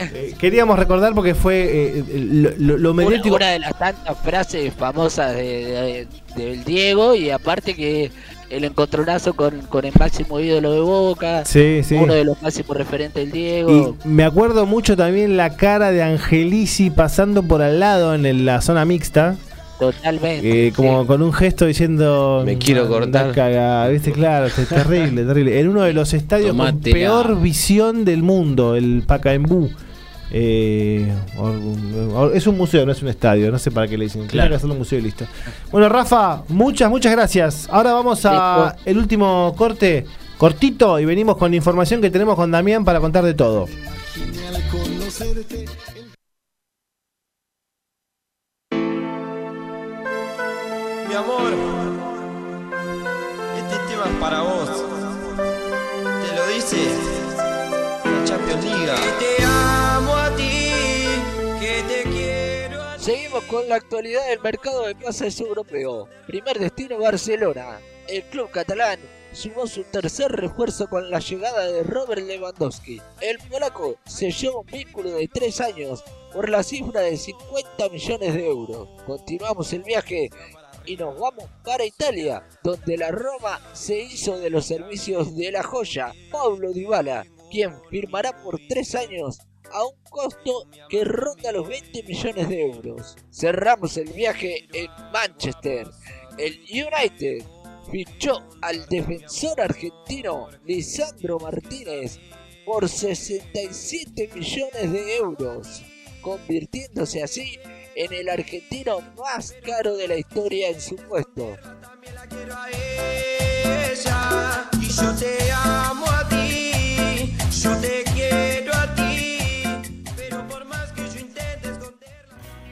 eh, queríamos recordar porque fue eh, lo, lo- lo una, mediático. una de las tantas frases famosas de, de- del Diego y aparte que el encontronazo con, con el máximo ídolo de Boca Sí, sí. uno de los máximos referentes del Diego Y me acuerdo mucho también la cara de Angelici pasando por al lado en el- la zona mixta, totalmente eh, como con un gesto diciendo. Me quiero "Anda cortar". a cagar", ¿viste? Claro, es terrible, terrible. En uno de los estadios con peor visión del mundo, el Pacaembú. Eh, es un museo, no es un estadio, no sé para qué le dicen. Claro, hacerlo un museo y listo. Bueno, Rafa, muchas, muchas gracias. Ahora vamos a el último corte, cortito, y venimos con la información que tenemos con Damián para contar de todo. Mi amor, con la actualidad del mercado de pases europeo. Primer destino Barcelona. El club catalán sumó su tercer refuerzo con la llegada de Robert Lewandowski. El polaco selló un vínculo de tres años por la cifra de 50 millones de euros. Continuamos el viaje y nos vamos para Italia, donde la Roma se hizo de los servicios de la joya Paulo Dybala, quien firmará por tres años a un costo que ronda los 20 millones de euros. Cerramos el viaje en Manchester. El United fichó al defensor argentino Lisandro Martínez por 67 millones de euros, convirtiéndose así en el argentino más caro de la historia en su puesto. yo te amo a ti, yo te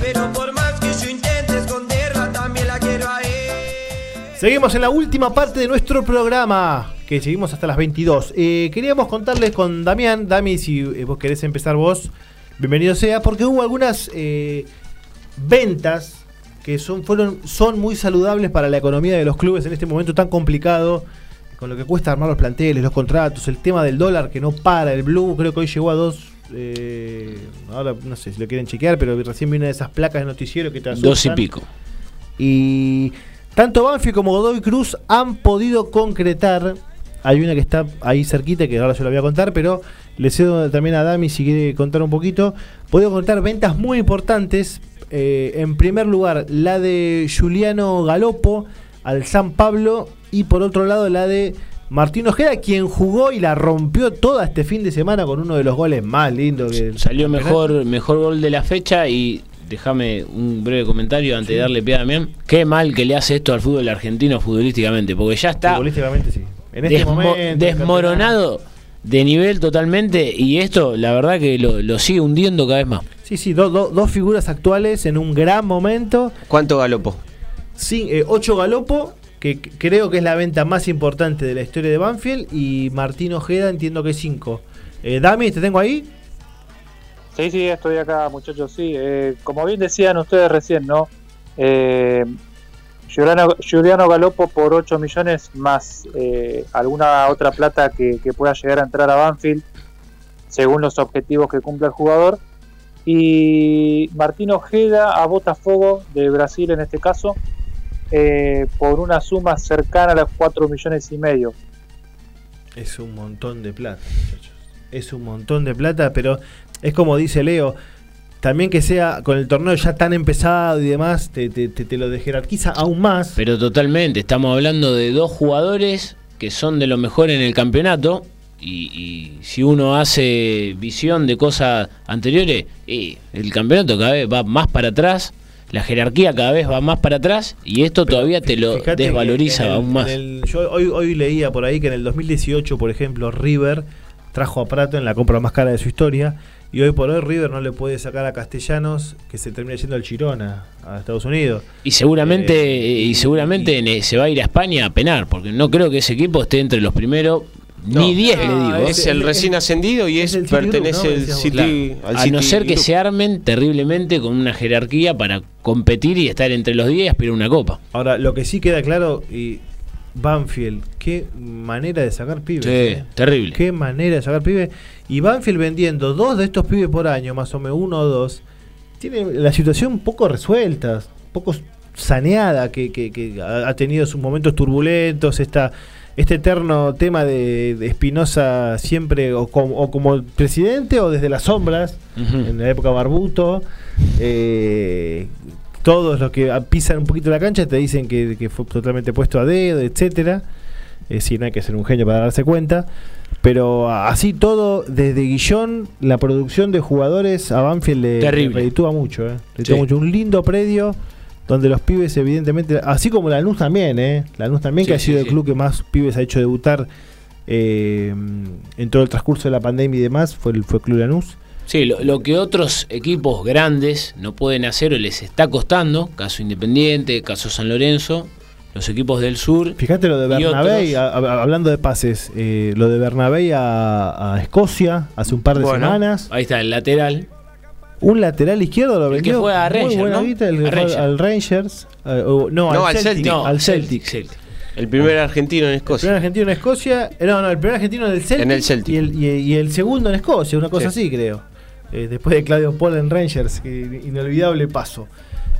pero por más que yo intente esconderla, también la quiero a. Seguimos en la última parte de nuestro programa, que seguimos hasta las 22. Eh, queríamos contarles con Damián, Dami, si eh, vos querés empezar vos, bienvenido sea, porque hubo algunas eh, ventas que son, fueron, son muy saludables para la economía de los clubes en este momento tan complicado, con lo que cuesta armar los planteles, los contratos, el tema del dólar que no para, el blue creo que hoy llegó a dos... eh, ahora no sé si lo quieren chequear, pero recién vi una de esas placas de noticiero que te Dos y asustan. pico. Y tanto Banfield como Godoy Cruz han podido concretar. Hay una que está ahí cerquita, que ahora yo la voy a contar, pero le cedo también a Dami si quiere contar un poquito. Podido contar ventas muy importantes. Eh, en primer lugar, la de Juliano Galopo al San Pablo. Y por otro lado, la de Martín Ojeda, quien jugó y la rompió toda este fin de semana con uno de los goles más lindos que Salió mejor, mejor gol de la fecha y déjame un breve comentario antes de darle pie a Damián. Qué mal que le hace esto al fútbol argentino futbolísticamente, porque ya está Futbolísticamente sí. En este desmo- momento. desmoronado de nivel totalmente y esto la verdad que lo, lo sigue hundiendo cada vez más. Sí, sí, do- do- dos figuras actuales en un gran momento. ¿Cuánto galopó? 8 Galopo, que creo que es la venta más importante de la historia de Banfield, y Martín Ojeda entiendo que es 5. Eh, Dami, ¿te tengo ahí? Sí, sí, estoy acá, muchachos. Sí, eh, como bien decían ustedes recién, ¿no? Eh, Giuliano, Giuliano Galopo por 8 millones más eh, alguna otra plata que, que pueda llegar a entrar a Banfield según los objetivos que cumpla el jugador. Y Martín Ojeda a Botafogo de Brasil en este caso eh, por una suma cercana a los 4 millones y medio. Es un montón de plata, muchachos. Es un montón de plata, pero es como dice Leo. También que sea con el torneo ya tan empezado y demás, te, te, te- te lo de jerarquiza aún más. Pero totalmente, estamos hablando de dos jugadores que son de lo mejor en el campeonato. Y, y si uno hace visión de cosas anteriores, y el campeonato cada vez va más para atrás, la jerarquía cada vez va más para atrás, y esto todavía te lo desvaloriza el- aún más. el- yo hoy, hoy leía por ahí que en el 2018, por ejemplo, River trajo a Prato en la compra más cara de su historia. Y hoy por hoy River no le puede sacar a Castellanos, que se termina yendo al Girona, a Estados Unidos. Y seguramente, y seguramente se va a ir a España a penar, porque no creo que ese equipo esté entre los primeros, ni 10 le digo. ¿eh? Es el recién ascendido y es, pertenece al City, Claro. al a City no ser que Group. se armen terriblemente con una jerarquía para competir y estar entre los 10 y aspirar a una copa. Ahora, lo que sí queda claro, y Banfield, qué manera de sacar pibes. Sí, eh. terrible. Qué manera de sacar pibes. Y Banfield vendiendo dos de estos pibes por año, más o menos uno o dos, tiene la situación un poco resuelta, un poco saneada, que, que- que ha ha tenido sus momentos turbulentos, esta, este eterno tema de, de Espinosa siempre o como, o como presidente o desde las sombras, en la época Barbuto. eh, todos los que pisan un poquito la cancha te dicen que, que fue totalmente puesto a dedo, etcétera. Eh, sí, no hay que ser un genio para darse cuenta. Pero así todo, desde Guillón, la producción de jugadores a Banfield le, Terrible. le reditúa mucho. Eh. Reditúa Sí. mucho. Un lindo predio donde los pibes, evidentemente, así como la Lanús también, ¿eh? La Lanús también, Sí, que ha sido sí. el club que más pibes ha hecho debutar eh, en todo el transcurso de la pandemia y demás, fue el, fue Club Lanús. Sí, lo, lo que otros equipos grandes no pueden hacer o les está costando, caso Independiente, caso San Lorenzo, los equipos del sur. Fíjate lo de Bernabé, hablando de pases, eh, lo de Bernabé a, a Escocia hace un par de Bueno, semanas. Ahí está el lateral. Un lateral izquierdo lo El que vendió. fue a muy Rangers, buena ¿no? el que A fue Rangers. al Rangers. eh, no, No, al al Celtic. Celtic. al Celtic. El primer argentino en El Escocia. primer argentino en Escocia. eh, No, no, el primer argentino en el Celtic. En el Celtic. Y el, y- y el segundo en Escocia, una cosa Sí. así, creo. Eh, después de Claudio Paul en Rangers, que inolvidable paso.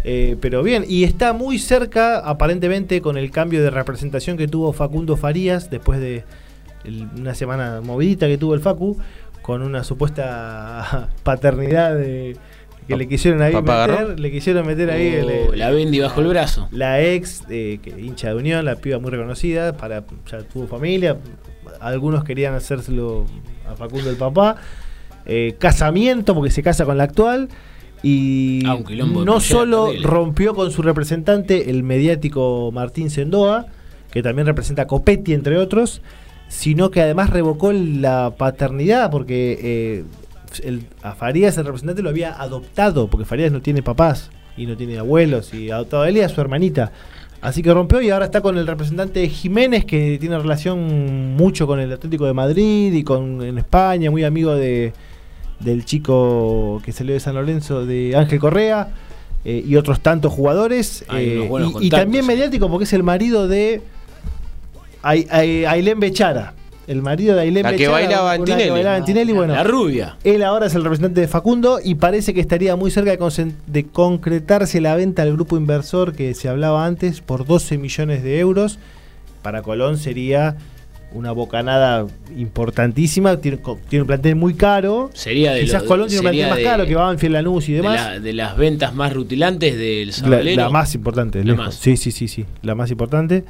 Eh, pero bien, y está muy cerca, aparentemente, con el cambio de representación que tuvo Facundo Farías después de el- una semana movidita que tuvo el Facu, con una supuesta paternidad de- que le quisieron ahí Papá meter, agarró. le quisieron meter ahí el- Oh, el- la Bendy bajo el brazo. la ex, eh, que hincha de Unión, la piba muy reconocida, para ya tuvo familia, algunos querían hacérselo a Facundo el papá, eh, casamiento porque se casa con la actual y Ah, un quilombo de no solo terrible. rompió con su representante el mediático Martín Sendoa, que también representa a Copetti entre otros, sino que además revocó la paternidad porque eh, el- a Farías el representante lo había adoptado, porque Farías no tiene papás y no tiene abuelos y adoptado a él y a su hermanita. Así que rompió y ahora está con el representante Jiménez, que tiene relación mucho con el Atlético de Madrid y con en España, muy amigo de, del chico que salió de San Lorenzo, de Ángel Correa, eh, y otros tantos jugadores. Eh, y- y, también mediático porque es el marido de Ailén Bechara. El marido de Ailén La que Bechara, bailaba en una que Tinelli. bailaba en Tinelli, bueno. La rubia. Él ahora es el representante de Facundo y parece que estaría muy cerca de, concretarse la venta al grupo inversor que se hablaba antes por 12 millones de euros. Para Colón sería una bocanada importantísima. Tiene, un plantel muy caro. Sería de Quizás lo- Colón tiene un plantel más de- caro que Banfield, Lanús y De, demás. la- de las ventas más rutilantes del La, sabalero. la más importante, La más. Sí, sí, sí, sí. La más importante.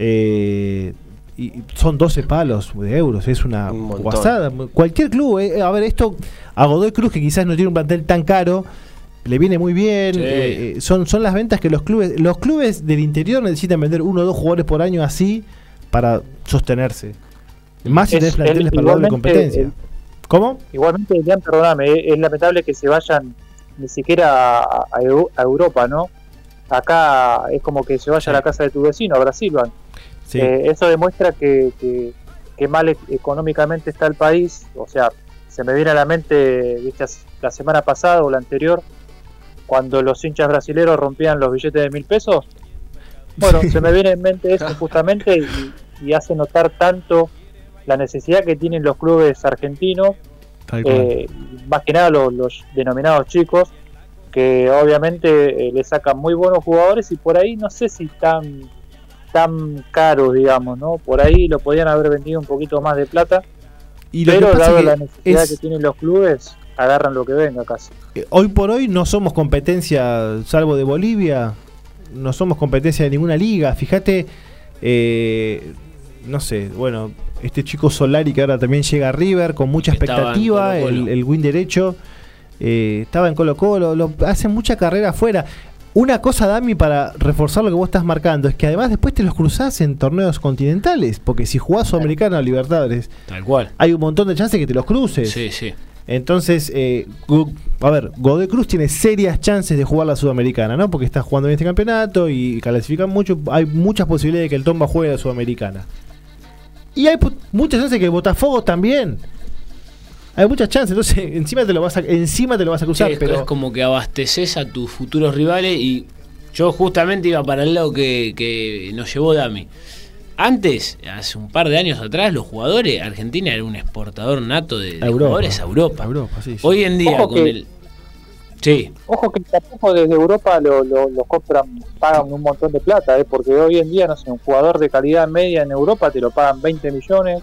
Eh, y son 12 palos de euros, es una Un guasada. Cualquier club, eh, a ver, esto a Godoy Cruz, que quizás no tiene un plantel tan caro, le viene muy bien. Sí. eh, eh, son, son las ventas que los clubes, los clubes del interior necesitan vender uno o dos jugadores por año así para sostenerse. Más si Es- tenés planteles el- para igualmente, competencia. el- ¿Cómo? Igualmente, Elian, perdóname, es, lamentable que se vayan ni siquiera a, a Eu- a Europa, ¿no? acá es como que se vaya a la casa de tu vecino, a Brasil van. Sí. Eh, eso demuestra que, que, que mal e- económicamente está el país. O sea, se me viene a la mente, viste, la semana pasada o la anterior, cuando los hinchas brasileros rompían los billetes de mil pesos. Bueno, se me viene en mente eso justamente y, y hace notar tanto la necesidad que tienen los clubes argentinos, eh, más que nada los, los denominados chicos, que obviamente eh, le sacan muy buenos jugadores y por ahí no sé si tan tan caros, digamos, ¿no? Por ahí lo podían haber vendido un poquito más de plata, Y lo que pero pasa dado que la necesidad es- que tienen los clubes, agarran lo que venga casi. Eh, Hoy por hoy no somos competencia, salvo de Bolivia, no somos competencia de ninguna liga. Fíjate, eh, no sé, bueno, este chico Solari que ahora también llega a River con mucha Que expectativa, Colo-Colo. el, el win derecho, eh, estaba en Colo Colo, lo, hacen mucha carrera afuera. Una cosa, Dami, para reforzar lo que vos estás marcando, es que además después te los cruzás en torneos continentales, porque si jugás Sudamericano o Libertadores, Tal cual. hay un montón de chances que te los cruces. Sí, sí. Entonces, eh, a ver, Godoy Cruz tiene serias chances de jugar la Sudamericana, ¿no? Porque está jugando bien este campeonato y clasifican mucho. Hay muchas posibilidades de que el Tomba juegue la Sudamericana. Y hay muchas chances que Botafogo también. Hay muchas chances, entonces encima te lo vas a, encima te lo vas a cruzar, Sí, es, pero es como que abasteces a tus futuros rivales y yo justamente iba para el lado que, que nos llevó Dami. Antes, hace un par de años atrás, los jugadores, Argentina era un exportador nato de, de A Europa. jugadores a Europa. Europa, sí, sí. Hoy en día, Ojo con que- el. Sí, Ojo que tampoco desde Europa lo, lo, lo compran, pagan un montón de plata, ¿eh? porque hoy en día, no sé, un jugador de calidad media en Europa te lo pagan 20 millones,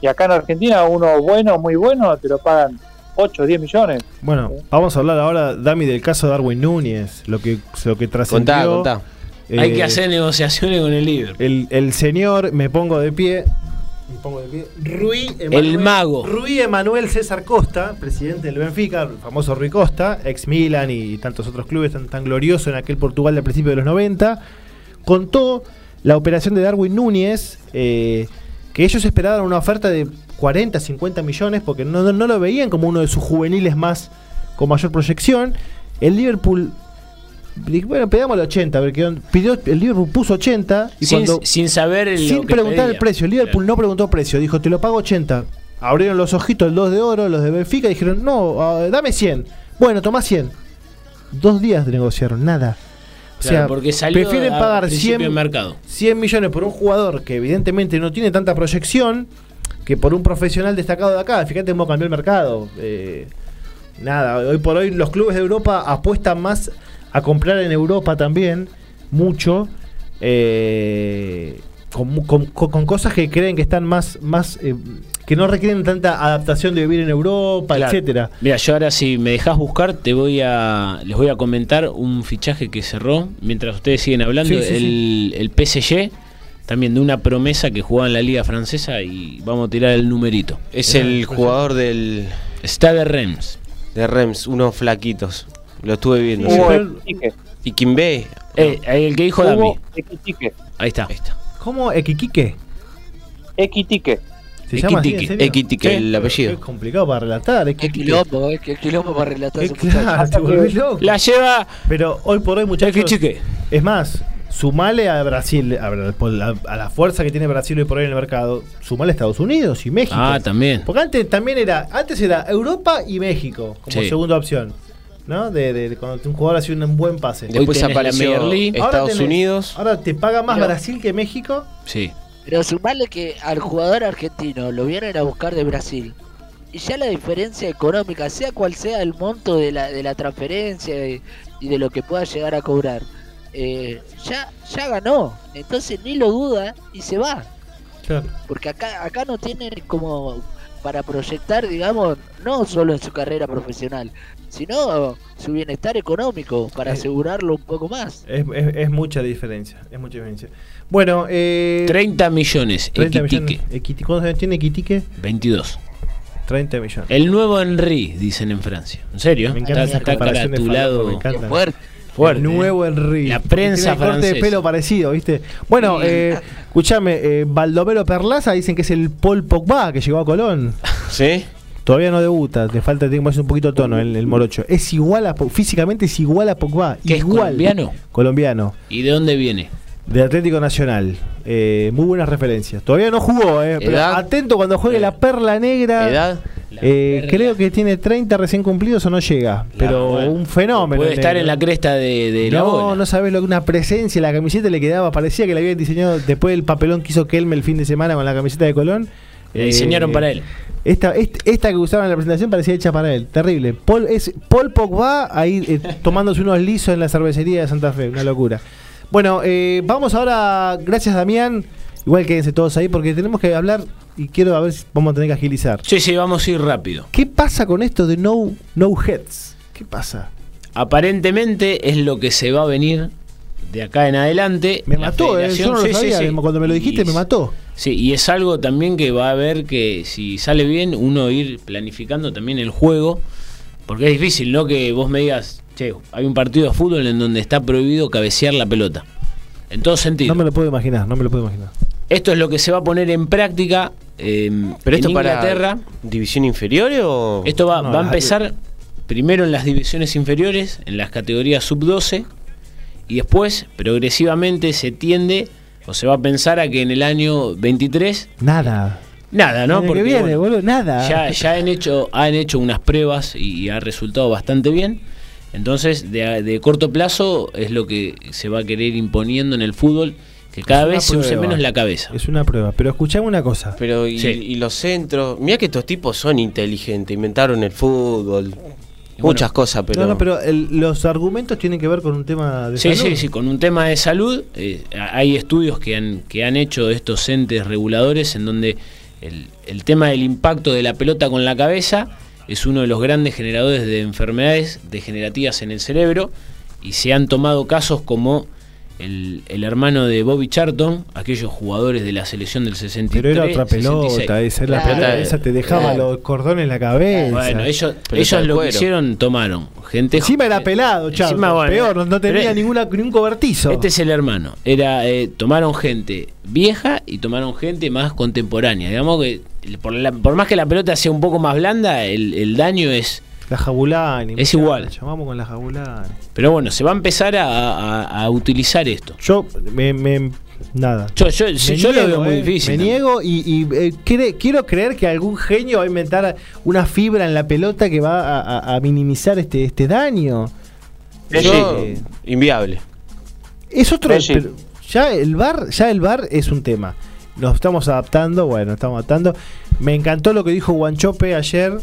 y acá en Argentina uno bueno, muy bueno, te lo pagan 8 o 10 millones. bueno, vamos a hablar ahora, Dami, del caso de Darwin Núñez, lo que, lo que trascendió. Contá, contá. hay Eh, que hacer negociaciones con el Liverpool. El, el señor, me pongo de pie. Me pongo de pie. Rui El mago. Rui Emanuel César Costa, presidente del Benfica, el famoso Rui Costa, ex Milan y tantos otros clubes tan, tan glorioso en aquel Portugal del principio de los 90, contó la operación de Darwin Núñez, eh, que ellos esperaban una oferta de 40, 50 millones, porque no, no- no lo veían como uno de sus juveniles más con mayor proyección. El Liverpool Bueno, pedamos el 80, a ver qué onda. pidió, el Liverpool puso 80 y sin, cuando sin saber el, sin preguntar pedía. el precio, el Liverpool no preguntó precio, dijo, te lo pago 80. Abrieron los ojitos el 2 de oro, los de Benfica, y dijeron, no, ah, dame 100. Bueno, toma 100. Dos días de negociaron, nada. O Claro, sea, porque salió prefieren pagar principio 100, de mercado. 100 millones por un jugador que evidentemente no tiene tanta proyección que por un profesional destacado de acá. Fíjate cómo cambió el mercado. Eh, nada, hoy por hoy los clubes de Europa apuestan más a comprar en Europa también, mucho, eh, con, cosas que creen que están más, más eh, que no requieren tanta adaptación de vivir en Europa, Claro. etcétera. Mira, yo ahora si me dejas buscar, te voy a les voy a comentar un fichaje que cerró mientras ustedes siguen hablando Sí, sí, el, el PSG también de una promesa que jugaba en la liga francesa y vamos a tirar el numerito. Es el jugador del. Stade Reims. De Rems, unos flaquitos. Lo estuve viendo. Y Kimbe. Eh, el que dijo Dami. Hugo Equitique. Ahí está. ¿Cómo? ¿Equiquique? Equitique. ¿Se llama así, en Equitique. serio? Equitique, Sí, el apellido. Es complicado para relatar. Equiquique. quilombo, eh, qué quilombo para relatar Eh, ese claro, te volvés loco. La lleva Pero hoy por hoy, muchachos. Equitique. Es más, sumale a Brasil, a, por la, a la fuerza que tiene Brasil hoy por hoy en el mercado, sumale a Estados Unidos y México. Ah, también. Porque antes también era, antes era Europa y México como Sí. segunda opción. ¿No? De, de- de cuando un jugador hace un buen pase. Después apareció League. Ahora Estados tenés- Unidos. Ahora te paga más Pero- Brasil que México. Sí. Pero sumarle que al jugador argentino lo vienen a buscar de Brasil. Y ya la diferencia económica, sea cual sea el monto de la, de la transferencia y, y de lo que pueda llegar a cobrar, eh, ya, ya ganó. Entonces ni lo duda y se va. Claro. Porque acá, acá no tiene como para proyectar, digamos, no solo en su carrera profesional, sino su bienestar económico, para Eh. asegurarlo un poco más. Es, es- es mucha diferencia. Es mucha diferencia. Bueno, eh, 30 millones. 30 Equitique. millones. ¿Cuántos años tiene Equitique? 22. 30 millones. El nuevo Henry, dicen en Francia. ¿En serio? Me encanta está, está. Qué fuerte. Fuerte. El nuevo Henry. La prensa tiene corte de pelo parecido, ¿viste? Bueno, eh, escúchame, eh, Baldomero Perlaza dicen que es el Paul Pogba que llegó a Colón. ¿Sí? Todavía no debuta, te falta tiempo, es un poquito tono el, el morocho. Es igual a físicamente es igual a Pogba, ¿Qué es igual. colombiano? Colombiano, ¿Y de dónde viene? de Atlético Nacional. Eh, muy buenas referencias. Todavía no jugó, eh, pero atento cuando juegue la perla negra. ¿Edad? Eh, creo que tiene 30 recién cumplidos o no llega, pero bueno. un fenómeno. Puede estar en la cresta de, de la no, bola. no sabes lo que una presencia, la camiseta le quedaba, parecía que la habían diseñado después del papelón que hizo Kelme el fin de semana con la camiseta de Colón. La diseñaron para él. Esta, est- esta que usaban en la presentación parecía hecha para él, terrible. Paul, es, Paul Pogba ahí eh, tomándose unos lisos en la cervecería de Santa Fe, una locura. Bueno, eh, vamos ahora, gracias Damián, igual quédense todos ahí porque tenemos que hablar y quiero a ver si vamos a tener que agilizar. Sí, sí, vamos a ir rápido. ¿Qué pasa con esto de no, no heads? ¿Qué pasa? Aparentemente es lo que se va a venir de acá en adelante. Me mató, eh, yo no lo sí, sabía, sí. cuando me lo dijiste Y me mató. Sí, y es algo también que va a haber que si sale bien, uno ir planificando también el juego, porque es difícil, ¿no? Que vos me digas, che, hay un partido de fútbol en donde está prohibido cabecear la pelota. En todo sentido. No me lo puedo imaginar, no me lo puedo imaginar. Esto es lo que se va a poner en práctica. eh, ¿Pero esto en para Inglaterra. división inferior o...? Esto va, No, va a empezar primero en las divisiones inferiores, en las categorías sub-12, y después, progresivamente, se tiende o se va a pensar a que en el año 23, Nada. nada, ¿no? El año que viene, boludo, nada. Ya, ya han, hecho, han hecho unas pruebas y, y ha resultado bastante bien. Entonces, de, de corto plazo es lo que se va a querer imponiendo en el fútbol, que cada vez se use menos la cabeza. Es una prueba, pero escuchame una cosa. Pero y, Sí. y los centros, mira que estos tipos son inteligentes, inventaron el fútbol, muchas cosas, pero... No, no, pero el- los argumentos tienen que ver con un tema de Sí, salud. sí, sí, con un tema de salud. eh, hay estudios que han, que han hecho estos entes reguladores en donde el, el tema del impacto de la pelota con la cabeza es uno de los grandes generadores de enfermedades degenerativas en el cerebro y se han tomado casos como el, el hermano de Bobby Charlton, aquellos jugadores de la selección del 63. Pero era otra pelota, 66. esa, la Claro. pelota esa te dejaba Claro. los cordones en la cabeza. Bueno, ellos, ellos lo que hicieron, tomaron gente Encima era pelado, chaval. Encima, bueno, Peor, no, no tenía ninguna, ni un cobertizo. Este es el hermano. Era, eh, tomaron gente vieja y tomaron gente más contemporánea. Digamos que por, la- por más que la pelota sea un poco más blanda, el, el daño es. La Jabulani. Es igual. Llamamos con la Jabulani. Pero bueno, se va a empezar a, a- a utilizar esto. Yo me, me- nada. Yo, yo, lo niego, veo muy eh, difícil. Me niego y, y, eh, cre- quiero creer que algún genio va a inventar una fibra en la pelota que va a, a- a minimizar este, este daño. Yo- Eh, inviable. Es otro. Messi. pero ya el bar, ya el bar es un tema. Nos estamos adaptando, bueno, estamos adaptando. Me encantó lo que dijo Guanchope ayer,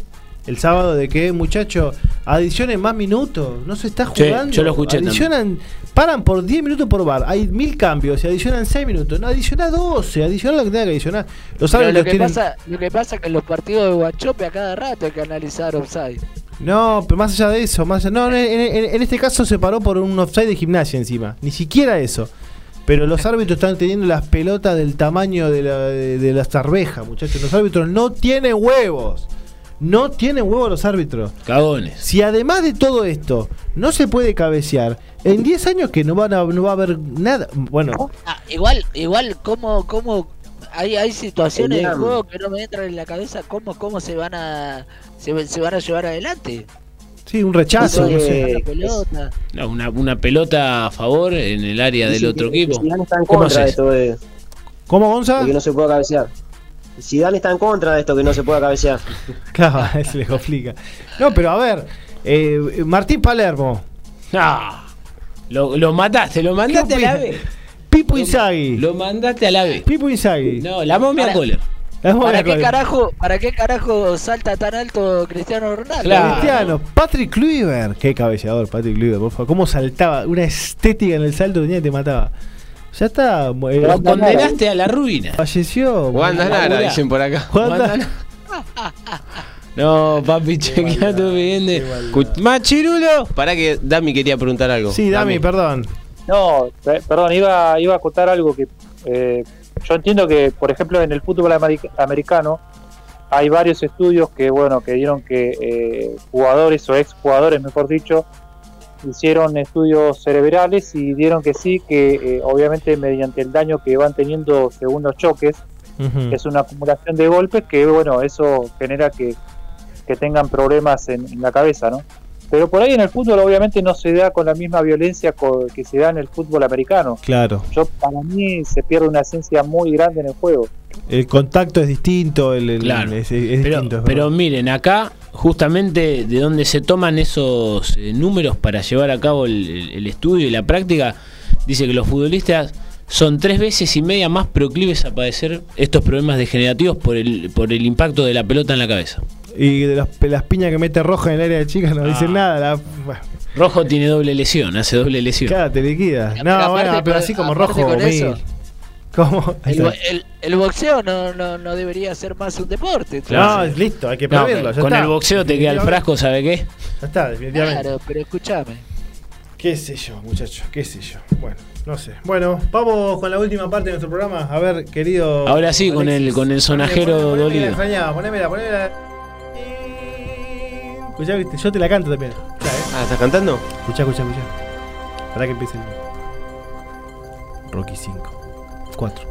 el sábado, de que, muchacho, adicionen más minutos. No se está Sí, jugando. yo lo escuché Adicionan, paran por 10 minutos por bar. Hay mil cambios y adicionan 6 minutos. No, adiciona 12, adiciona lo que tenga que adicionar. Los lo que, tienen. pasa, lo que pasa es que en los partidos de Guanchope a cada rato hay que analizar offside. No, pero más allá de eso, más allá- no, en, en- en este caso se paró por un offside de gimnasia encima, ni siquiera eso. Pero los árbitros están teniendo las pelotas del tamaño de, la, de, de las arvejas, muchachos. Los árbitros no tienen huevos. No tienen huevos los árbitros. Cagones. Si además de todo esto no se puede cabecear, en 10 años que no, van a, no va a haber nada. Bueno, Ah, igual, igual, ¿cómo, cómo hay, hay situaciones de juego que no me entran en la cabeza cómo, cómo se van a se, se van a llevar adelante? sí, un rechazo, no sé. la pelota. No, una, una pelota a favor en el área del otro que- equipo. que ¿Cómo contra de ¿Cómo, Gonza? que no se pueda cabecear. Zidane está en contra de esto que no se pueda cabecear. Claro, se les complica. No, pero a ver, eh, Martín Palermo. Ah, lo, lo mataste, lo mandaste a la vez. Pipo Inzaghi. Lo mandaste a la vez. Pipo Inzaghi. No, la momia Kohler. ¿Para qué carajo, para qué carajo salta tan alto Cristiano Ronaldo? Cristiano, Patrick Kluivert. Qué cabeceador, Patrick Kluivert, por favor. Cómo saltaba. Una estética en el salto tenía que te mataba. Ya está. eh, Lo condenaste a la ruina. Falleció. Wanda Nara, dicen por acá. Wanda- No, papi, chequea tu bien. Machirulo. Para que Dami quería preguntar algo. Sí, Dami, perdón. No, pe- perdón, iba, iba a acotar algo que eh, yo entiendo que, por ejemplo, en el fútbol americ- americano hay varios estudios que, bueno, que dieron que eh, jugadores o exjugadores, mejor dicho, hicieron estudios cerebrales y dieron que sí, que eh, obviamente mediante el daño que van teniendo según los choques, es una acumulación de golpes que, bueno, eso genera que que tengan problemas en, en la cabeza, ¿no? Pero por ahí en el fútbol obviamente no se da con la misma violencia que se da en el fútbol americano. Claro. Yo para mí se pierde una esencia muy grande en el juego. El contacto es distinto, el, el- Claro. es, es Pero, distinto. pero miren, acá justamente de donde se toman esos eh, números para llevar a cabo el, el- el estudio y la práctica, dice que los futbolistas son tres veces y media más proclives a padecer estos problemas degenerativos por el, por el impacto de la pelota en la cabeza. Y de las, las piñas que mete rojo en el área de chicas no Ah. dicen nada. la- bueno, Rojo tiene doble lesión, hace doble lesión. claro, te liquida. pero No, aparte bueno, pero con- así como rojo, con mil. eso, ¿Cómo? El, bo- el- el boxeo no, no, no debería ser más un deporte. No, entonces. listo, hay que No, prohibirlo. ya con está. el boxeo te queda el frasco, ¿sabe qué? Ya está, definitivamente. Claro, pero escúchame. ¿Qué sé yo, muchachos? ¿Qué sé yo? Bueno, no sé. Bueno, vamos con la última parte de nuestro programa. A ver, querido. Ahora sí, con el, con el sonajero Poneme, poneme, dolido. extrañaba, ponémela, ponémela. Escuchá, viste, yo te la canto también. Escuchá, eh. Ah, ¿estás cantando? Escuchá, escuchá, escuchá. Para que empiece el. Rocky 5. 4.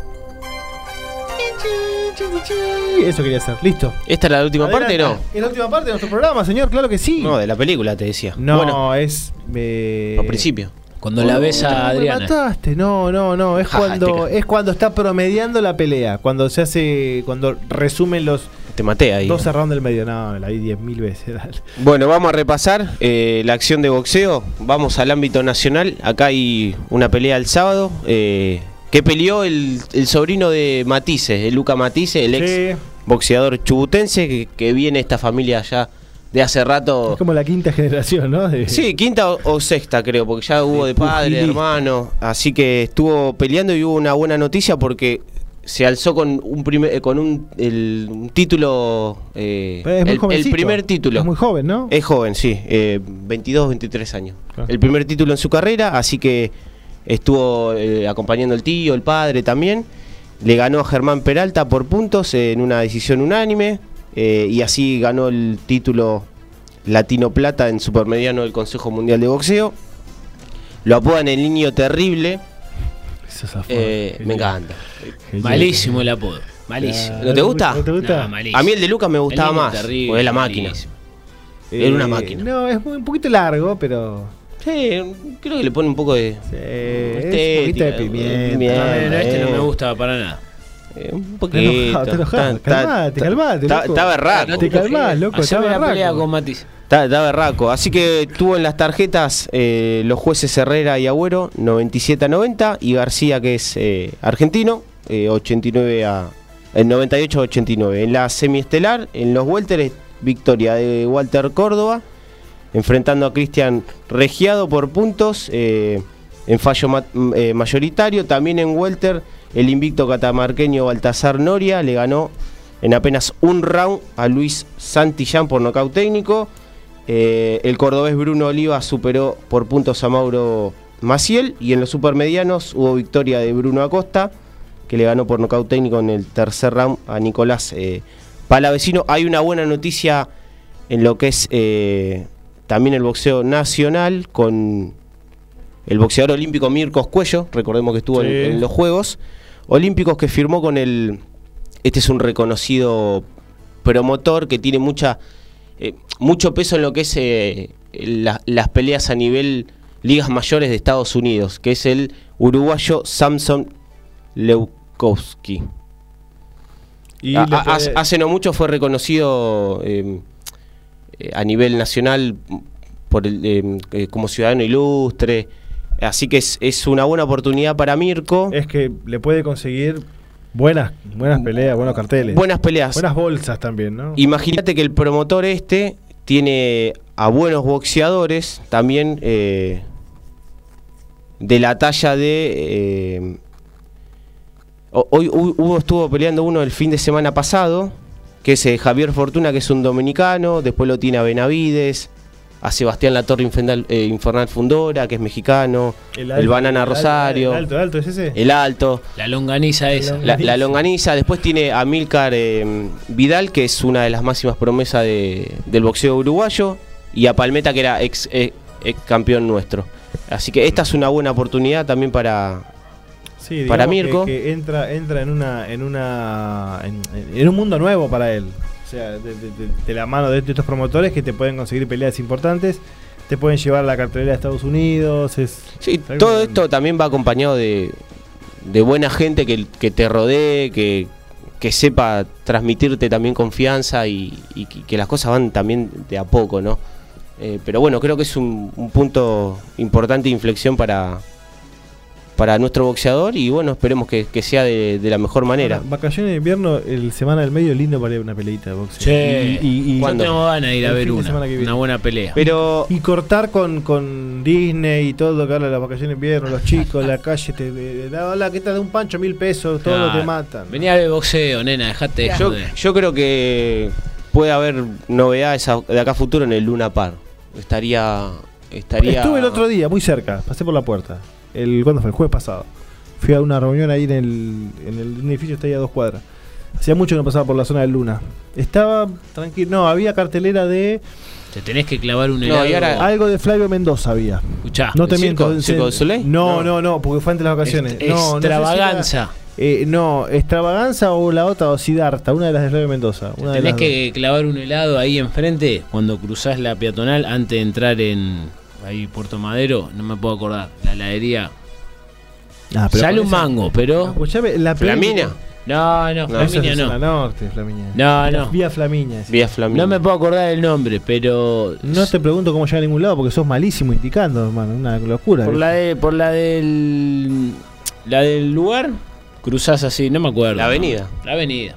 Eso quería hacer. Listo. ¿Esta es la última parte Adelante. no? Es la última parte de nuestro programa, señor, claro que sí. No, de la película te decía. No, Bueno, es. eh, al principio. Cuando la ves a Me Adriana. mataste, no, no, no, es Ja, cuando te es cuando está promediando la pelea, cuando se hace, cuando resumen los Te maté ahí. 12 rounds del medio, no, la vi 10.000 veces. dale. Bueno, vamos a repasar eh, la acción de boxeo. Vamos al ámbito nacional. Acá hay una pelea el sábado. eh, que peleó el, el sobrino de Matisse, el Luca Matisse, el ex Sí. boxeador chubutense, que, que viene esta familia ya de hace rato. Es como la quinta generación, ¿no? De- Sí, quinta o, o sexta creo, porque ya hubo de padre, pugilista. hermano. Así que estuvo peleando y hubo una buena noticia porque se alzó con un primer, eh, con un, el- un título, eh, Pero es muy el- primer título. Es muy joven, ¿no? Es joven, sí, eh, 22, 23 años. Claro. El primer título en su carrera, así que estuvo eh, acompañando el tío, el padre también. Le ganó a Germán Peralta por puntos eh, en una decisión unánime eh, y así ganó el título Latino Plata en supermediano del Consejo Mundial de Boxeo. Lo apodan el niño terrible. Eso zafó. Eh, me encanta. Malísimo el apodo. Malísimo. ¿No te gusta? ¿No te gusta? No, malísimo. A mí el de Lucas me gustaba más, terrible, porque es la máquina. malísimo. Era una Eh, máquina. No, es un poquito largo, pero. Sí, creo que le pone un poco de. Sí, es un Estética, poquito de pimienta. pimienta. No, no, este no eh. me gusta para nada. Eh, un Te poquito. enojado, te enojado. Calmate, calmate, berraco. Te calmás, loco, Haceme la pelea con Matiz. Está berraco. Así que tuvo en las tarjetas eh, los jueces Herrera y Agüero 97 a 90 y García, que es eh, argentino, eh, 89 a. El 98 a 89. En la semiestelar, en los welter, victoria de Walter Córdoba, enfrentando a Cristian Regiado por puntos eh, en fallo ma- m- eh, mayoritario. También en welter, el invicto catamarqueño Baltasar Noria le ganó en apenas un round a Luis Santillán por nocaut técnico. Eh, el cordobés Bruno Oliva superó por puntos a Mauro Maciel. Y en los supermedianos hubo victoria de Bruno Acosta, que le ganó por nocaut técnico en el tercer round a Nicolás eh, Palavecino. Hay una buena noticia en lo que es también el boxeo nacional con el boxeador olímpico Mirko Cuello, recordemos que estuvo en- Sí. en, los Juegos Olímpicos que firmó con el... Este es un reconocido promotor que tiene mucha eh, mucho peso en lo que es eh, la- las peleas a nivel ligas mayores de Estados Unidos, que es el uruguayo Samson Leukowski. Y A- le a- puede- hace, no mucho fue reconocido eh, eh, a nivel nacional por el, eh, como ciudadano ilustre. Así que es, es una buena oportunidad para Mirko. es que le puede conseguir buenas, buenas peleas, buenos carteles. Buenas peleas. Buenas bolsas también, ¿no? Imagínate que el promotor este tiene a buenos boxeadores también eh, de la talla de... eh, ho- hoy hu- hubo, estuvo peleando uno el fin de semana pasado, que es eh, Javier Fortuna, que es un dominicano, después lo tiene a Benavides, a Sebastián Latorre Infernal, eh, Infernal Fundora, que es mexicano, el, alto- Banana el alto- Rosario, El alto, el alto es ese. el Alto. La longaniza esa. La, la longaniza, después tiene a Milcar eh, Vidal, que es una de las máximas promesas de- del boxeo uruguayo, y a Palmeta, que era ex, eh, ex campeón nuestro. Así que esta es una buena oportunidad también para, Sí, para digamos que- Mirko. Que, entra, entra en una, en una, en, en un mundo nuevo para él. O sea, de, de- de- de la mano de estos promotores que te pueden conseguir peleas importantes, te pueden llevar a la cartelera de Estados Unidos. Es, Sí, todo esto también va acompañado de, de buena gente que, que te rodee, que, que sepa transmitirte también confianza y, y que que las cosas van también de a poco, ¿no? Eh, pero bueno, creo que es un, un punto importante de inflexión para, para nuestro boxeador y bueno, esperemos que, que sea de, de la mejor manera. Ahora, vacaciones de invierno, el semana del medio es lindo para ir a una peleita de boxeo. Che, Y- y- y- yo tengo ganas de ir a ver una, una buena pelea. Pero Y cortar con, con Disney y todo lo que habla de las vacaciones de invierno, los chicos, la calle, te, te- te- hola, ¿qué tal? De un pancho, mil pesos, todo Claro. te matan. Venía a ver boxeo, nena, dejate de yo, yo creo que puede haber novedades de acá a futuro en el Luna Par. Estaría. estaría Estuve el otro día, muy cerca, pasé por la puerta. El, ¿Cuándo fue? El jueves pasado. Fui a una reunión ahí en el, en el edificio, está ahí a dos cuadras. Hacía mucho que no pasaba por la zona de Luna. Estaba tranquilo, no, había cartelera de. Te tenés que clavar un No, helado. y ahora- Algo de Flavio Mendoza había. Escuchá. No te ¿El miento. circo-? No, No. no, no, porque fue antes de las vacaciones. Est- No, no sé si era- extravaganza. eh, no, extravaganza o la otra, o Siddhartha, una de las de Flavio Mendoza. Una Tenés las que clavar un helado ahí enfrente cuando cruzás la peatonal antes de entrar en ahí Puerto Madero, no me puedo acordar, la heladería. Ah, pero Sale un esa- mango, pero Escuchame, la ¿Flaminia? no, no, No, Esa Flaminia es no. norte, Flaminia. No, no. Vía Flaminia. es. Vía Flamengo. No me puedo acordar el nombre, pero No te pregunto cómo llega a ningún lado porque sos malísimo indicando, hermano. Una locura. por la de por la del la del lugar cruzás así, no me acuerdo. La avenida. ¿no? La avenida.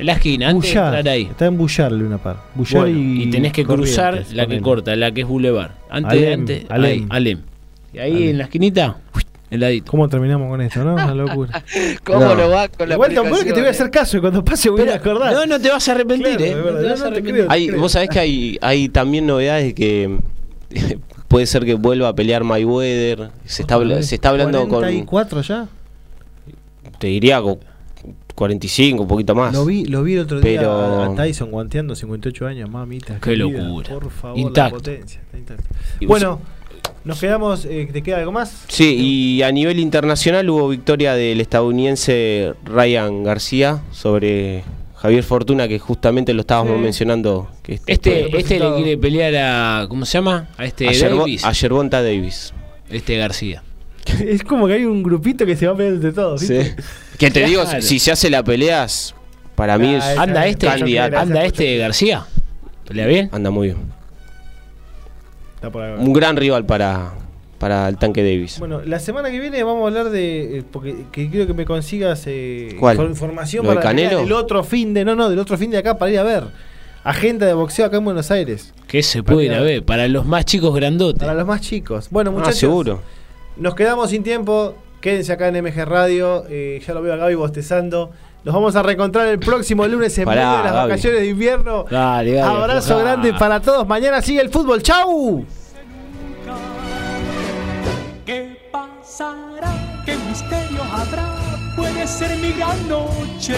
En la esquina, antes de entrar ahí. Está en Bullar, Luna Par. Bullar Bueno, y, y, tenés que cruzar la que corta, la que es Boulevard. Antes, Alem, antes, Alem. ahí, Alem. Y ahí Alem. en la esquinita, heladito. ¿Cómo terminamos con esto, no? Una locura. ¿Cómo No. lo va con la Igual tampoco es que te voy a hacer caso y cuando pase voy a acordar. No, no te vas a arrepentir, Claro, eh. No te vas a arrepentir. creo. Hay, vos sabés que hay, hay también novedades de que puede ser que vuelva a pelear Mayweather. Se está, se está hablando con. 44 ya? Te diría 45, un poquito más. Lo vi, lo vi el otro Pero- día a Tyson guanteando 58 años, mamita. Qué querida, locura. Por favor, Intacto. la potencia. está intacto. Bueno, nos quedamos. eh, ¿Te queda algo más? Sí, y a nivel internacional hubo victoria del estadounidense Ryan García sobre Javier Fortuna, que justamente lo estábamos Sí. mencionando. Que Este, este le quiere pelear a. ¿Cómo se llama? A este a, Yerbo- Davis. a Yerbonta Davis. Este García. es como que hay un grupito que se va a pelear entre todos. ¿viste? Que te digo, si se hace la pelea, para mí es Ah, Anda este, candidato. anda este García. ¿Pelea bien? Anda muy bien. Está por ahí. Un gran rival para, para el tanque Davis. Bueno, la semana que viene vamos a hablar de. eh, Porque que quiero que me consigas eh, información ¿Lo de para Canelo? del otro fin de. No, no, del otro fin de acá para ir a ver. Agenda de boxeo acá en Buenos Aires. ¿Qué se puede ir a Para- ver? Para los más chicos grandotes. Para los más chicos. Bueno, Ah, muchachos. seguro. Nos quedamos sin tiempo. Quédense acá en MG Radio. eh, ya lo veo a Gaby bostezando. Nos vamos a reencontrar el próximo lunes en Pará, medio de las Gaby. vacaciones de invierno. Dale, dale, Abrazo grande para todos. Mañana sigue el fútbol. ¡Chau! ¿Qué pasará? ¿Qué misterio habrá? Puede ser mi gran noche.